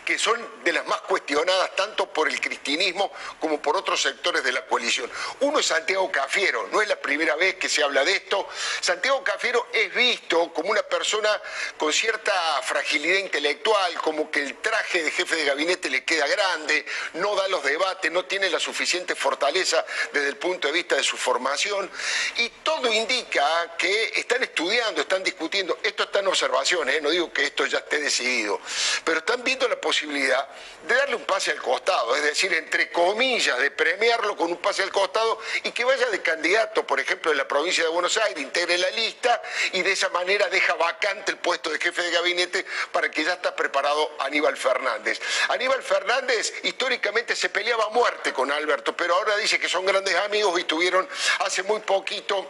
que son de las más cuestionadas tanto por el cristinismo como por otros sectores de la coalición. Uno es Santiago Cafiero, no es la primera vez que se habla de esto. Santiago Cafiero es visto como una persona con cierta fragilidad intelectual, como que el traje de jefe de gabinete le queda grande, no da los debates, no tiene la suficiente fortaleza desde el punto de vista de su formación y todo indica que están estudiando, están discutiendo, esto está en observaciones, ¿eh? no digo que esto ya esté decidido, pero están viendo la posibilidad de darle un pase al costado, es decir, entre comillas, de premiarlo con un pase al costado y que vaya de candidato, por ejemplo, en la provincia de Buenos Aires, integre la lista y de esa manera deja vacante el puesto de jefe de gabinete para que ya está preparado Aníbal Fernández. Aníbal Fernández históricamente se peleaba a muerte con Alberto, pero ahora dice que son grandes amigos y tuvieron hace muy poquito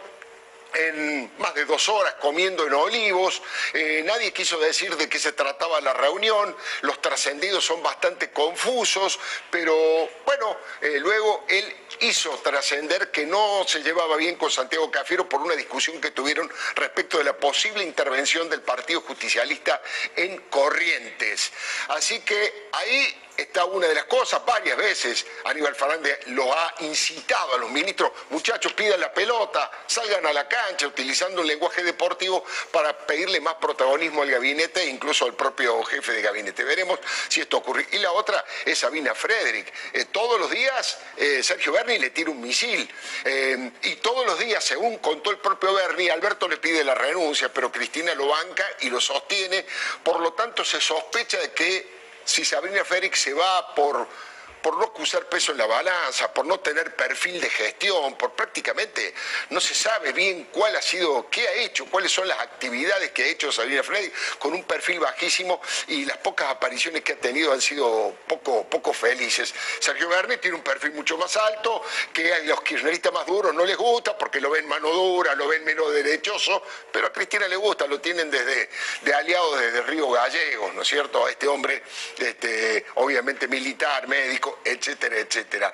en más de dos horas comiendo en Olivos, eh, nadie quiso decir de qué se trataba la reunión, los trascendidos son bastante confusos, pero bueno, eh, luego él hizo trascender que no se llevaba bien con Santiago Cafiero por una discusión que tuvieron respecto de la posible intervención del Partido Justicialista en Corrientes. Así que ahí está una de las cosas, varias veces Aníbal Fernández lo ha incitado a los ministros, muchachos, pidan la pelota, salgan a la cancha utilizando un lenguaje deportivo para pedirle más protagonismo al gabinete incluso al propio jefe de gabinete. Veremos si esto ocurre. Y la otra es Sabina Frederick. Eh, todos los días eh, Sergio Berni le tira un misil eh, y todos los días, según contó el propio Berni, Alberto le pide la renuncia, pero Cristina lo banca y lo sostiene. Por lo tanto, se sospecha de que si Sabrina Félix se va por por no acusar peso en la balanza, por no tener perfil de gestión, por prácticamente no se sabe bien cuál ha sido, qué ha hecho, cuáles son las actividades que ha hecho Sabina Freddy con un perfil bajísimo y las pocas apariciones que ha tenido han sido poco, poco felices. Sergio Berni tiene un perfil mucho más alto, que a los kirchneristas más duros no les gusta porque lo ven mano dura, lo ven menos derechoso, pero a Cristina le gusta, lo tienen desde de aliados desde Río Gallegos, ¿no es cierto? Este hombre, este, obviamente militar, médico etcétera, etcétera.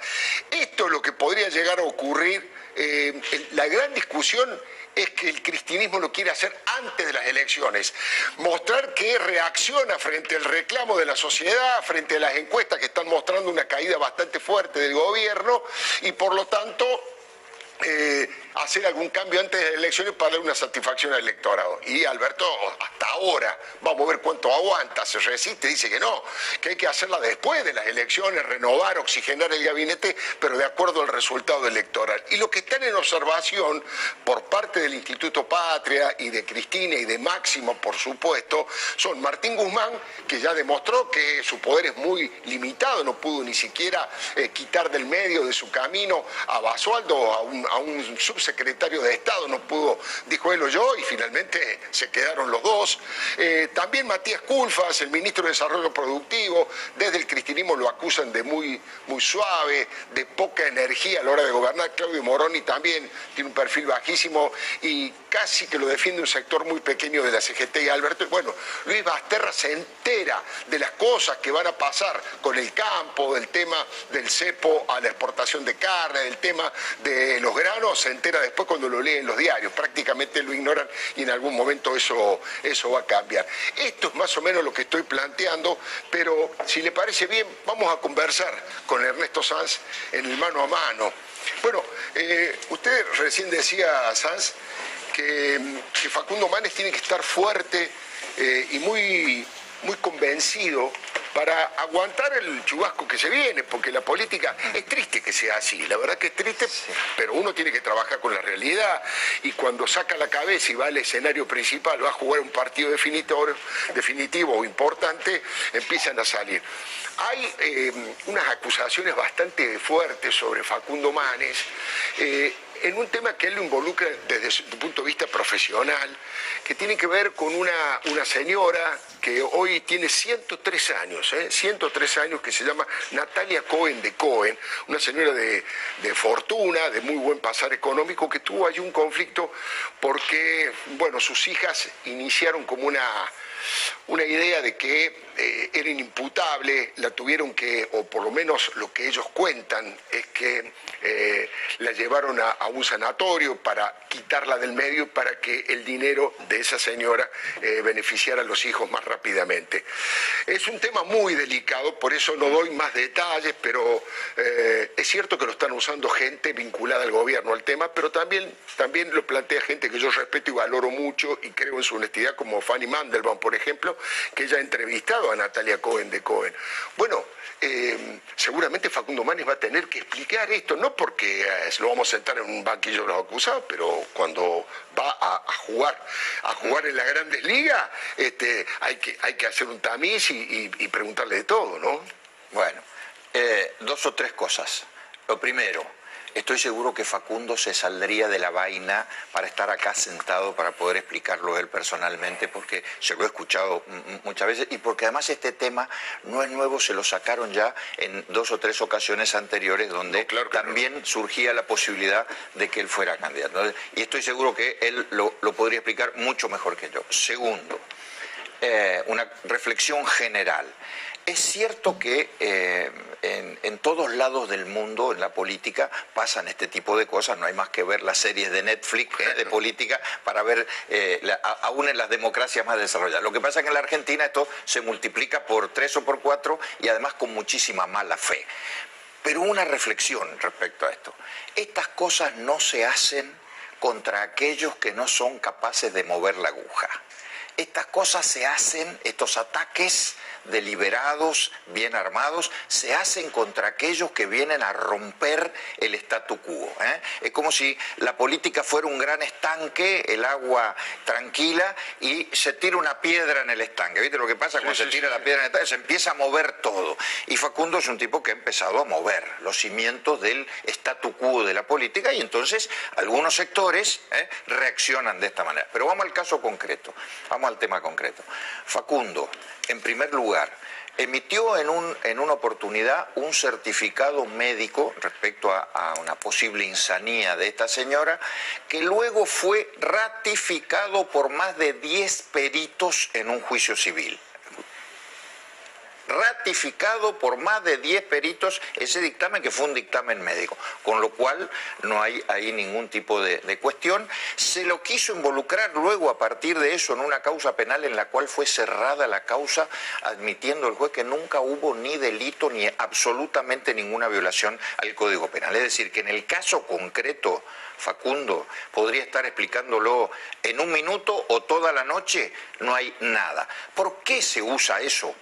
Esto es lo que podría llegar a ocurrir. Eh, la gran discusión es que el cristianismo lo quiere hacer antes de las elecciones, mostrar que reacciona frente al reclamo de la sociedad, frente a las encuestas que están mostrando una caída bastante fuerte del gobierno y por lo tanto eh, hacer algún cambio antes de las elecciones para dar una satisfacción al electorado. Y Alberto, hasta ahora, vamos a ver cuánto aguanta, se resiste, dice que no, que hay que hacerla después de las elecciones, renovar, oxigenar el gabinete, pero de acuerdo al resultado electoral. Y lo que están en observación por parte del Instituto Patria y de Cristina y de Máximo, por supuesto, son Martín Guzmán, que ya demostró que su poder es muy limitado, no pudo ni siquiera eh, quitar del medio de su camino a Basualdo, a un, a secretario de Estado, no pudo, dijo él o yo, y finalmente se quedaron los dos. Eh, también Matías Culfas, el ministro de Desarrollo Productivo, desde el cristianismo lo acusan de muy, muy suave, de poca energía a la hora de gobernar. Claudio Moroni también tiene un perfil bajísimo y casi que lo defiende un sector muy pequeño de la CGT y Alberto. Bueno, Luis Basterra se entera de las cosas que van a pasar con el campo, del tema del cepo a la exportación de carne, del tema de los granos, se entera después cuando lo leen los diarios. Prácticamente lo ignoran y en algún momento eso, eso va a cambiar. Esto es más o menos lo que estoy planteando, pero si le parece bien, vamos a conversar con Ernesto Sanz en el mano a mano. Bueno, eh, usted recién decía, Sanz, que, Facundo Manes tiene que estar fuerte eh, y muy, muy convencido para aguantar el chubasco que se viene, porque la política es triste que sea así, la verdad que es triste, pero uno tiene que trabajar con la realidad y cuando saca la cabeza y va al escenario principal, va a jugar un partido definitivo, definitivo o importante, empiezan a salir. Hay eh, unas acusaciones bastante fuertes sobre Facundo Manes. Eh, en un tema que él lo involucra desde su punto de vista profesional, que tiene que ver con una, una señora que hoy tiene 103 años, 103 ¿eh? años, que se llama Natalia Cohen de Cohen, una señora de, de, fortuna, de muy buen pasar económico, que tuvo allí un conflicto porque, bueno, sus hijas iniciaron como una una idea de que eh, era inimputable, la tuvieron que, o por lo menos lo que ellos cuentan, es que eh, la llevaron a, un sanatorio para quitarla del medio para que el dinero de esa señora eh, beneficiara a los hijos más rápidamente. Es un tema muy delicado, por eso no doy más detalles, pero es cierto que lo están usando gente vinculada al gobierno al tema, pero también, también lo plantea gente que yo respeto y valoro mucho y creo en su honestidad, como Fanny Mandelbaum, por ejemplo, que ella ha entrevistado a Natalia Cohen de Cohen. Bueno, eh, seguramente Facundo Manes va a tener que explicar esto, no porque eh, lo vamos a sentar en un banquillo de los acusados, pero cuando va a, jugar, a jugar en las grandes ligas, este, hay, que, hay que hacer un tamiz y, preguntarle de todo, ¿no? Bueno, eh, dos o tres cosas. Lo primero, Estoy seguro que Facundo se saldría de la vaina para estar acá sentado para poder explicarlo él personalmente, porque se lo he escuchado muchas veces y porque además este tema no es nuevo, se lo sacaron ya en dos o tres ocasiones anteriores donde también surgía la posibilidad de que él fuera candidato. Y estoy seguro que él lo, podría explicar mucho mejor que yo. Segundo, eh, una reflexión general. Es cierto que eh, en, todos lados del mundo, en la política, pasan este tipo de cosas. No hay más que ver las series de Netflix eh, de política para ver, eh, aún en las democracias más desarrolladas. Lo que pasa es que en la Argentina esto se multiplica por tres o por cuatro y además con muchísima mala fe. Pero una reflexión respecto a esto. Estas cosas no se hacen contra aquellos que no son capaces de mover la aguja. Estas cosas se hacen, estos ataques deliberados, bien armados, se hacen contra aquellos que vienen a romper el statu quo. ¿eh? Es como si la política fuera un gran estanque, el agua tranquila, y se tira una piedra en el estanque. ¿Viste lo que pasa cuando se tira la piedra en el estanque? Se empieza a mover todo. Y Facundo es un tipo que ha empezado a mover los cimientos del statu quo de la política y entonces algunos sectores ¿eh? reaccionan de esta manera. Pero vamos al caso concreto, vamos al tema concreto. Facundo, en primer lugar, emitió en, un, en una oportunidad un certificado médico respecto a, a, una posible insanía de esta señora, que luego fue ratificado por más de 10 peritos en un juicio civil ratificado por más de 10 peritos ese dictamen que fue un dictamen médico, con lo cual no hay ahí ningún tipo de, cuestión. Se lo quiso involucrar luego a partir de eso en una causa penal en la cual fue cerrada la causa, admitiendo el juez que nunca hubo ni delito ni absolutamente ninguna violación al Código Penal. Es decir, que en el caso concreto, Facundo podría estar explicándolo en un minuto o toda la noche, no hay nada. ¿Por qué se usa eso?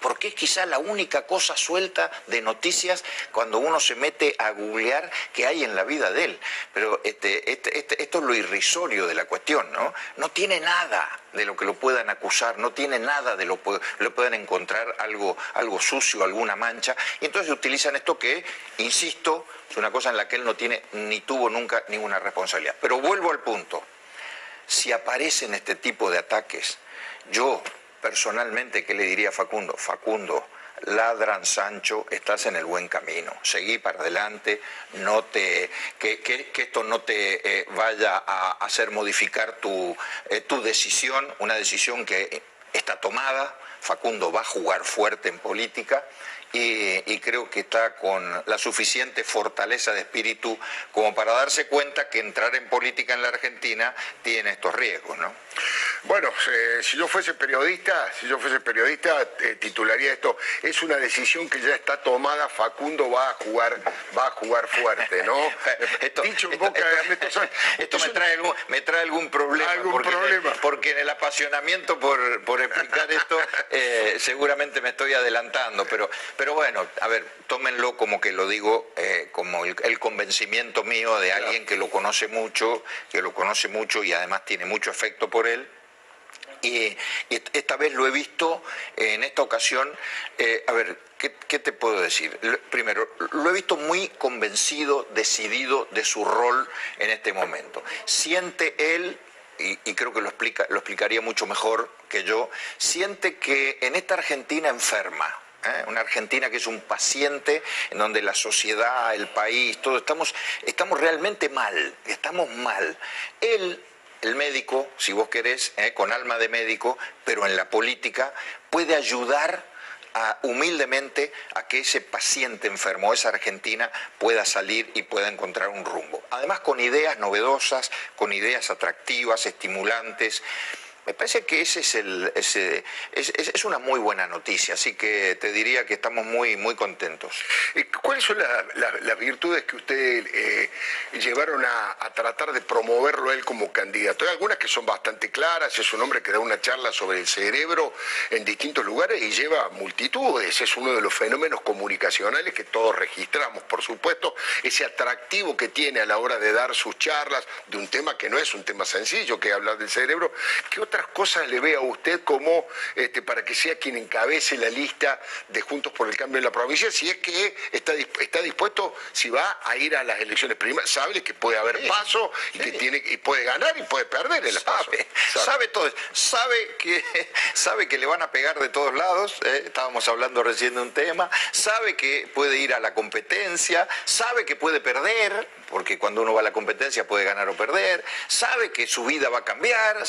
Porque es quizá la única cosa suelta de noticias cuando uno se mete a googlear que hay en la vida de él. Pero este, este, este, esto es lo irrisorio de la cuestión, ¿no? No tiene nada de lo que lo puedan acusar, no tiene nada de lo que lo puedan encontrar algo, algo sucio, alguna mancha, y entonces utilizan esto que, insisto, es una cosa en la que él no tiene ni tuvo nunca ninguna responsabilidad. Pero vuelvo al punto, si aparecen este tipo de ataques, yo personalmente, ¿qué le diría a Facundo? Facundo, ladran Sancho, estás en el buen camino, seguí para adelante, no te, que, esto no te eh, vaya a hacer modificar tu, eh, tu decisión, una decisión que está tomada, Facundo va a jugar fuerte en política y, creo que está con la suficiente fortaleza de espíritu como para darse cuenta que entrar en política en la Argentina tiene estos riesgos, ¿no? Bueno, eh, si yo fuese periodista, si yo fuese periodista, eh, titularía esto, es una decisión que ya está tomada, Facundo va a jugar, va a jugar fuerte, ¿no? <laughs> esto, Dicho en boca <laughs> esto, me, trae algún, me trae algún problema, porque, En el, apasionamiento por, explicar esto <laughs> eh, seguramente me estoy adelantando, pero, pero bueno, a ver, tómenlo como que lo digo, como el, el, convencimiento mío de alguien que lo conoce mucho, que lo conoce mucho y además tiene mucho efecto por él y, esta vez lo he visto en esta ocasión, eh, a ver, ¿qué, te puedo decir? Primero, lo he visto muy convencido, decidido de su rol en este momento. Siente él y, creo que lo, explica, lo explicaría mucho mejor que yo, siente que en esta Argentina enferma, ¿eh? una Argentina que es un paciente en donde la sociedad, el país, todo, estamos, estamos realmente mal, estamos mal. Él el médico, si vos querés, eh, con alma de médico, pero en la política, puede ayudar humildemente a que ese paciente enfermo, esa Argentina, pueda salir y pueda encontrar un rumbo. Además, con ideas novedosas, con ideas atractivas, estimulantes. Me parece que ese es, el, ese, es, es, una muy buena noticia, así que te diría que estamos muy, muy contentos. Eh, ¿Cuáles son las virtudes que usted eh, llevaron a, a, tratar de promoverlo él como candidato? Hay algunas que son bastante claras, es un hombre que da una charla sobre el cerebro en distintos lugares y lleva multitudes, es uno de los fenómenos comunicacionales que todos registramos, por supuesto, ese atractivo que tiene a la hora de dar sus charlas de un tema que no es un tema sencillo, que hablar del cerebro. ¿Qué otra cosas le ve a usted como este, para que sea quien encabece la lista de Juntos por el Cambio en la provincia, si es que está, está dispuesto, si va a ir a las elecciones primarias, sabe que puede haber paso y que tiene y puede ganar y puede perder el sabe, Sabe, todo, sabe que <laughs> sabe que le van a pegar de todos lados, ¿eh? estábamos hablando recién de un tema, sabe que puede ir a la competencia, sabe que puede perder, porque cuando uno va a la competencia puede ganar o perder, sabe que su vida va a cambiar,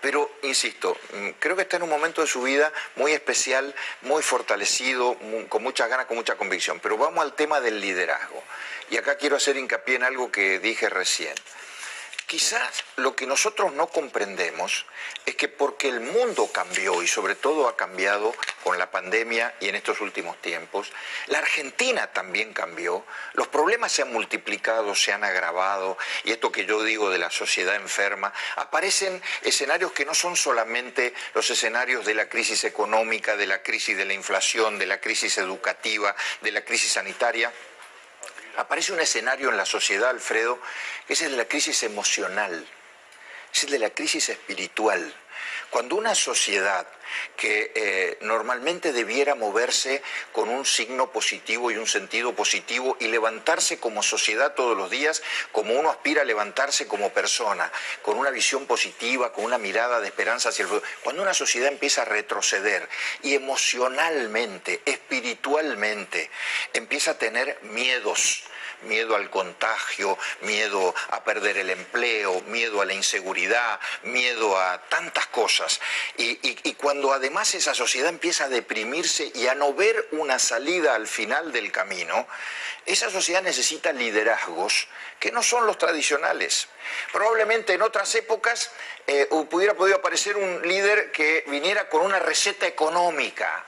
pero insisto, mm, creo que está en un momento de su vida muy especial, muy fortalecido, con muchas ganas, con mucha convicción. Pero vamos al tema del liderazgo. Y acá quiero hacer hincapié en algo que dije recién. Quizás lo que nosotros no comprendemos es que porque el mundo cambió y sobre todo ha cambiado con la pandemia y en estos últimos tiempos, la Argentina también cambió, los problemas se han multiplicado, se han agravado y esto que yo digo de la sociedad enferma, aparecen escenarios que no son solamente los escenarios de la crisis económica, de la crisis de la inflación, de la crisis educativa, de la crisis sanitaria, aparece un escenario en la sociedad, Alfredo, que es el de la crisis emocional, es el de la crisis espiritual. Cuando una sociedad que eh, normalmente debiera moverse con un signo positivo y un sentido positivo y levantarse como sociedad todos los días, como uno aspira a levantarse como persona, con una visión positiva, con una mirada de esperanza hacia el futuro. Cuando una sociedad empieza a retroceder y emocionalmente, espiritualmente, empieza a tener miedos, miedo al contagio, miedo a perder el empleo, miedo a la inseguridad, miedo a tantas cosas. Y, cuando además esa sociedad empieza a deprimirse y a no ver una salida al final del camino, esa sociedad necesita liderazgos que no son los tradicionales. Probablemente en otras épocas eh, hubiera podido aparecer un líder que viniera con una receta económica.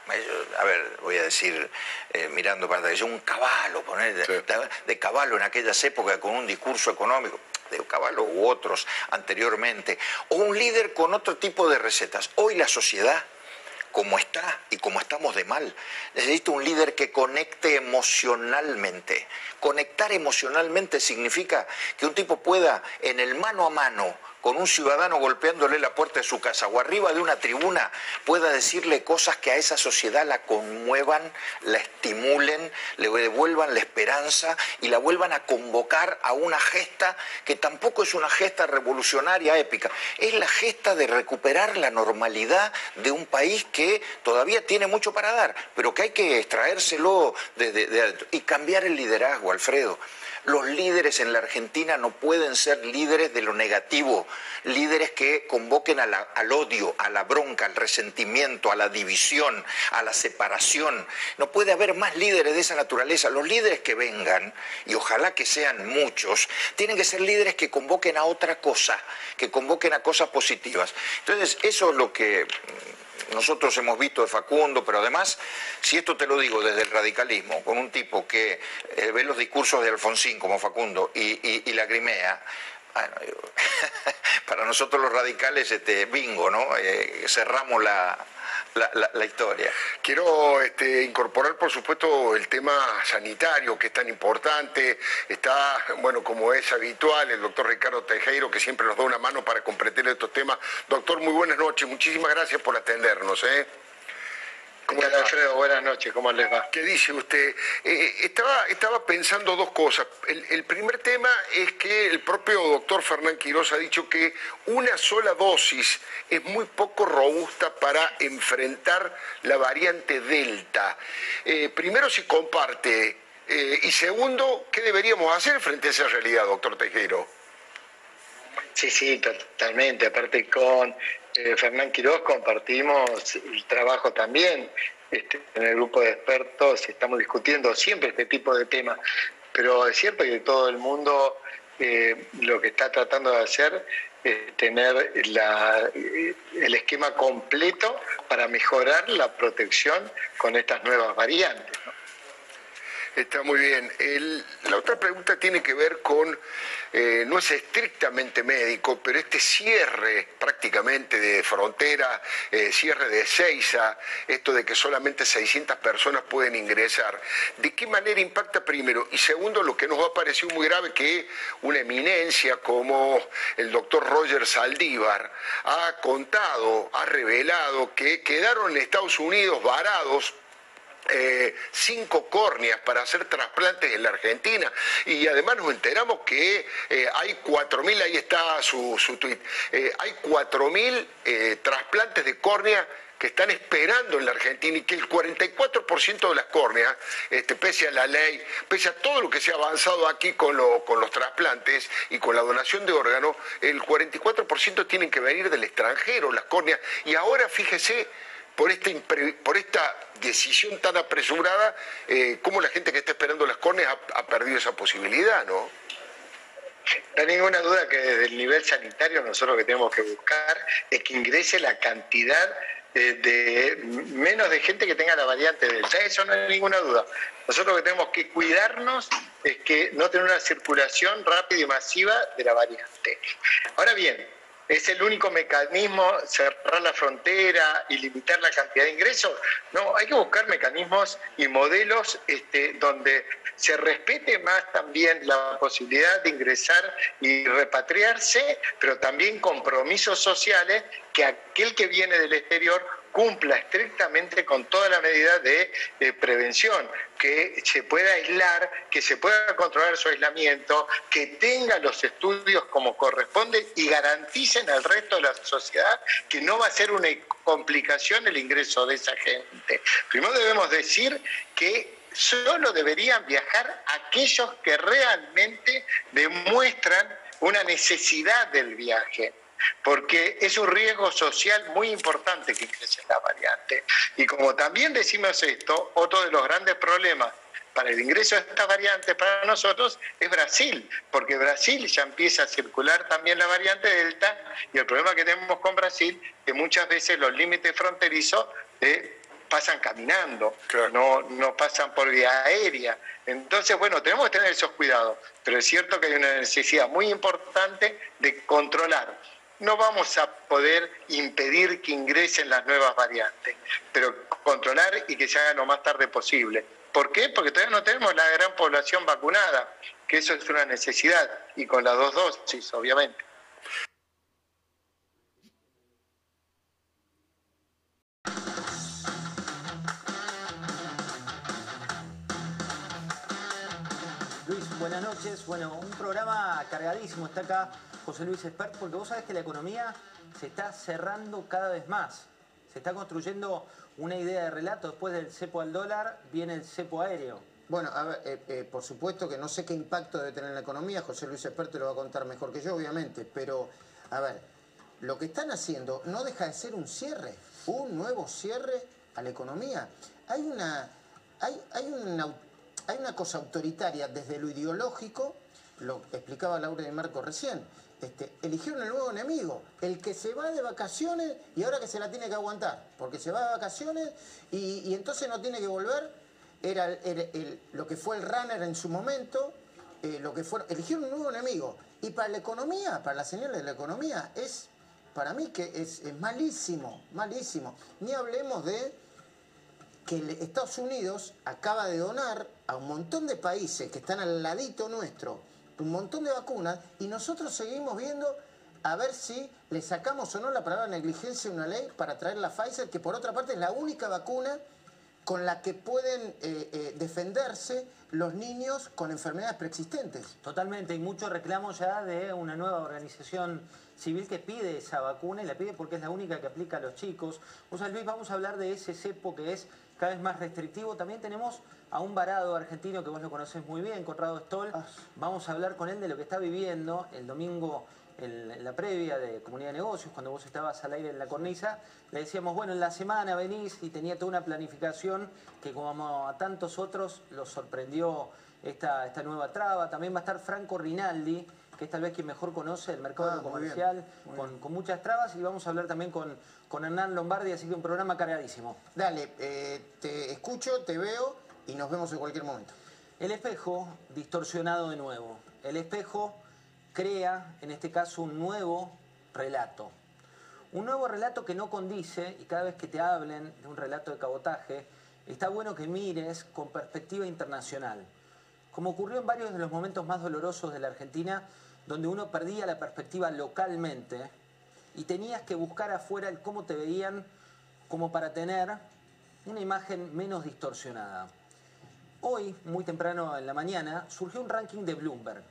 A ver, voy a decir, eh, mirando para atrás, un caballo, poner de, caballo en aquellas épocas con un discurso económico de Caballo u otros anteriormente, o un líder con otro tipo de recetas. Hoy la sociedad como está y como estamos de mal. Necesito un líder que conecte emocionalmente. Conectar emocionalmente significa que un tipo pueda en el mano a mano con un ciudadano golpeándole la puerta de su casa o arriba de una tribuna pueda decirle cosas que a esa sociedad la conmuevan, la estimulen, le devuelvan la esperanza y la vuelvan a convocar a una gesta que tampoco es una gesta revolucionaria épica, es la gesta de recuperar la normalidad de un país que todavía tiene mucho para dar, pero que hay que extraérselo y cambiar el liderazgo, Alfredo. Los líderes en la Argentina no pueden ser líderes de lo negativo, líderes que convoquen al odio, a la bronca, al resentimiento, a la división, a la separación. No puede haber más líderes de esa naturaleza. Los líderes que vengan, y ojalá que sean muchos, tienen que ser líderes que convoquen a otra cosa, que convoquen a cosas positivas. Entonces, eso es lo que nosotros hemos visto de Facundo, pero además, si esto te lo digo desde el radicalismo, con un tipo que eh, ve los discursos de Alfonsín como Facundo y, la Crimea, <laughs> para nosotros los radicales, este, bingo, ¿no? Eh, cerramos la, la, historia. Quiero este, incorporar, por supuesto, el tema sanitario, que es tan importante. Está, bueno, como es habitual, el doctor Ricardo Tejero, que siempre nos da una mano para comprender estos temas. Doctor, muy buenas noches. Muchísimas gracias por atendernos. ¿eh? ¿Cómo Alfredo? Buenas noches, ¿cómo les va? ¿Qué dice usted? Eh, estaba, estaba pensando dos cosas. El, primer tema es que el propio doctor Fernán Quiroz ha dicho que una sola dosis es muy poco robusta para enfrentar la variante Delta. Eh, primero, si comparte. Eh, y segundo, ¿qué deberíamos hacer frente a esa realidad, doctor Tejero? Sí, sí, totalmente. Aparte con eh, Fernán Quiroz compartimos el trabajo también este, en el grupo de expertos, estamos discutiendo siempre este tipo de temas, pero es cierto que todo el mundo eh, lo que está tratando de hacer es tener el esquema completo para mejorar la protección con estas nuevas variantes. Está muy bien. la otra pregunta tiene que ver con, eh, no es estrictamente médico, pero este cierre prácticamente de frontera, eh, cierre de Seiza, esto de que solamente 600 personas pueden ingresar, ¿de qué manera impacta primero? Y segundo, lo que nos ha parecido muy grave, que una eminencia como el doctor Roger Saldívar ha contado, ha revelado que quedaron en Estados Unidos varados eh, cinco córneas para hacer trasplantes en la Argentina y además nos enteramos que eh, hay 4.000, ahí está su, su tweet, eh, hay 4.000 trasplantes de córnea que están esperando en la Argentina y que el 44% de las córneas, este, pese a la ley, pese a todo lo que se ha avanzado aquí con, con los trasplantes y con la donación de órganos, el 44% tienen que venir del extranjero, las córneas. Y ahora fíjese por esta, decisión tan apresurada, eh, cómo la gente que está esperando las córneas ha, perdido esa posibilidad, ¿no? No hay ninguna duda que desde el nivel sanitario nosotros lo que tenemos que buscar es que ingrese la cantidad de, menos de gente que tenga la variante Delta. Eso no hay ninguna duda. Nosotros lo que tenemos que cuidarnos es que no tener una circulación rápida y masiva de la variante. Ahora bien, ¿Es el único mecanismo cerrar la frontera y limitar la cantidad de ingresos? No, hay que buscar mecanismos y modelos este, donde se respete más también la posibilidad de ingresar y repatriarse, pero también compromisos sociales que aquel que viene del exterior cumpla estrictamente con toda la medida de, prevención, que se pueda aislar, que se pueda controlar su aislamiento, que tenga los estudios como corresponde y garanticen al resto de la sociedad que no va a ser una complicación el ingreso de esa gente. Primero debemos decir que solo deberían viajar aquellos que realmente demuestran una necesidad del viaje porque es un riesgo social muy importante que crece la variante. Y como también decimos esto, otro de los grandes problemas para el ingreso de esta variante para nosotros es Brasil, porque Brasil ya empieza a circular también la variante Delta y el problema que tenemos con Brasil es que muchas veces los límites fronterizos eh, pasan caminando, no, no pasan por vía aérea. Entonces, bueno, tenemos que tener esos cuidados, pero es cierto que hay una necesidad muy importante de controlar no vamos a poder impedir que ingresen las nuevas variantes, pero controlar y que se haga lo más tarde posible. ¿Por qué? Porque todavía no tenemos la gran población vacunada, que eso es una necesidad, y con las dos dosis, obviamente. Luis, buenas noches. Bueno, un programa cargadísimo está acá José Luis Espert, porque vos sabés que la economía se está cerrando cada vez más. Se está construyendo una idea de relato. Después del cepo al dólar viene el cepo aéreo. Bueno, a ver, eh, eh, por supuesto que no sé qué impacto debe tener en la economía, José Luis Espert te lo va a contar mejor que yo, obviamente, pero, a ver, lo que están haciendo no deja de ser un cierre, un nuevo cierre a la economía. Hay una, hay, hay una, hay una cosa autoritaria desde lo ideológico, lo explicaba Laura de Marco recién, este, eligieron el nuevo enemigo, el que se va de vacaciones y ahora que se la tiene que aguantar, porque se va de vacaciones y, entonces no tiene que volver, era, lo que fue el runner en su momento, eh, lo que fue, eligieron un nuevo enemigo. Y para la economía, para las señales de la economía, es, para mí que es, es malísimo, malísimo. Ni hablemos de que Estados Unidos acaba de donar a un montón de países que están al ladito nuestro, un montón de vacunas y nosotros seguimos viendo a ver si le sacamos o no la palabra negligencia a una ley para traer la Pfizer, que por otra parte es la única vacuna con la que pueden eh, eh, defenderse los niños con enfermedades preexistentes. Totalmente, y mucho reclamo ya de una nueva organización civil que pide esa vacuna y la pide porque es la única que aplica a los chicos. O sea, Luis, vamos a hablar de ese cepo que es cada vez más restrictivo. También tenemos a un varado argentino que vos lo conocés muy bien, Conrado Stoll. Ah. Vamos a hablar con él de lo que está viviendo. El domingo en la previa de Comunidad de Negocios, cuando vos estabas al aire en la cornisa, le decíamos, bueno, en la semana venís y tenía toda una planificación que como a tantos otros los sorprendió esta, esta nueva traba. También va a estar Franco Rinaldi, que es tal vez quien mejor conoce el mercado Ah, muy comercial, bien, muy con, bien. con muchas trabas, y vamos a hablar también con, con Hernán Lombardi, así que un programa cargadísimo. Dale, eh, te escucho, te veo y nos vemos en cualquier momento. El espejo distorsionado de nuevo. El espejo crea, en este caso, un nuevo relato. Un nuevo relato que no condice, y cada vez que te hablen de un relato de cabotaje, está bueno que mires con perspectiva internacional. Como ocurrió en varios de los momentos más dolorosos de la Argentina, donde uno perdía la perspectiva localmente y tenías que buscar afuera el cómo te veían como para tener una imagen menos distorsionada. Hoy, muy temprano en la mañana, surgió un ranking de Bloomberg.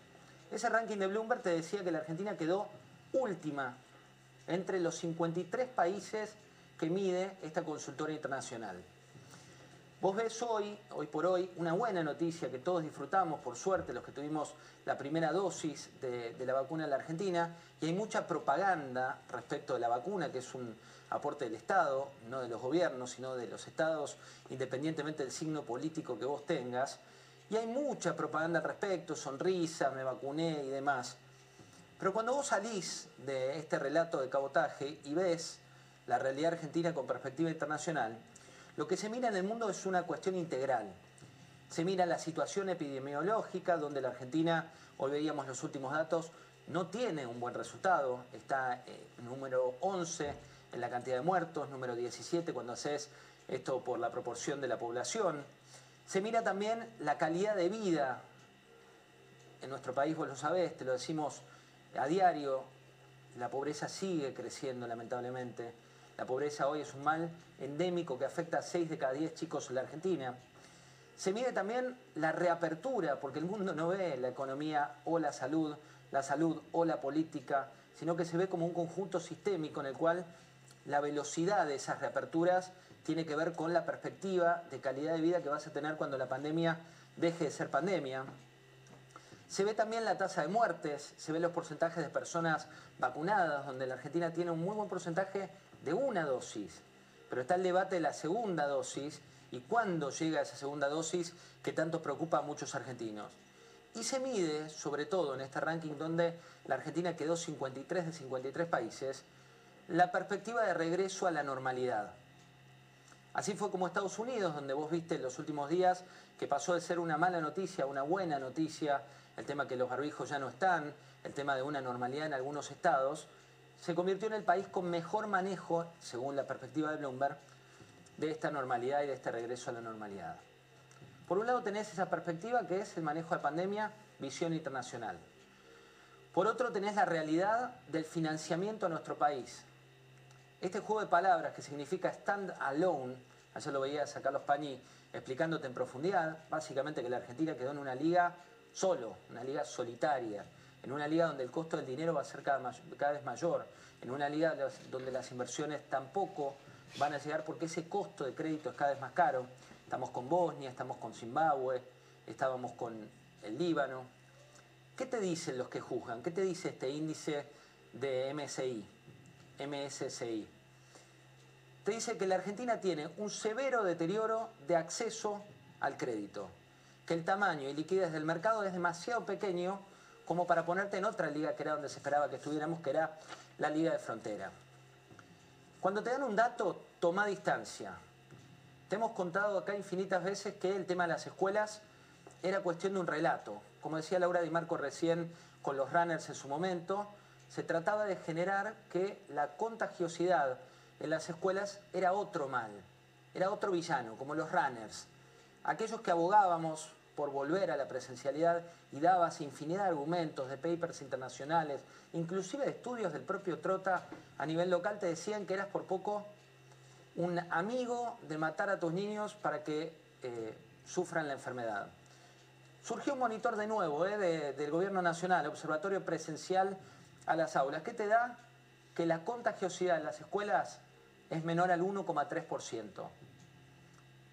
Ese ranking de Bloomberg te decía que la Argentina quedó última entre los 53 países que mide esta consultora internacional. Vos ves hoy, hoy por hoy, una buena noticia que todos disfrutamos, por suerte, los que tuvimos la primera dosis de, de la vacuna en la Argentina, y hay mucha propaganda respecto de la vacuna, que es un aporte del Estado, no de los gobiernos, sino de los estados, independientemente del signo político que vos tengas. Y hay mucha propaganda al respecto, sonrisa, me vacuné y demás. Pero cuando vos salís de este relato de cabotaje y ves la realidad argentina con perspectiva internacional, lo que se mira en el mundo es una cuestión integral. Se mira la situación epidemiológica, donde la Argentina, hoy veíamos los últimos datos, no tiene un buen resultado. Está eh, número 11 en la cantidad de muertos, número 17 cuando haces esto por la proporción de la población. Se mira también la calidad de vida. En nuestro país, vos lo sabés, te lo decimos a diario, la pobreza sigue creciendo lamentablemente. La pobreza hoy es un mal endémico que afecta a 6 de cada 10 chicos en la Argentina. Se mide también la reapertura, porque el mundo no ve la economía o la salud, la salud o la política, sino que se ve como un conjunto sistémico en el cual la velocidad de esas reaperturas tiene que ver con la perspectiva de calidad de vida que vas a tener cuando la pandemia deje de ser pandemia. Se ve también la tasa de muertes, se ven los porcentajes de personas vacunadas, donde la Argentina tiene un muy buen porcentaje de una dosis. Pero está el debate de la segunda dosis y cuándo llega esa segunda dosis que tanto preocupa a muchos argentinos. Y se mide, sobre todo en este ranking donde la Argentina quedó 53 de 53 países, la perspectiva de regreso a la normalidad. Así fue como Estados Unidos, donde vos viste en los últimos días que pasó de ser una mala noticia a una buena noticia, el tema que los barbijos ya no están, el tema de una normalidad en algunos estados, se convirtió en el país con mejor manejo, según la perspectiva de Bloomberg, de esta normalidad y de este regreso a la normalidad. Por un lado tenés esa perspectiva que es el manejo de pandemia, visión internacional. Por otro tenés la realidad del financiamiento a nuestro país. Este juego de palabras que significa stand alone, ayer lo veías a Carlos Pañi explicándote en profundidad, básicamente que la Argentina quedó en una liga solo, una liga solitaria, en una liga donde el costo del dinero va a ser cada, cada vez mayor, en una liga donde las inversiones tampoco van a llegar porque ese costo de crédito es cada vez más caro. Estamos con Bosnia, estamos con Zimbabue, estábamos con el Líbano. ¿Qué te dicen los que juzgan? ¿Qué te dice este índice de MSI? MSCI. Te dice que la Argentina tiene un severo deterioro de acceso al crédito, que el tamaño y liquidez del mercado es demasiado pequeño como para ponerte en otra liga que era donde se esperaba que estuviéramos, que era la liga de frontera. Cuando te dan un dato, toma distancia. Te hemos contado acá infinitas veces que el tema de las escuelas era cuestión de un relato. Como decía Laura Di Marco recién con los runners en su momento, se trataba de generar que la contagiosidad en las escuelas era otro mal, era otro villano, como los runners. Aquellos que abogábamos por volver a la presencialidad y dabas infinidad de argumentos de papers internacionales, inclusive de estudios del propio Trota a nivel local, te decían que eras por poco un amigo de matar a tus niños para que eh, sufran la enfermedad. Surgió un monitor de nuevo eh, de- del Gobierno Nacional, Observatorio Presencial a las aulas. ¿Qué te da? Que la contagiosidad en las escuelas es menor al 1,3%.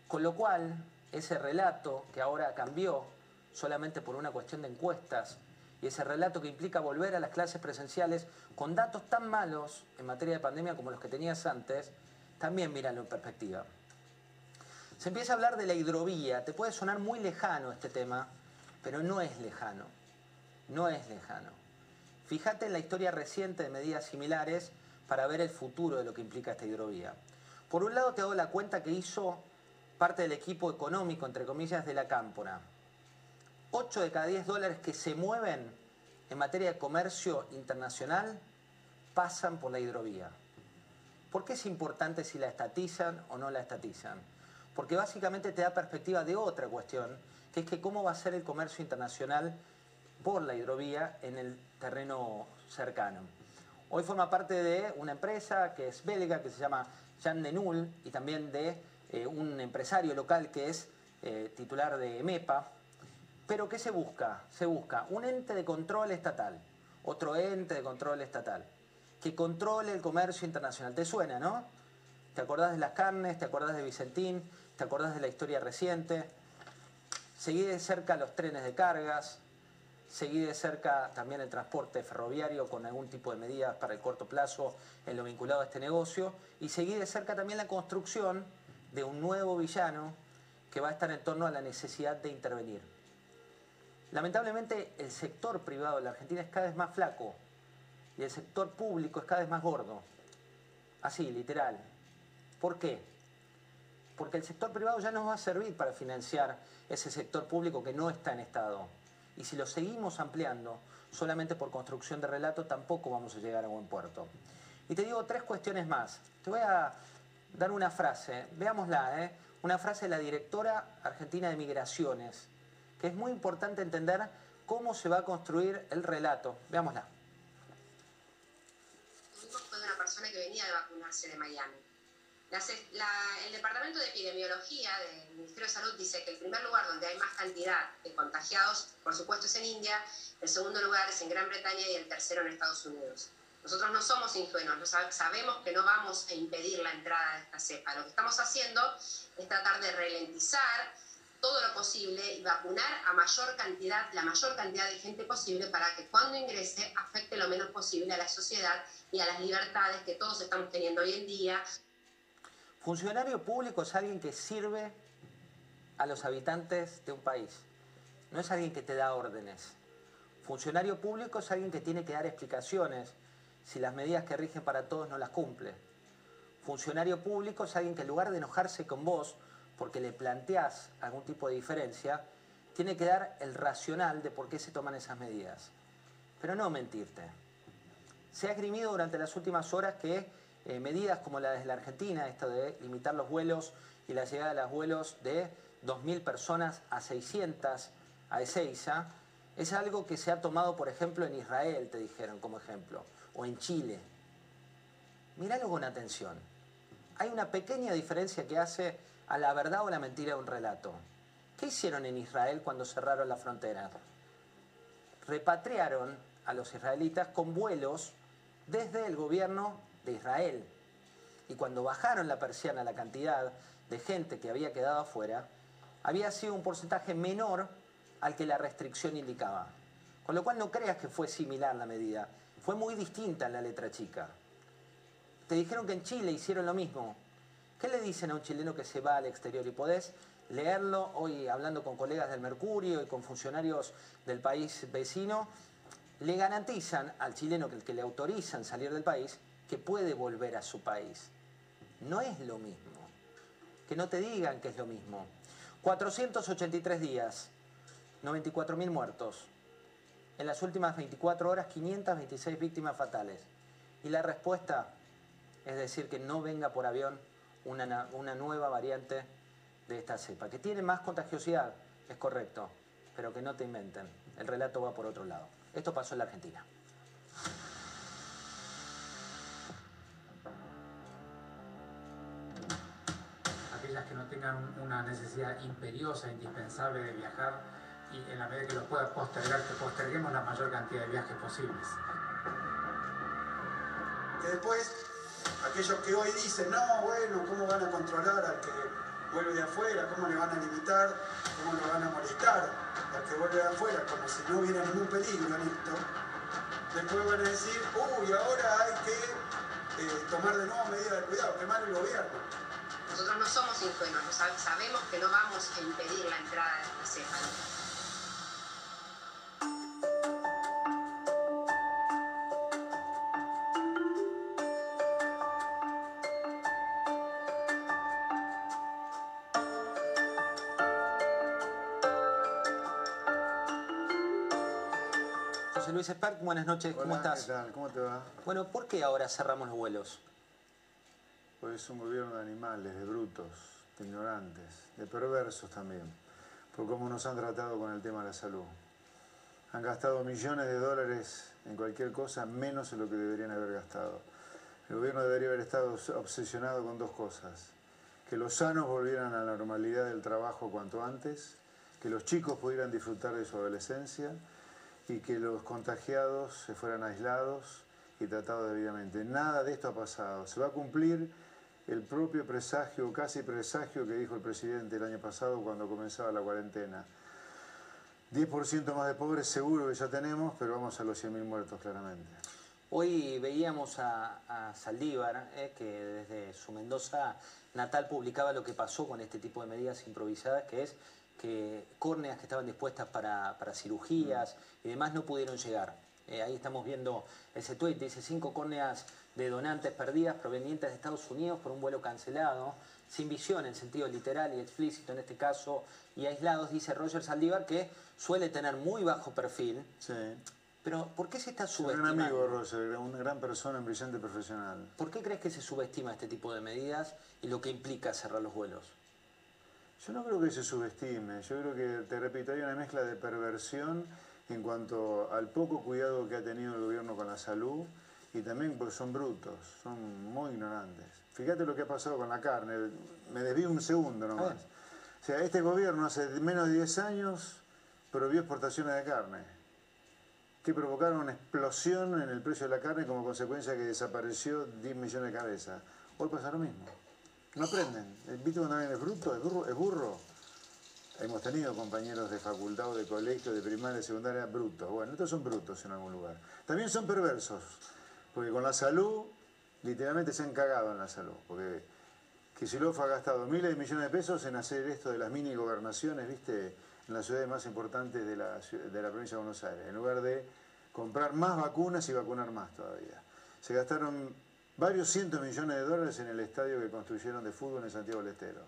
Con lo cual, ese relato que ahora cambió solamente por una cuestión de encuestas y ese relato que implica volver a las clases presenciales con datos tan malos en materia de pandemia como los que tenías antes, también míralo en perspectiva. Se empieza a hablar de la hidrovía, te puede sonar muy lejano este tema, pero no es lejano, no es lejano. Fíjate en la historia reciente de medidas similares para ver el futuro de lo que implica esta hidrovía. Por un lado te hago la cuenta que hizo parte del equipo económico, entre comillas, de la Cámpora. 8 de cada 10 dólares que se mueven en materia de comercio internacional pasan por la hidrovía. ¿Por qué es importante si la estatizan o no la estatizan? Porque básicamente te da perspectiva de otra cuestión, que es que cómo va a ser el comercio internacional por la hidrovía en el terreno cercano. Hoy forma parte de una empresa que es belga, que se llama Jean Denul, y también de eh, un empresario local que es eh, titular de MEPA. Pero ¿qué se busca? Se busca un ente de control estatal, otro ente de control estatal, que controle el comercio internacional. ¿Te suena, no? ¿Te acordás de las carnes? ¿Te acordás de Vicentín? ¿Te acordás de la historia reciente? Seguí de cerca los trenes de cargas, seguí de cerca también el transporte ferroviario con algún tipo de medidas para el corto plazo en lo vinculado a este negocio y seguí de cerca también la construcción de un nuevo villano que va a estar en torno a la necesidad de intervenir. Lamentablemente el sector privado de la Argentina es cada vez más flaco y el sector público es cada vez más gordo. Así, literal. ¿Por qué? Porque el sector privado ya nos va a servir para financiar ese sector público que no está en estado. Y si lo seguimos ampliando solamente por construcción de relato, tampoco vamos a llegar a buen puerto. Y te digo tres cuestiones más. Te voy a dar una frase, veámosla, ¿eh? una frase de la directora argentina de migraciones, que es muy importante entender cómo se va a construir el relato. Veámosla. Fue de una persona que venía de vacunarse de Miami. El Departamento de Epidemiología del Ministerio de Salud dice que el primer lugar donde hay más cantidad de contagiados, por supuesto, es en India, el segundo lugar es en Gran Bretaña y el tercero en Estados Unidos. Nosotros no somos ingenuos, sabemos que no vamos a impedir la entrada de esta cepa. Lo que estamos haciendo es tratar de ralentizar todo lo posible y vacunar a mayor cantidad, la mayor cantidad de gente posible para que cuando ingrese afecte lo menos posible a la sociedad y a las libertades que todos estamos teniendo hoy en día. Funcionario público es alguien que sirve a los habitantes de un país. No es alguien que te da órdenes. Funcionario público es alguien que tiene que dar explicaciones si las medidas que rigen para todos no las cumple. Funcionario público es alguien que en lugar de enojarse con vos porque le planteás algún tipo de diferencia, tiene que dar el racional de por qué se toman esas medidas. Pero no mentirte. Se ha esgrimido durante las últimas horas que eh, medidas como la de la Argentina, esto de limitar los vuelos y la llegada de los vuelos de 2.000 personas a 600 a Ezeiza, es algo que se ha tomado, por ejemplo, en Israel, te dijeron como ejemplo o en Chile. Míralo con atención. Hay una pequeña diferencia que hace a la verdad o la mentira de un relato. ¿Qué hicieron en Israel cuando cerraron la frontera? Repatriaron a los israelitas con vuelos desde el gobierno de Israel. Y cuando bajaron la persiana la cantidad de gente que había quedado afuera, había sido un porcentaje menor al que la restricción indicaba. Con lo cual no creas que fue similar la medida fue muy distinta en la letra chica. Te dijeron que en Chile hicieron lo mismo. ¿Qué le dicen a un chileno que se va al exterior? Y podés leerlo hoy hablando con colegas del Mercurio y con funcionarios del país vecino. Le garantizan al chileno que, el que le autorizan salir del país que puede volver a su país. No es lo mismo. Que no te digan que es lo mismo. 483 días, 94.000 muertos, en las últimas 24 horas 526 víctimas fatales. Y la respuesta es decir que no venga por avión una, una nueva variante de esta cepa, que tiene más contagiosidad, es correcto, pero que no te inventen. El relato va por otro lado. Esto pasó en la Argentina. Aquellas que no tengan una necesidad imperiosa, indispensable de viajar, y en la medida que lo pueda postergar, que posterguemos la mayor cantidad de viajes posibles. Que después, aquellos que hoy dicen, no, bueno, ¿cómo van a controlar al que vuelve de afuera, cómo le van a limitar, cómo lo van a molestar al que vuelve de afuera, como si no hubiera ningún peligro en esto. Después van a decir, uy, ahora hay que eh, tomar de nuevo medidas de cuidado, qué mal el gobierno. Nosotros no somos ingenuos, sabemos que no vamos a impedir la entrada de esta cepa. José Luis Spark, buenas noches, ¿cómo estás? ¿Qué tal? ¿Cómo te va? Bueno, ¿por qué ahora cerramos los vuelos? Pues es un gobierno de animales, de brutos, de ignorantes, de perversos también, por cómo nos han tratado con el tema de la salud. Han gastado millones de dólares en cualquier cosa menos de lo que deberían haber gastado. El gobierno debería haber estado obsesionado con dos cosas. Que los sanos volvieran a la normalidad del trabajo cuanto antes, que los chicos pudieran disfrutar de su adolescencia y que los contagiados se fueran aislados y tratados debidamente. Nada de esto ha pasado. Se va a cumplir el propio presagio, casi presagio que dijo el presidente el año pasado cuando comenzaba la cuarentena. 10% más de pobres seguro que ya tenemos, pero vamos a los 100.000 muertos claramente. Hoy veíamos a, a Saldívar, eh, que desde su Mendoza natal publicaba lo que pasó con este tipo de medidas improvisadas, que es que córneas que estaban dispuestas para, para cirugías y demás no pudieron llegar. Eh, ahí estamos viendo ese tuit, dice cinco córneas de donantes perdidas provenientes de Estados Unidos por un vuelo cancelado, sin visión en sentido literal y explícito en este caso, y aislados, dice Roger Saldívar, que suele tener muy bajo perfil. Sí. Pero ¿por qué se está Es un gran subestimando? amigo, Roger, una gran persona, un brillante profesional. ¿Por qué crees que se subestima este tipo de medidas y lo que implica cerrar los vuelos? Yo no creo que se subestime, yo creo que, te repito, hay una mezcla de perversión en cuanto al poco cuidado que ha tenido el gobierno con la salud y también porque son brutos, son muy ignorantes. Fíjate lo que ha pasado con la carne, me desvío un segundo nomás. O sea, este gobierno hace menos de 10 años prohibió exportaciones de carne, que provocaron una explosión en el precio de la carne como consecuencia que desapareció 10 millones de cabezas. Hoy pasa lo mismo. No aprenden. ¿Viste cuando alguien es bruto? ¿Es burro? ¿Es burro? Hemos tenido compañeros de facultad o de colegio, de primaria, de secundaria, brutos. Bueno, estos son brutos en algún lugar. También son perversos, porque con la salud, literalmente se han cagado en la salud. Porque Kicillof ha gastado miles de millones de pesos en hacer esto de las mini gobernaciones, ¿viste? En las ciudades más importantes de la, de la provincia de Buenos Aires, en lugar de comprar más vacunas y vacunar más todavía. Se gastaron varios cientos de millones de dólares en el estadio que construyeron de fútbol en Santiago del Estero.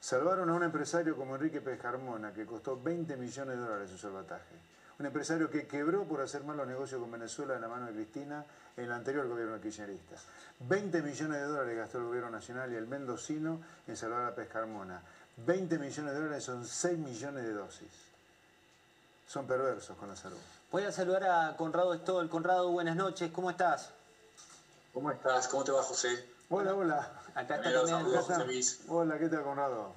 Salvaron a un empresario como Enrique Pescarmona, que costó 20 millones de dólares su salvataje. Un empresario que quebró por hacer malos negocios con Venezuela en la mano de Cristina el anterior gobierno kirchnerista. 20 millones de dólares gastó el gobierno nacional y el mendocino en salvar a Pescarmona. 20 millones de dólares son 6 millones de dosis. Son perversos con la salud. Voy a saludar a Conrado Stoll. Conrado, buenas noches, ¿cómo estás? ¿Cómo estás? ¿Cómo te va, José? Hola, hola. Acá está también. Hola, ¿qué tal, Conrado?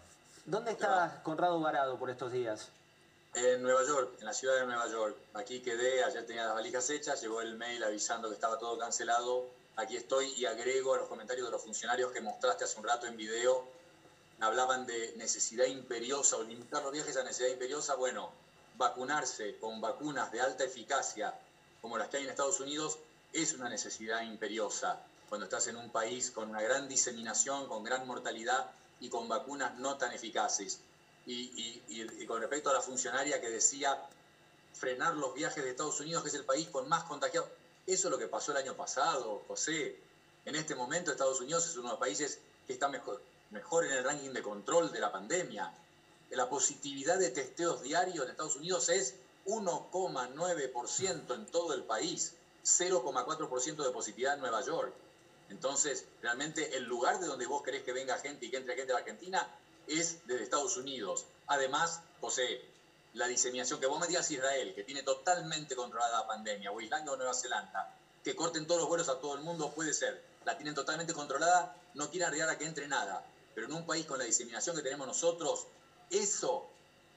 ¿Dónde está Conrado varado por estos días? En Nueva York, en la ciudad de Nueva York. Aquí quedé, ayer tenía las valijas hechas, llegó el mail avisando que estaba todo cancelado. Aquí estoy y agrego a los comentarios de los funcionarios que mostraste hace un rato en video. Hablaban de necesidad imperiosa o limitar los viajes a necesidad imperiosa. Bueno, vacunarse con vacunas de alta eficacia como las que hay en Estados Unidos es una necesidad imperiosa cuando estás en un país con una gran diseminación, con gran mortalidad y con vacunas no tan eficaces. Y, y- y- con respecto a la funcionaria que decía frenar los viajes de Estados Unidos, que es el país con más contagiados, eso es lo que pasó el año pasado, José. En este momento Estados Unidos es uno de los países que está mejor, mejor en el ranking de control de la pandemia. La positividad de testeos diarios en Estados Unidos es 1,9% en todo el país, 0,4% de positividad en Nueva York. Entonces, realmente el lugar de donde vos querés que venga gente y que entre gente a la Argentina es desde Estados Unidos. Además, José, la diseminación que vos me digas Israel, que tiene totalmente controlada la pandemia, o Islandia o Nueva Zelanda, que corten todos los vuelos a todo el mundo, puede ser. La tienen totalmente controlada, no quieren arriesgar a que entre nada. Pero en un país con la diseminación que tenemos nosotros, eso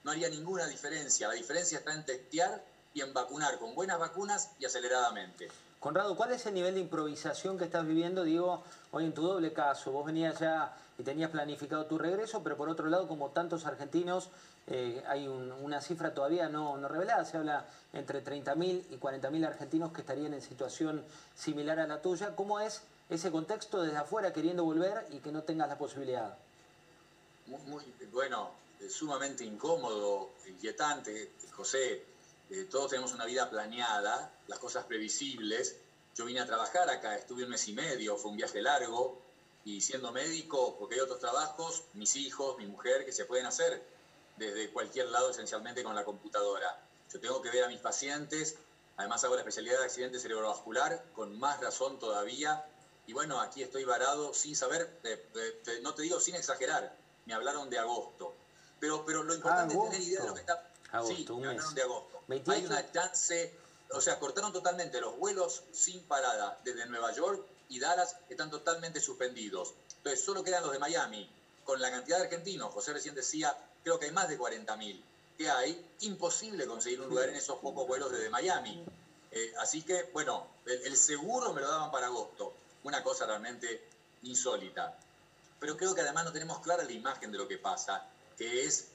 no haría ninguna diferencia. La diferencia está en testear y en vacunar con buenas vacunas y aceleradamente. Conrado, ¿cuál es el nivel de improvisación que estás viviendo? Digo, hoy en tu doble caso, vos venías ya tenías planificado tu regreso, pero por otro lado, como tantos argentinos, eh, hay una cifra todavía no, no revelada, se habla entre 30.000 y 40.000 argentinos que estarían en situación similar a la tuya. ¿Cómo es ese contexto desde afuera queriendo volver y que no tengas la posibilidad? Muy, bueno, sumamente incómodo, inquietante, José. Eh, todos tenemos una vida planeada, las cosas previsibles. Yo vine a trabajar acá, estuve un mes y medio, fue un viaje largo, y siendo médico, porque hay otros trabajos, mis hijos, mi mujer, que se pueden hacer desde cualquier lado, esencialmente con la computadora. Yo tengo que ver a mis pacientes, además hago la especialidad de accidente cerebrovascular, con más razón todavía, y bueno, aquí estoy varado sin saber, no te digo sin exagerar, me hablaron de agosto, pero, pero lo importante es tener idea de lo que está... sí, me hablaron de agosto. Hay una chance, o sea, cortaron totalmente los vuelos sin parada desde Nueva York y Dallas están totalmente suspendidos. Entonces, solo quedan los de Miami. Con la cantidad de argentinos, José recién decía, creo que hay más de 40.000 que hay, imposible conseguir un lugar en esos pocos vuelos desde Miami. Eh, así que, bueno, el, seguro me lo daban para agosto. Una cosa realmente insólita. Pero creo que además no tenemos clara la imagen de lo que pasa, que es,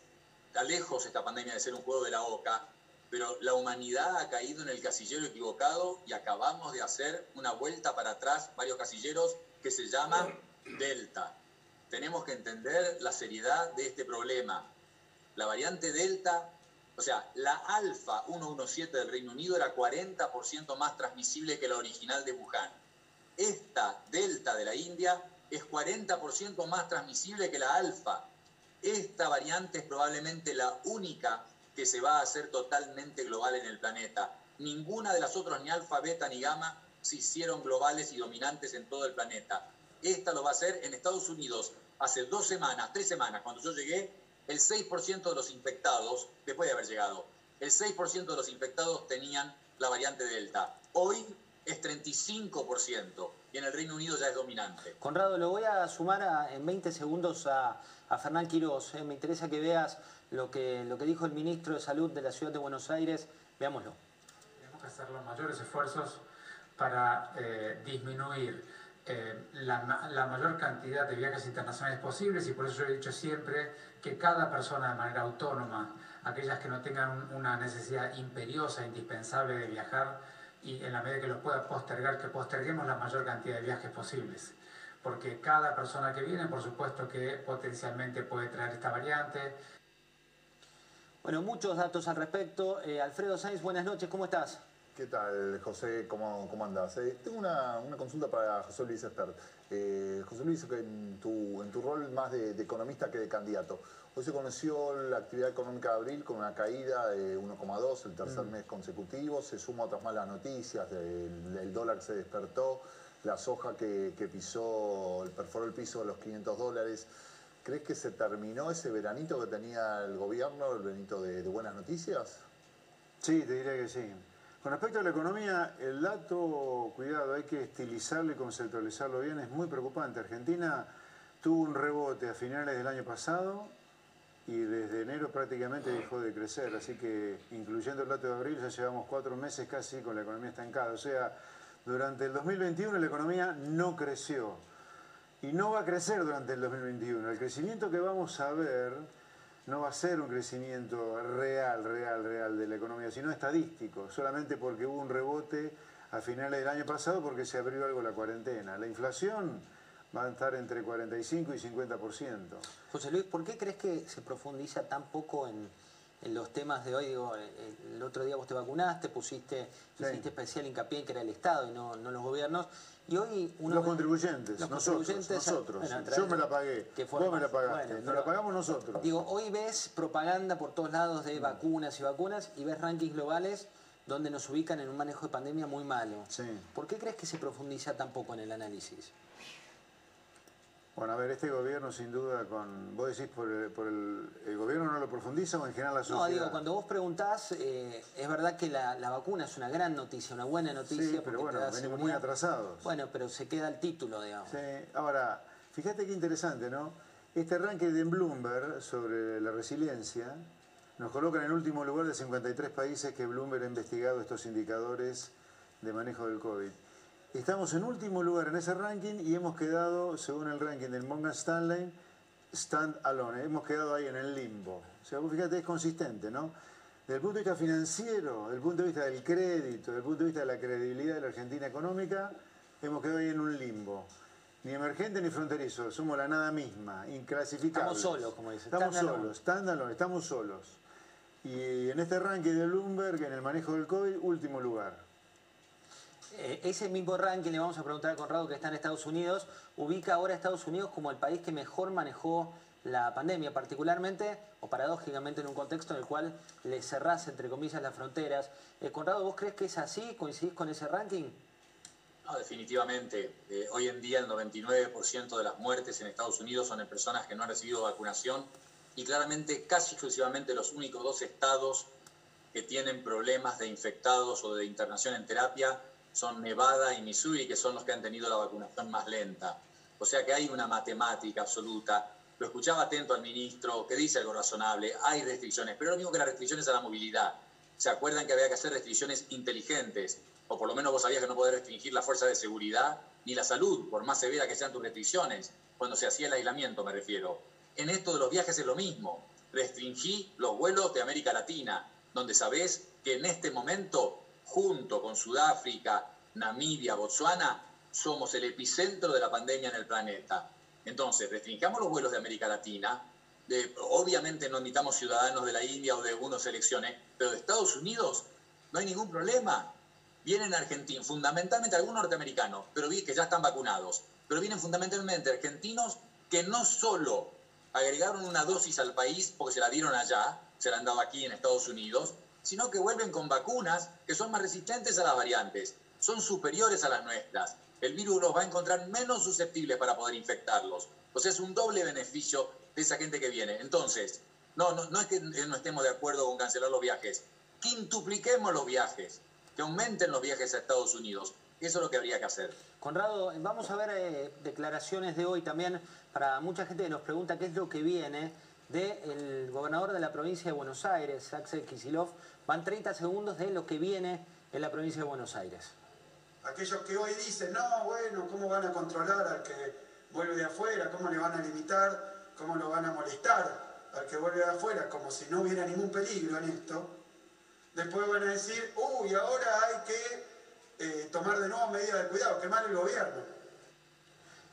está lejos esta pandemia de ser un juego de la boca, pero la humanidad ha caído en el casillero equivocado y acabamos de hacer una vuelta para atrás, varios casilleros, que se llama Delta. Tenemos que entender la seriedad de este problema. La variante Delta, o sea, la alfa 117 del Reino Unido era 40% más transmisible que la original de Wuhan. Esta Delta de la India es 40% más transmisible que la alfa. Esta variante es probablemente la única que se va a hacer totalmente global en el planeta. Ninguna de las otras, ni alfa, beta, ni gamma, se hicieron globales y dominantes en todo el planeta. Esta lo va a hacer en Estados Unidos. Hace dos semanas, tres semanas, cuando yo llegué, el 6% de los infectados, después de haber llegado, el 6% de los infectados tenían la variante Delta. Hoy es 35% y en el Reino Unido ya es dominante. Conrado, lo voy a sumar en 20 segundos a, a Fernán Quiroz. Eh, me interesa que veas lo que, lo que dijo el ministro de Salud de la Ciudad de Buenos Aires. Veámoslo. Tenemos que hacer los mayores esfuerzos para eh, disminuir eh, la, la, mayor cantidad de viajes internacionales posibles y por eso yo he dicho siempre que cada persona de manera autónoma, aquellas que no tengan una necesidad imperiosa, indispensable de viajar y en la medida que lo pueda postergar, que posterguemos la mayor cantidad de viajes posibles porque cada persona que viene, por supuesto que potencialmente puede traer esta variante, bueno, muchos datos al respecto. Eh, Alfredo Sainz, buenas noches, ¿cómo estás? ¿Qué tal, José? ¿Cómo, cómo andás? Eh, tengo una, consulta para José Luis Espert. Eh, José Luis, en tu, en tu rol más de, economista que de candidato, hoy se conoció la actividad económica de abril con una caída de 1,2 el tercer mm. mes consecutivo, se suma otras malas noticias, el, dólar se despertó, la soja que, que pisó, perforó el piso de los 500 dólares. ¿Crees que se terminó ese veranito que tenía el gobierno, el veranito de, buenas noticias? Sí, te diría que sí. Con respecto a la economía, el dato, cuidado, hay que estilizarlo y conceptualizarlo bien, es muy preocupante. Argentina tuvo un rebote a finales del año pasado y desde enero prácticamente dejó de crecer, así que incluyendo el dato de abril ya llevamos cuatro meses casi con la economía estancada. O sea, durante el 2021 la economía no creció y no va a crecer durante el 2021. El crecimiento que vamos a ver no va a ser un crecimiento real, real, real de la economía, sino estadístico, solamente porque hubo un rebote a finales del año pasado porque se abrió algo la cuarentena. La inflación va a estar entre 45 y 50%. José Luis, ¿por qué crees que se profundiza tan poco en, los temas de hoy? Digo, el otro día vos te vacunaste, pusiste, hiciste especial hincapié en que era el Estado y no, no los gobiernos. Y hoy los contribuyentes, nosotros, nosotros. Yo me la pagué, vos me la pagaste, nos la pagamos nosotros. Digo, hoy ves propaganda por todos lados de vacunas y vacunas y ves rankings globales donde nos ubican en un manejo de pandemia muy malo. ¿Por qué crees que se profundiza tan poco en el análisis? Bueno, a ver, este gobierno sin duda con... ¿Vos decís por, el, gobierno no lo profundiza o en general la sociedad? No, digo, cuando vos preguntás, eh, es verdad que la, vacuna es una gran noticia, una buena noticia. Sí, pero bueno, venimos muy atrasados. Bueno, pero se queda el título, digamos. Sí, ahora, fíjate qué interesante, ¿no? Este arranque de Bloomberg sobre la resiliencia nos coloca en el último lugar de 53 países que Bloomberg ha investigado estos indicadores de manejo del COVID. Estamos en último lugar en ese ranking y hemos quedado, según el ranking del Morgan Stanley, stand alone. Hemos quedado ahí en el limbo. O sea, vos fíjate, es consistente, ¿no? Desde el punto de vista financiero, desde el punto de vista del crédito, desde el punto de vista de la credibilidad de la Argentina económica, hemos quedado ahí en un limbo. Ni emergente ni fronterizo, somos la nada misma, inclasificables. Estamos solos, como dice. Estamos solos, stand alone, estamos solos. Y en este ranking de Bloomberg, en el manejo del COVID, último lugar. Eh, ese mismo ranking, le vamos a preguntar a Conrado que está en Estados Unidos, ubica ahora a Estados Unidos como el país que mejor manejó la pandemia, particularmente o paradójicamente en un contexto en el cual le cerrás, entre comillas, las fronteras. Eh, Conrado, ¿vos crees que es así? ¿Coincidís con ese ranking? No, definitivamente. Eh, hoy en día el 99% de las muertes en Estados Unidos son en personas que no han recibido vacunación y claramente casi exclusivamente los únicos dos estados que tienen problemas de infectados o de internación en terapia son Nevada y Missouri, que son los que han tenido la vacunación más lenta. O sea que hay una matemática absoluta. Lo escuchaba atento al ministro, que dice algo razonable, hay restricciones, pero lo mismo que las restricciones a la movilidad. ¿Se acuerdan que había que hacer restricciones inteligentes? O por lo menos vos sabías que no podés restringir la fuerza de seguridad ni la salud, por más severa que sean tus restricciones, cuando se hacía el aislamiento me refiero. En esto de los viajes es lo mismo. Restringí los vuelos de América Latina, donde sabés que en este momento, junto con Sudáfrica, Namibia, Botsuana, somos el epicentro de la pandemia en el planeta. Entonces, restringamos los vuelos de América Latina. Obviamente no invitamos ciudadanos de la India o de algunas elecciones, pero de Estados Unidos no hay ningún problema. Vienen argentinos, fundamentalmente algunos norteamericanos, pero vi que ya están vacunados, pero vienen fundamentalmente argentinos que no solo agregaron una dosis al país porque se la dieron allá, se la han dado aquí en Estados Unidos, sino que vuelven con vacunas que son más resistentes a las variantes, son superiores a las nuestras. El virus los va a encontrar menos susceptibles para poder infectarlos. O sea, es un doble beneficio de esa gente que viene. Entonces, no, no, no es que no estemos de acuerdo con cancelar los viajes, quintupliquemos los viajes, que aumenten los viajes a Estados Unidos. Eso es lo que habría que hacer. Conrado, vamos a ver eh, declaraciones de hoy también para mucha gente que nos pregunta qué es lo que viene del gobernador de la provincia de Buenos Aires, Axel Kicillof. Van 30 segundos de lo que viene en la provincia de Buenos Aires. Aquellos que hoy dicen, no, bueno, ¿cómo van a controlar al que vuelve de afuera? ¿Cómo le van a limitar? ¿Cómo lo van a molestar al que vuelve de afuera? Como si no hubiera ningún peligro en esto. Después van a decir, uy, ahora hay que eh, tomar de nuevo medidas de cuidado, que mal el gobierno.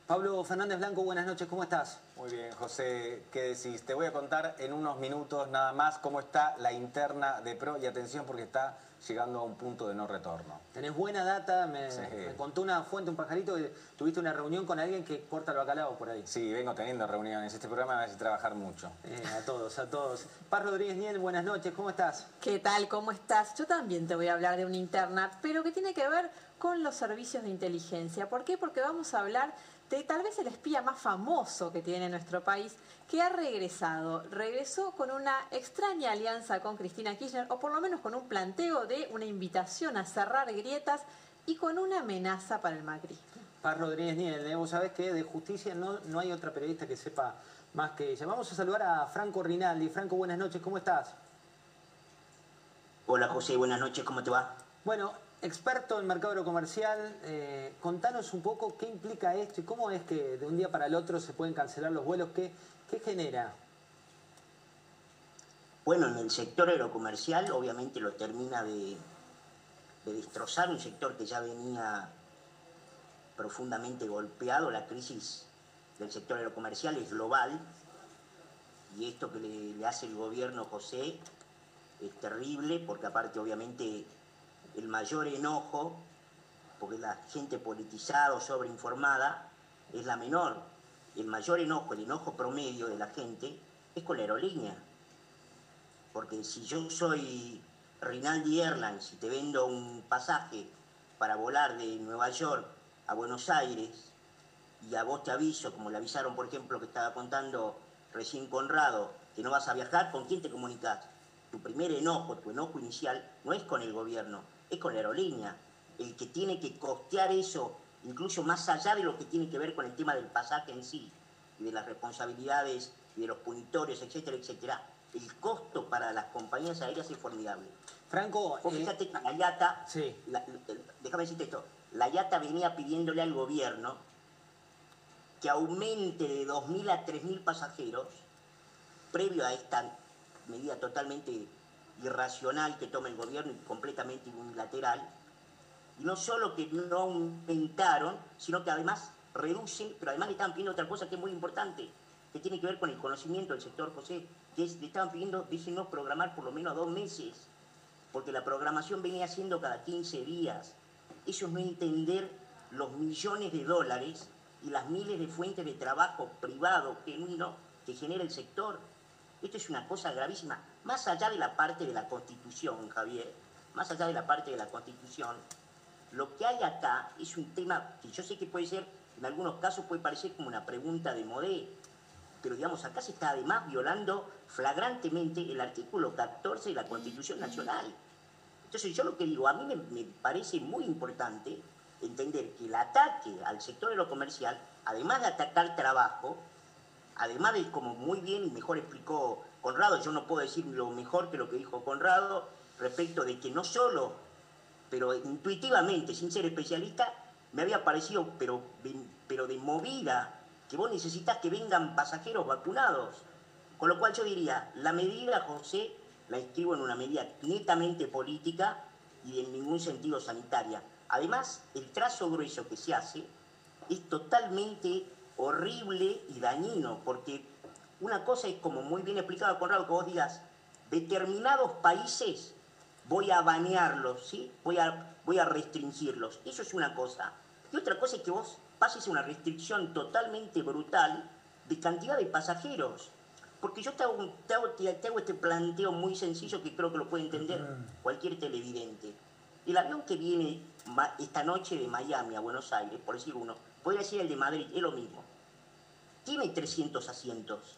Pablo Fernández Blanco, buenas noches, ¿cómo estás? Muy bien, José, ¿qué decís? Te voy a contar en unos minutos nada más cómo está la interna de PRO y atención porque está llegando a un punto de no retorno. Tenés buena data, me, Sí. me contó una fuente, un pajarito, que tuviste una reunión con alguien que corta el bacalao por ahí. Sí, vengo teniendo reuniones. Este programa me hace trabajar mucho. Eh, a todos, a todos. Paz Rodríguez Niel, buenas noches, ¿cómo estás? ¿Qué tal? ¿Cómo estás? Yo también te voy a hablar de una interna, pero que tiene que ver con los servicios de inteligencia. ¿Por qué? Porque vamos a hablar de tal vez el espía más famoso que tiene nuestro país, que ha regresado. Regresó con una extraña alianza con Cristina Kirchner, o por lo menos con un planteo de una invitación a cerrar grietas y con una amenaza para el Macri. Paz Rodríguez Niel, ¿eh? vos sabés que de justicia no, no hay otra periodista que sepa más que ella. Vamos a saludar a Franco Rinaldi. Franco, buenas noches, ¿cómo estás? Hola José, buenas noches, ¿cómo te va? Bueno, experto en mercado aerocomercial, eh, contanos un poco qué implica esto y cómo es que de un día para el otro se pueden cancelar los vuelos, qué, qué genera. Bueno, en el sector aerocomercial obviamente lo termina de, de destrozar un sector que ya venía profundamente golpeado. La crisis del sector aerocomercial es global y esto que le hace el gobierno José es terrible porque aparte obviamente el mayor enojo, porque la gente politizada o sobreinformada es la menor. El mayor enojo, el enojo promedio de la gente es con la aerolínea. Porque si yo soy Rinaldi Airlines y te vendo un pasaje para volar de Nueva York a Buenos Aires y a vos te aviso, como le avisaron, por ejemplo, que estaba contando recién Conrado, que no vas a viajar, ¿con quién te comunicas? Tu primer enojo, tu enojo inicial, no es con el gobierno, es con la aerolínea. El que tiene que costear eso, incluso más allá de lo que tiene que ver con el tema del pasaje en sí, y de las responsabilidades y de los punitorios, etcétera, etcétera, el costo para las compañías aéreas es formidable. Franco, Vos eh, fíjate que la IATA, Sí. la- la- déjame decirte esto, la IATA venía pidiéndole al gobierno que aumente de 2.000 a 3.000 pasajeros, previo a esta medida totalmente irracional que toma el gobierno y completamente unilateral, y no solo que no aumentaron, sino que además reducen, pero además le estaban pidiendo otra cosa que es muy importante, que tiene que ver con el conocimiento del sector José, que es, le estaban pidiendo, déjenos programar por lo menos dos meses, porque la programación venía siendo cada 15 días. Eso es no entender los millones de dólares y las miles de fuentes de trabajo privado, que genera el sector. Esto es una cosa gravísima. Más allá de la parte de la Constitución, Javier, más allá de la parte de la Constitución, lo que hay acá es un tema que yo sé que puede ser, en algunos casos puede parecer como una pregunta de modé, pero digamos, acá se está además violando flagrantemente el artículo 14 de la Constitución Nacional. Entonces yo lo que digo, a mí me, me parece muy importante entender que el ataque al sector de lo comercial, además de atacar trabajo, además de, como muy bien y mejor explicó Conrado, yo no puedo decir lo mejor que lo que dijo Conrado, respecto de que no solo, pero intuitivamente, sin ser especialista, me había parecido, pero, pero de movida, que vos necesitas que vengan pasajeros vacunados. Con lo cual yo diría, la medida, José, la inscribo en una medida netamente política y en ningún sentido sanitaria. Además, el trazo grueso que se hace es totalmente horrible y dañino, porque una cosa es como muy bien explicado Conrado, que vos digas, determinados países voy a banearlos, ¿sí? voy, a, voy a restringirlos. Eso es una cosa. Y otra cosa es que vos pases una restricción totalmente brutal de cantidad de pasajeros. Porque yo te hago, te hago, te hago este planteo muy sencillo que creo que lo puede entender cualquier televidente. El avión que viene esta noche de Miami a Buenos Aires, por decir uno, podría ser el de Madrid, es lo mismo. Tiene 300 asientos,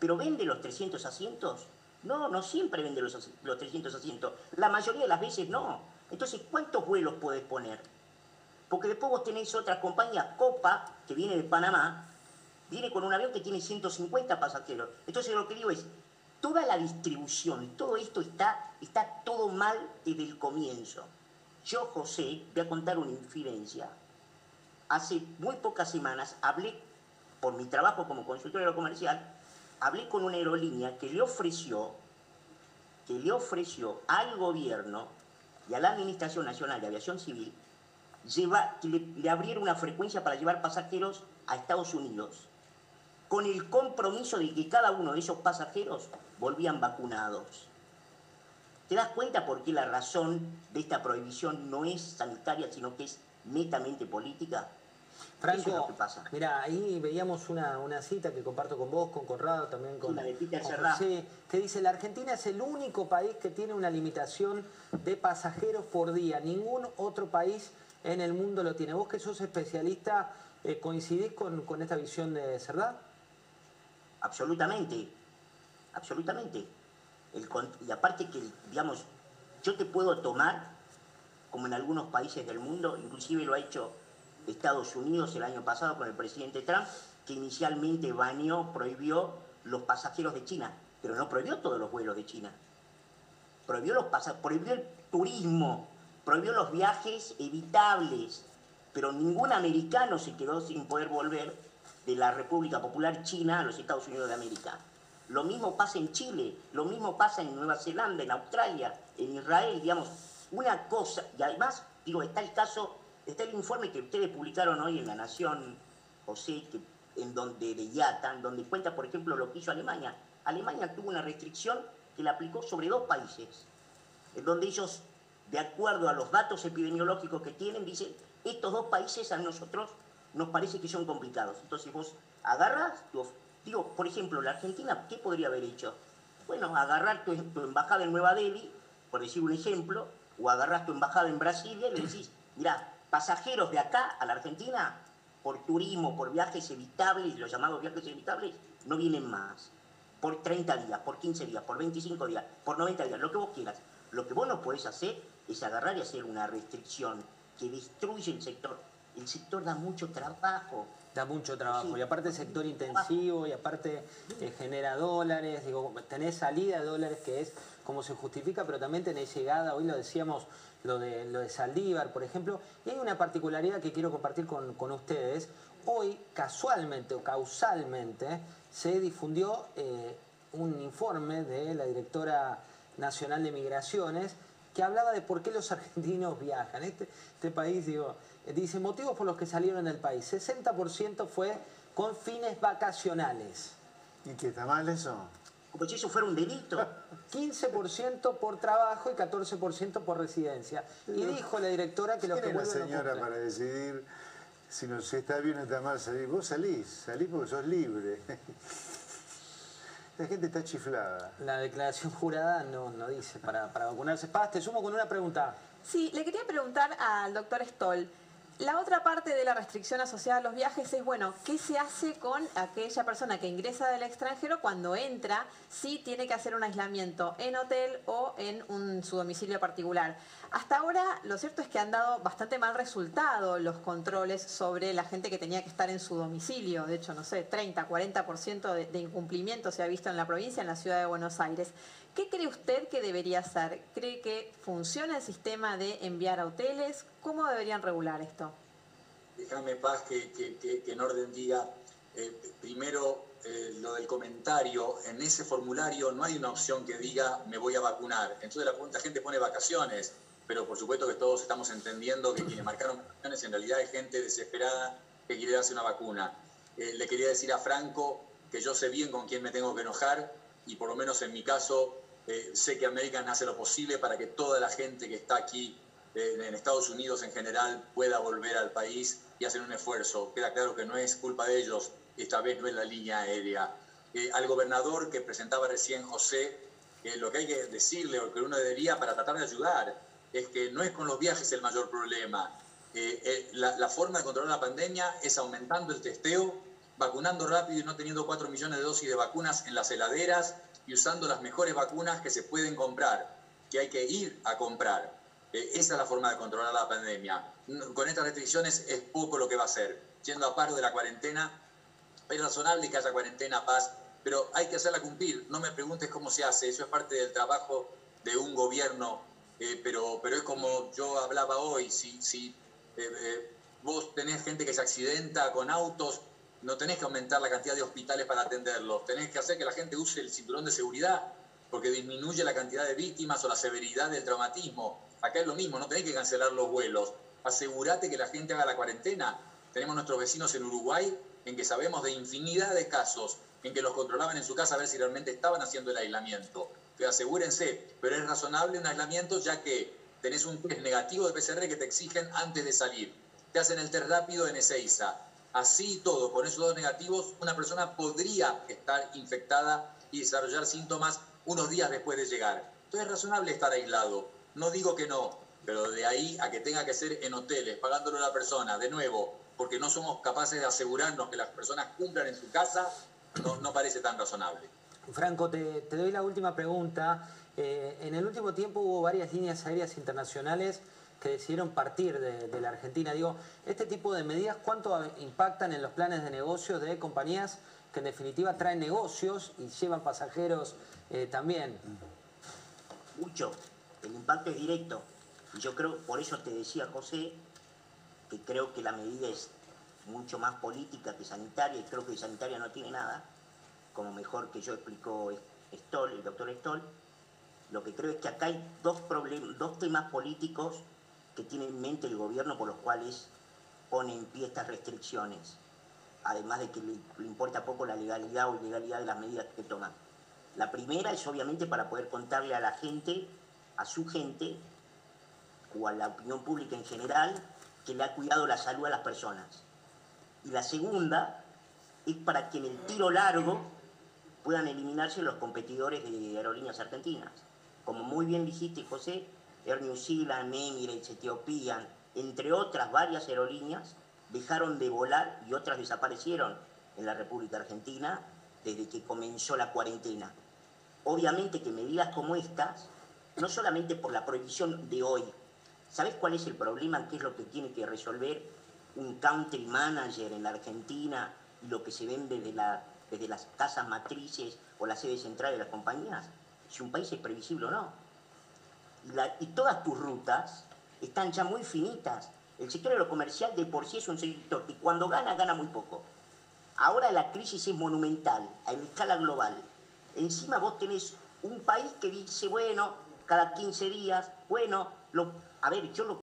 pero vende los 300 asientos. No, no siempre vende los, los 300 asientos. La mayoría de las veces no. Entonces, ¿cuántos vuelos puedes poner? Porque después vos tenés otra compañía, Copa, que viene de Panamá, viene con un avión que tiene 150 pasajeros. Entonces lo que digo es, toda la distribución, todo esto está, está todo mal desde el comienzo. Yo, José, voy a contar una infidencia. Hace muy pocas semanas hablé, por mi trabajo como consultor aerocomercial, hablé con una aerolínea que le ofreció, que le ofreció al gobierno y a la Administración Nacional de Aviación Civil lleva, que le, le abriera una frecuencia para llevar pasajeros a Estados Unidos, con el compromiso de que cada uno de esos pasajeros volvían vacunados. ¿Te das cuenta por qué la razón de esta prohibición no es sanitaria, sino que es netamente política? Franco, Eso es lo que pasa. mira, ahí veíamos una, una cita que comparto con vos, con Conrado, también con, la de con. José, que dice, la Argentina es el único país que tiene una limitación de pasajeros por día. Ningún otro país en el mundo lo tiene. Vos que sos especialista, eh, ¿coincidís con, con esta visión de Cerdá? Absolutamente, absolutamente. El y aparte que, digamos, yo te puedo tomar, como en algunos países del mundo, inclusive lo ha hecho Estados Unidos el año pasado con el presidente Trump, que inicialmente baneó, prohibió los pasajeros de China, pero no prohibió todos los vuelos de China. Prohibió, los prohibió el turismo, prohibió los viajes evitables, pero ningún americano se quedó sin poder volver de la República Popular China a los Estados Unidos de América. Lo mismo pasa en Chile, lo mismo pasa en Nueva Zelanda, en Australia, en Israel, digamos, una cosa, y además, digo, está el caso, está el informe que ustedes publicaron hoy en La Nación, José, que, en donde de IATA, en donde cuenta, por ejemplo, lo que hizo Alemania. Alemania tuvo una restricción que la aplicó sobre dos países, en donde ellos, de acuerdo a los datos epidemiológicos que tienen, dicen, estos dos países a nosotros nos parece que son complicados. Entonces vos agarras, tu digo, por ejemplo, la Argentina, ¿qué podría haber hecho? Bueno, agarrar tu, tu embajada en Nueva Delhi, por decir un ejemplo, o agarras tu embajada en Brasilia y le decís, mirá, pasajeros de acá a la Argentina, por turismo, por viajes evitables, los llamados viajes evitables, no vienen más. Por 30 días, por 15 días, por 25 días, por 90 días, lo que vos quieras. Lo que vos no podés hacer es agarrar y hacer una restricción que destruye el sector. El sector da mucho trabajo. Da mucho trabajo. Sí. Y aparte sector intensivo, y aparte eh, genera dólares, digo, tenés salida de dólares que es cómo se justifica, pero también tenés llegada, hoy lo decíamos, lo de, lo de Saldívar, por ejemplo, y hay una particularidad que quiero compartir con, con ustedes. Hoy, casualmente o causalmente, se difundió eh, un informe de la directora nacional de migraciones que hablaba de por qué los <laughs> argentinos viajan. Este, este país, digo, dice motivos por los que salieron del país. 60% fue con fines vacacionales. ¿Y qué está mal eso? Como si eso fuera un delito. 15% por trabajo y 14% por residencia. Y dijo la directora que los que ¿Quién es la no señora para decidir si, no, si está bien o está mal salir? Vos salís, salís porque sos libre. La gente está chiflada. La declaración jurada no, no dice para, para vacunarse. Paz, te sumo con una pregunta. Sí, le quería preguntar al doctor Stoll. La otra parte de la restricción asociada a los viajes es, bueno, ¿qué se hace con aquella persona que ingresa del extranjero cuando entra? Si tiene que hacer un aislamiento en hotel o en un, su domicilio particular. Hasta ahora, lo cierto es que han dado bastante mal resultado los controles sobre la gente que tenía que estar en su domicilio. De hecho, no sé, 30, 40% de, de incumplimiento se ha visto en la provincia, en la ciudad de Buenos Aires. ¿Qué cree usted que debería hacer? ¿Cree que funciona el sistema de enviar a hoteles? ¿Cómo deberían regular esto? Déjame paz que, que- que- que en orden diga, eh, primero eh, lo del comentario, en ese formulario no hay una opción que diga me voy a vacunar. Entonces la, la gente pone vacaciones, pero por supuesto que todos estamos entendiendo que quienes marcaron vacaciones en realidad es gente desesperada que quiere darse una vacuna. Eh, le quería decir a Franco que yo sé bien con quién me tengo que enojar y por lo menos en mi caso eh, sé que American hace lo posible para que toda la gente que está aquí eh, en Estados Unidos en general pueda volver al país y hacer un esfuerzo. Queda claro que no es culpa de ellos, esta vez no es la línea aérea. Eh, al gobernador que presentaba recién José, eh, lo que hay que decirle o que uno debería para tratar de ayudar es que no es con los viajes el mayor problema. Eh, la, la forma de controlar la pandemia es aumentando el testeo, vacunando rápido y no teniendo 4 millones de dosis de vacunas en las heladeras y usando las mejores vacunas que se pueden comprar, que hay que ir a comprar. Eh, esa es la forma de controlar la pandemia. No- Con estas restricciones es poco lo que va a hacer. Yendo a paro de la cuarentena, es razonable que haya cuarentena, paz, pero hay que hacerla cumplir. No me preguntes cómo se hace, eso es parte del trabajo de un gobierno, eh, pero, pero es como yo hablaba hoy, si, si eh, eh, vos tenés gente que se accidenta con autos, no tenés que aumentar la cantidad de hospitales para atenderlos, tenés que hacer que la gente use el cinturón de seguridad, porque disminuye la cantidad de víctimas o la severidad del traumatismo. Acá es lo mismo, no tenés que cancelar los vuelos. Asegúrate que la gente haga la cuarentena. Tenemos nuestros vecinos en Uruguay en que sabemos de infinidad de casos en que los controlaban en su casa a ver si realmente estaban haciendo el aislamiento. Que asegúrense, pero es razonable un aislamiento ya que tenés un test negativo de PCR que te exigen antes de salir. Te hacen el test rápido en Ezeiza. Así y todo, con esos dos negativos, una persona podría estar infectada y desarrollar síntomas unos días después de llegar. Entonces es razonable estar aislado. No digo que no, pero de ahí a que tenga que ser en hoteles, pagándolo a la persona, de nuevo, porque no somos capaces de asegurarnos que las personas cumplan en su casa, no, parece tan razonable. Franco, te, te doy la última pregunta. Eh, en el último tiempo hubo varias líneas aéreas internacionales que decidieron partir de, la Argentina. Digo, este tipo de medidas, ¿cuánto impactan en los planes de negocios de compañías que en definitiva traen negocios y llevan pasajeros eh, también? Mucho. El impacto es directo. Y yo creo, por eso te decía, José, que creo que la medida es mucho más política que sanitaria, y creo que sanitaria no tiene nada, como mejor que yo explicó Stoll, el doctor Stoll. Lo que creo es que acá hay dos, dos temas políticos que tiene en mente el gobierno por los cuales pone en pie estas restricciones, además de que le, le importa poco la legalidad o ilegalidad de las medidas que toman. La primera es obviamente para poder contarle a la gente, a su gente, o a la opinión pública en general, que le ha cuidado la salud a las personas. Y la segunda es para que en el tiro largo puedan eliminarse los competidores de aerolíneas argentinas. Como muy bien dijiste, José, Air New Zealand, Emirates, Ethiopian, entre otras varias aerolíneas, dejaron de volar y otras desaparecieron en la República Argentina desde que comenzó la cuarentena. Obviamente que medidas como estas, no solamente por la prohibición de hoy, ¿sabes cuál es el problema? ¿Qué es lo que tiene que resolver un country manager en la Argentina y lo que se vende desde, la, desde las casas matrices o la sede central de las compañías? si un país es previsible o no. Y, la- y todas tus rutas están ya muy finitas. El sector aerocomercial de por sí es un sector que cuando gana, gana muy poco. Ahora la crisis es monumental, a escala global. Encima vos tenés un país que dice, bueno, cada 15 días, bueno, lo, a ver, yo lo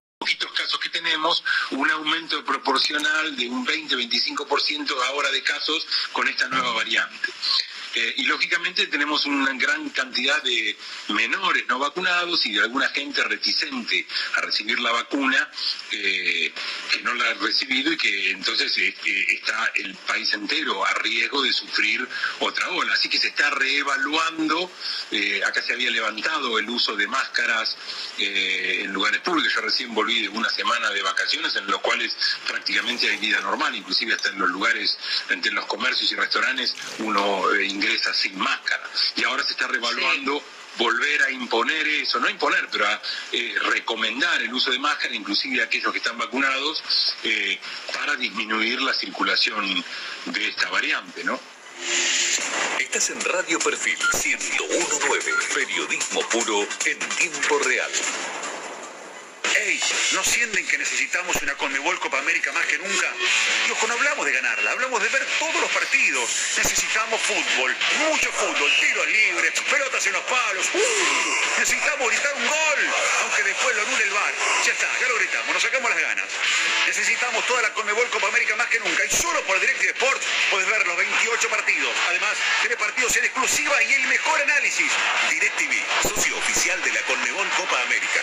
que tenemos, un aumento proporcional de un 20-25% ahora de casos con esta nueva variante. Eh, y lógicamente tenemos una gran cantidad de menores no vacunados y de alguna gente reticente a recibir la vacuna eh, que no la ha recibido y que entonces eh, está el país entero a riesgo de sufrir otra ola. Así que se está reevaluando, acá se había levantado el uso de máscaras en lugares públicos. Yo recién volví de una semana de vacaciones en los cuales prácticamente hay vida normal, inclusive hasta en los lugares, entre los comercios y restaurantes, uno ingresa sin máscara. Y ahora se está reevaluando volver a imponer eso, no imponer, pero a eh, recomendar el uso de máscara, inclusive a aquellos que están vacunados, eh, para disminuir la circulación de esta variante, ¿no? Estás en Radio Perfil 1019, periodismo puro en tiempo real. ¿No sienten que necesitamos una Conmebol Copa América más que nunca? Digo, cuando hablamos de ganarla, hablamos de ver todos los partidos. Necesitamos fútbol, mucho fútbol, tiros libres, pelotas en los palos. ¡Uh! necesitamos gritar un gol, aunque después lo anule el bar. Ya está, ya lo gritamos, nos sacamos las ganas. Necesitamos toda la Conmebol Copa América más que nunca. Y solo por DirecTV Sport puedes ver los 28 partidos. Además, tiene partidos en exclusiva y el mejor análisis. DirecTV, socio oficial de la Conmebol Copa América.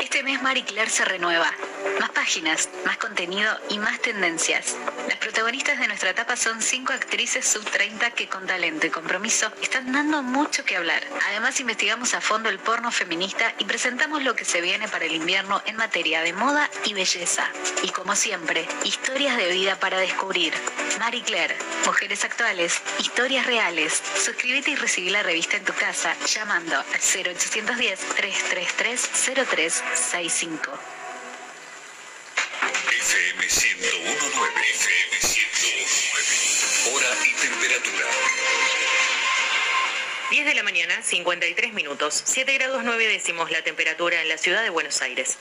Este mes Marie Claire se renueva. Más páginas, más contenido y más tendencias. Las protagonistas de nuestra etapa son cinco actrices sub 30 que con talento y compromiso están dando mucho que hablar. Además investigamos a fondo el porno feminista y presentamos lo que se viene para el invierno en materia de moda y belleza. Y como siempre, historias de vida para descubrir. Marie Claire, mujeres actuales, historias reales. Suscríbete y recibí la revista en tu casa llamando al 0810 333 0365. FM 1019, FM 1019. Hora y temperatura. 10 de la mañana, 53 minutos, 7 grados 9 décimos la temperatura en la ciudad de Buenos Aires.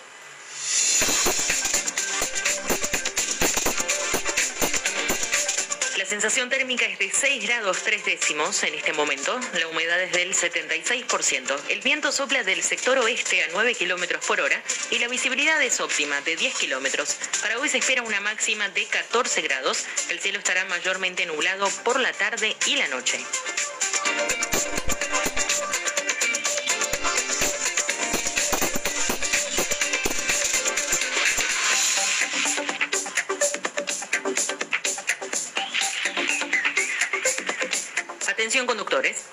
Sensación térmica es de 6 grados 3 décimos en este momento. La humedad es del 76%. El viento sopla del sector oeste a 9 kilómetros por hora y la visibilidad es óptima de 10 kilómetros. Para hoy se espera una máxima de 14 grados. El cielo estará mayormente nublado por la tarde y la noche. Conductores.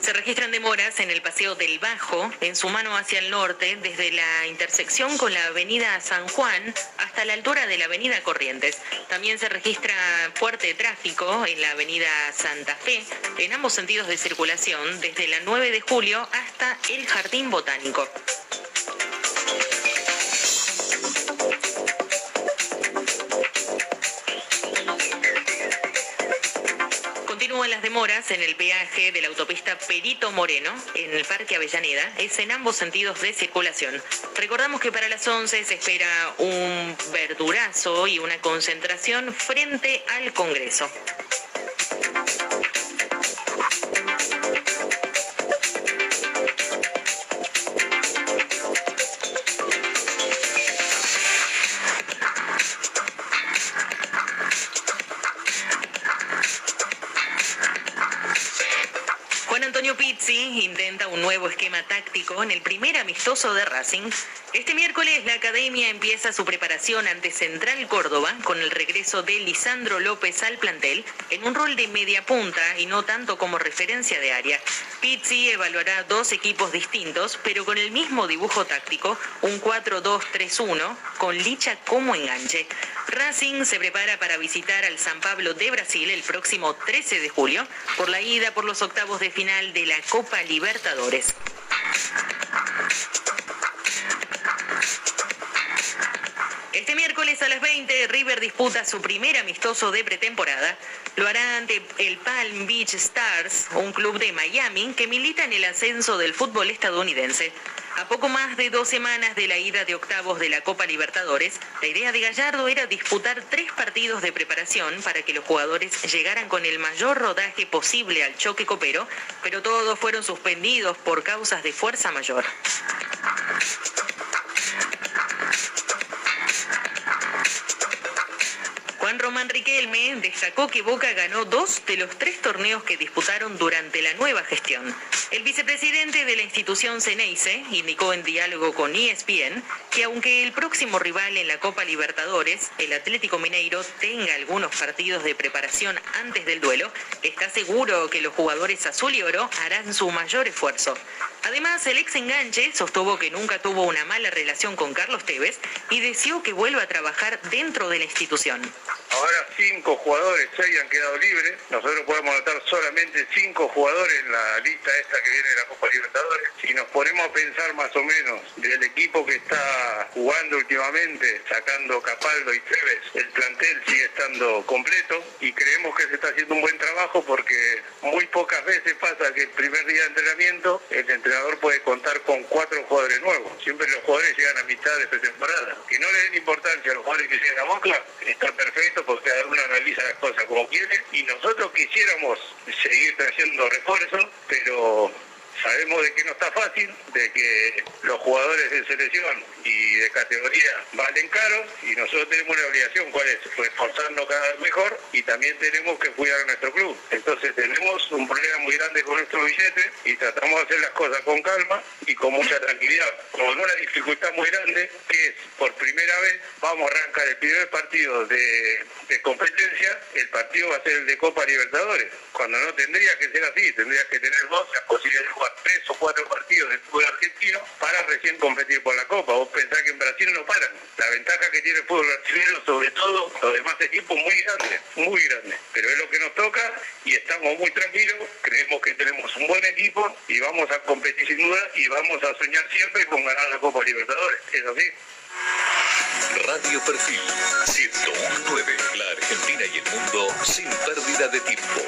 Se registran demoras en el Paseo del Bajo, en su mano hacia el norte, desde la intersección con la Avenida San Juan hasta la altura de la Avenida Corrientes. También se registra fuerte tráfico en la Avenida Santa Fe, en ambos sentidos de circulación, desde la 9 de julio hasta el Jardín Botánico. Demoras en el peaje de la autopista Perito Moreno, en el Parque Avellaneda, es en ambos sentidos de circulación. Recordamos que para las 11 se espera un verdurazo y una concentración frente al Congreso. En el primer amistoso de Racing Este miércoles la academia empieza su preparación ante Central Córdoba con el regreso de Lisandro López al plantel en un rol de media punta y no tanto como referencia de área. Pizzi evaluará dos equipos distintos, pero con el mismo dibujo táctico, un 4-2-3-1, con Licha como enganche. Racing se prepara para visitar al San Pablo de Brasil el próximo 13 de julio por la ida por los octavos de final de la Copa Libertadores. Este miércoles a las 20, River disputa su primer amistoso de pretemporada. Lo hará ante el Palm Beach Stars, un club de Miami que milita en el ascenso del fútbol estadounidense. A poco más de dos semanas de la ida de octavos de la Copa Libertadores, la idea de Gallardo era disputar tres partidos de preparación para que los jugadores llegaran con el mayor rodaje posible al choque copero, pero todos fueron suspendidos por causas de fuerza mayor. Juan Román Riquelme destacó que Boca ganó dos de los tres torneos que disputaron durante la nueva gestión. El vicepresidente de la institución Ceneice indicó en diálogo con ESPN que aunque el próximo rival en la Copa Libertadores, el Atlético Mineiro, tenga algunos partidos de preparación antes del duelo, está seguro que los jugadores azul y oro harán su mayor esfuerzo. Además, el ex enganche sostuvo que nunca tuvo una mala relación con Carlos Tevez y deseó que vuelva a trabajar dentro de la institución. Ahora cinco jugadores, seis han quedado libres. Nosotros podemos anotar solamente cinco jugadores en la lista esta que viene de la Copa Libertadores. Si nos ponemos a pensar más o menos del equipo que está jugando últimamente, sacando Capaldo y Tevez, el plantel sigue estando completo y creemos que se está haciendo un buen trabajo porque muy pocas veces pasa que el primer día de entrenamiento el entrenador puede contar con cuatro jugadores nuevos. Siempre los jugadores llegan a mitad de pretemporada. Que no le den importancia a los jugadores que llegan a Boca, está perfecto porque cada uno analiza las cosas como quiere y nosotros quisiéramos seguir trayendo refuerzos, pero sabemos de que no está fácil, de que los jugadores de selección y de categoría valen caro y nosotros tenemos una obligación, ¿cuál es? Reforzarnos cada vez mejor y también tenemos que cuidar a nuestro club. Entonces tenemos un problema muy grande con nuestro billete y tratamos de hacer las cosas con calma y con mucha tranquilidad. Con una dificultad muy grande que es, por primera vez, vamos a arrancar el primer partido de, competencia, el partido va a ser el de Copa Libertadores, cuando no tendría que ser así, tendría que tener vos la posibilidad de jugar tres o cuatro partidos del fútbol argentino para recién competir por la Copa. Vos pensás que en Brasil no paran. La ventaja que tiene el fútbol brasileño, sobre todo los demás equipos, muy grande, muy grande. Pero es lo que nos toca y estamos muy tranquilos, creemos que tenemos un buen equipo y vamos a competir sin duda y vamos a soñar siempre con ganar la Copa Libertadores. ¿Es así? Radio Perfil 1019. La Argentina y el mundo sin pérdida de tiempo.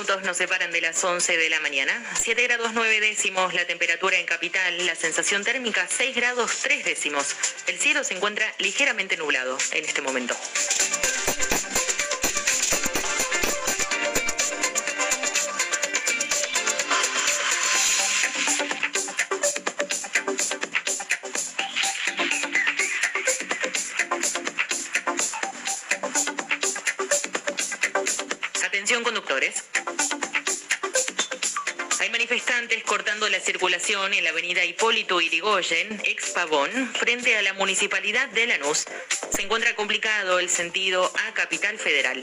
Minutos nos separan de las 11 de la mañana. 7 grados 9 décimos la temperatura en capital, la sensación térmica 6 grados 3 décimos. El cielo se encuentra ligeramente nublado en este momento. La circulación en la avenida Hipólito Irigoyen, ex Pavón, frente a la municipalidad de Lanús. Se encuentra complicado el sentido a Capital Federal.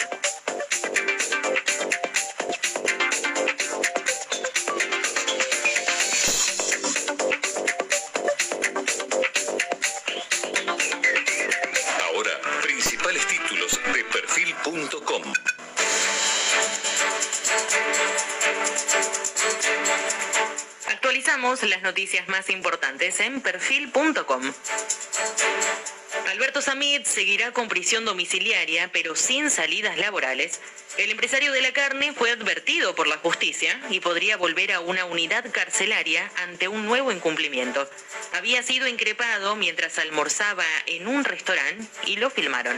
Noticias más importantes en perfil.com. Alberto Samit seguirá con prisión domiciliaria, pero sin salidas laborales. El empresario de la carne fue advertido por la justicia y podría volver a una unidad carcelaria ante un nuevo incumplimiento. Había sido increpado mientras almorzaba en un restaurante y lo filmaron.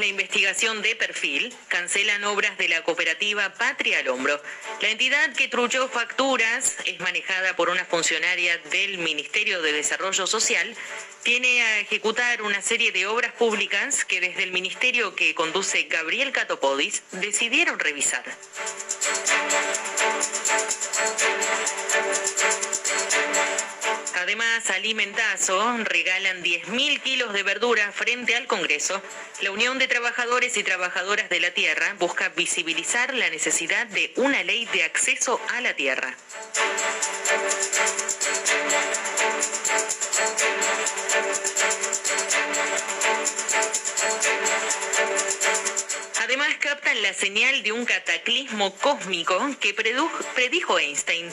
La investigación de perfil, cancelan obras de la cooperativa Patria al Hombro. La entidad que truchó facturas es manejada por una funcionaria del Ministerio de Desarrollo Social. Tiene a ejecutar una serie de obras públicas que desde el ministerio que conduce Gabriel Catopodis decidieron revisar. Además, Alimentazo regalan 10.000 kilos de verdura frente al Congreso. La Unión de Trabajadores y Trabajadoras de la Tierra busca visibilizar la necesidad de una ley de acceso a la tierra. Además captan la señal de un cataclismo cósmico que predijo Einstein.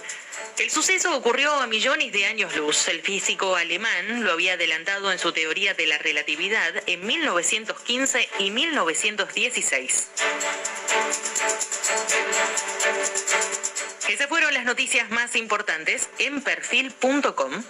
El suceso ocurrió a millones de años luz. El físico alemán lo había adelantado en su teoría de la relatividad en 1915 y 1916. Esas fueron las noticias más importantes en perfil.com.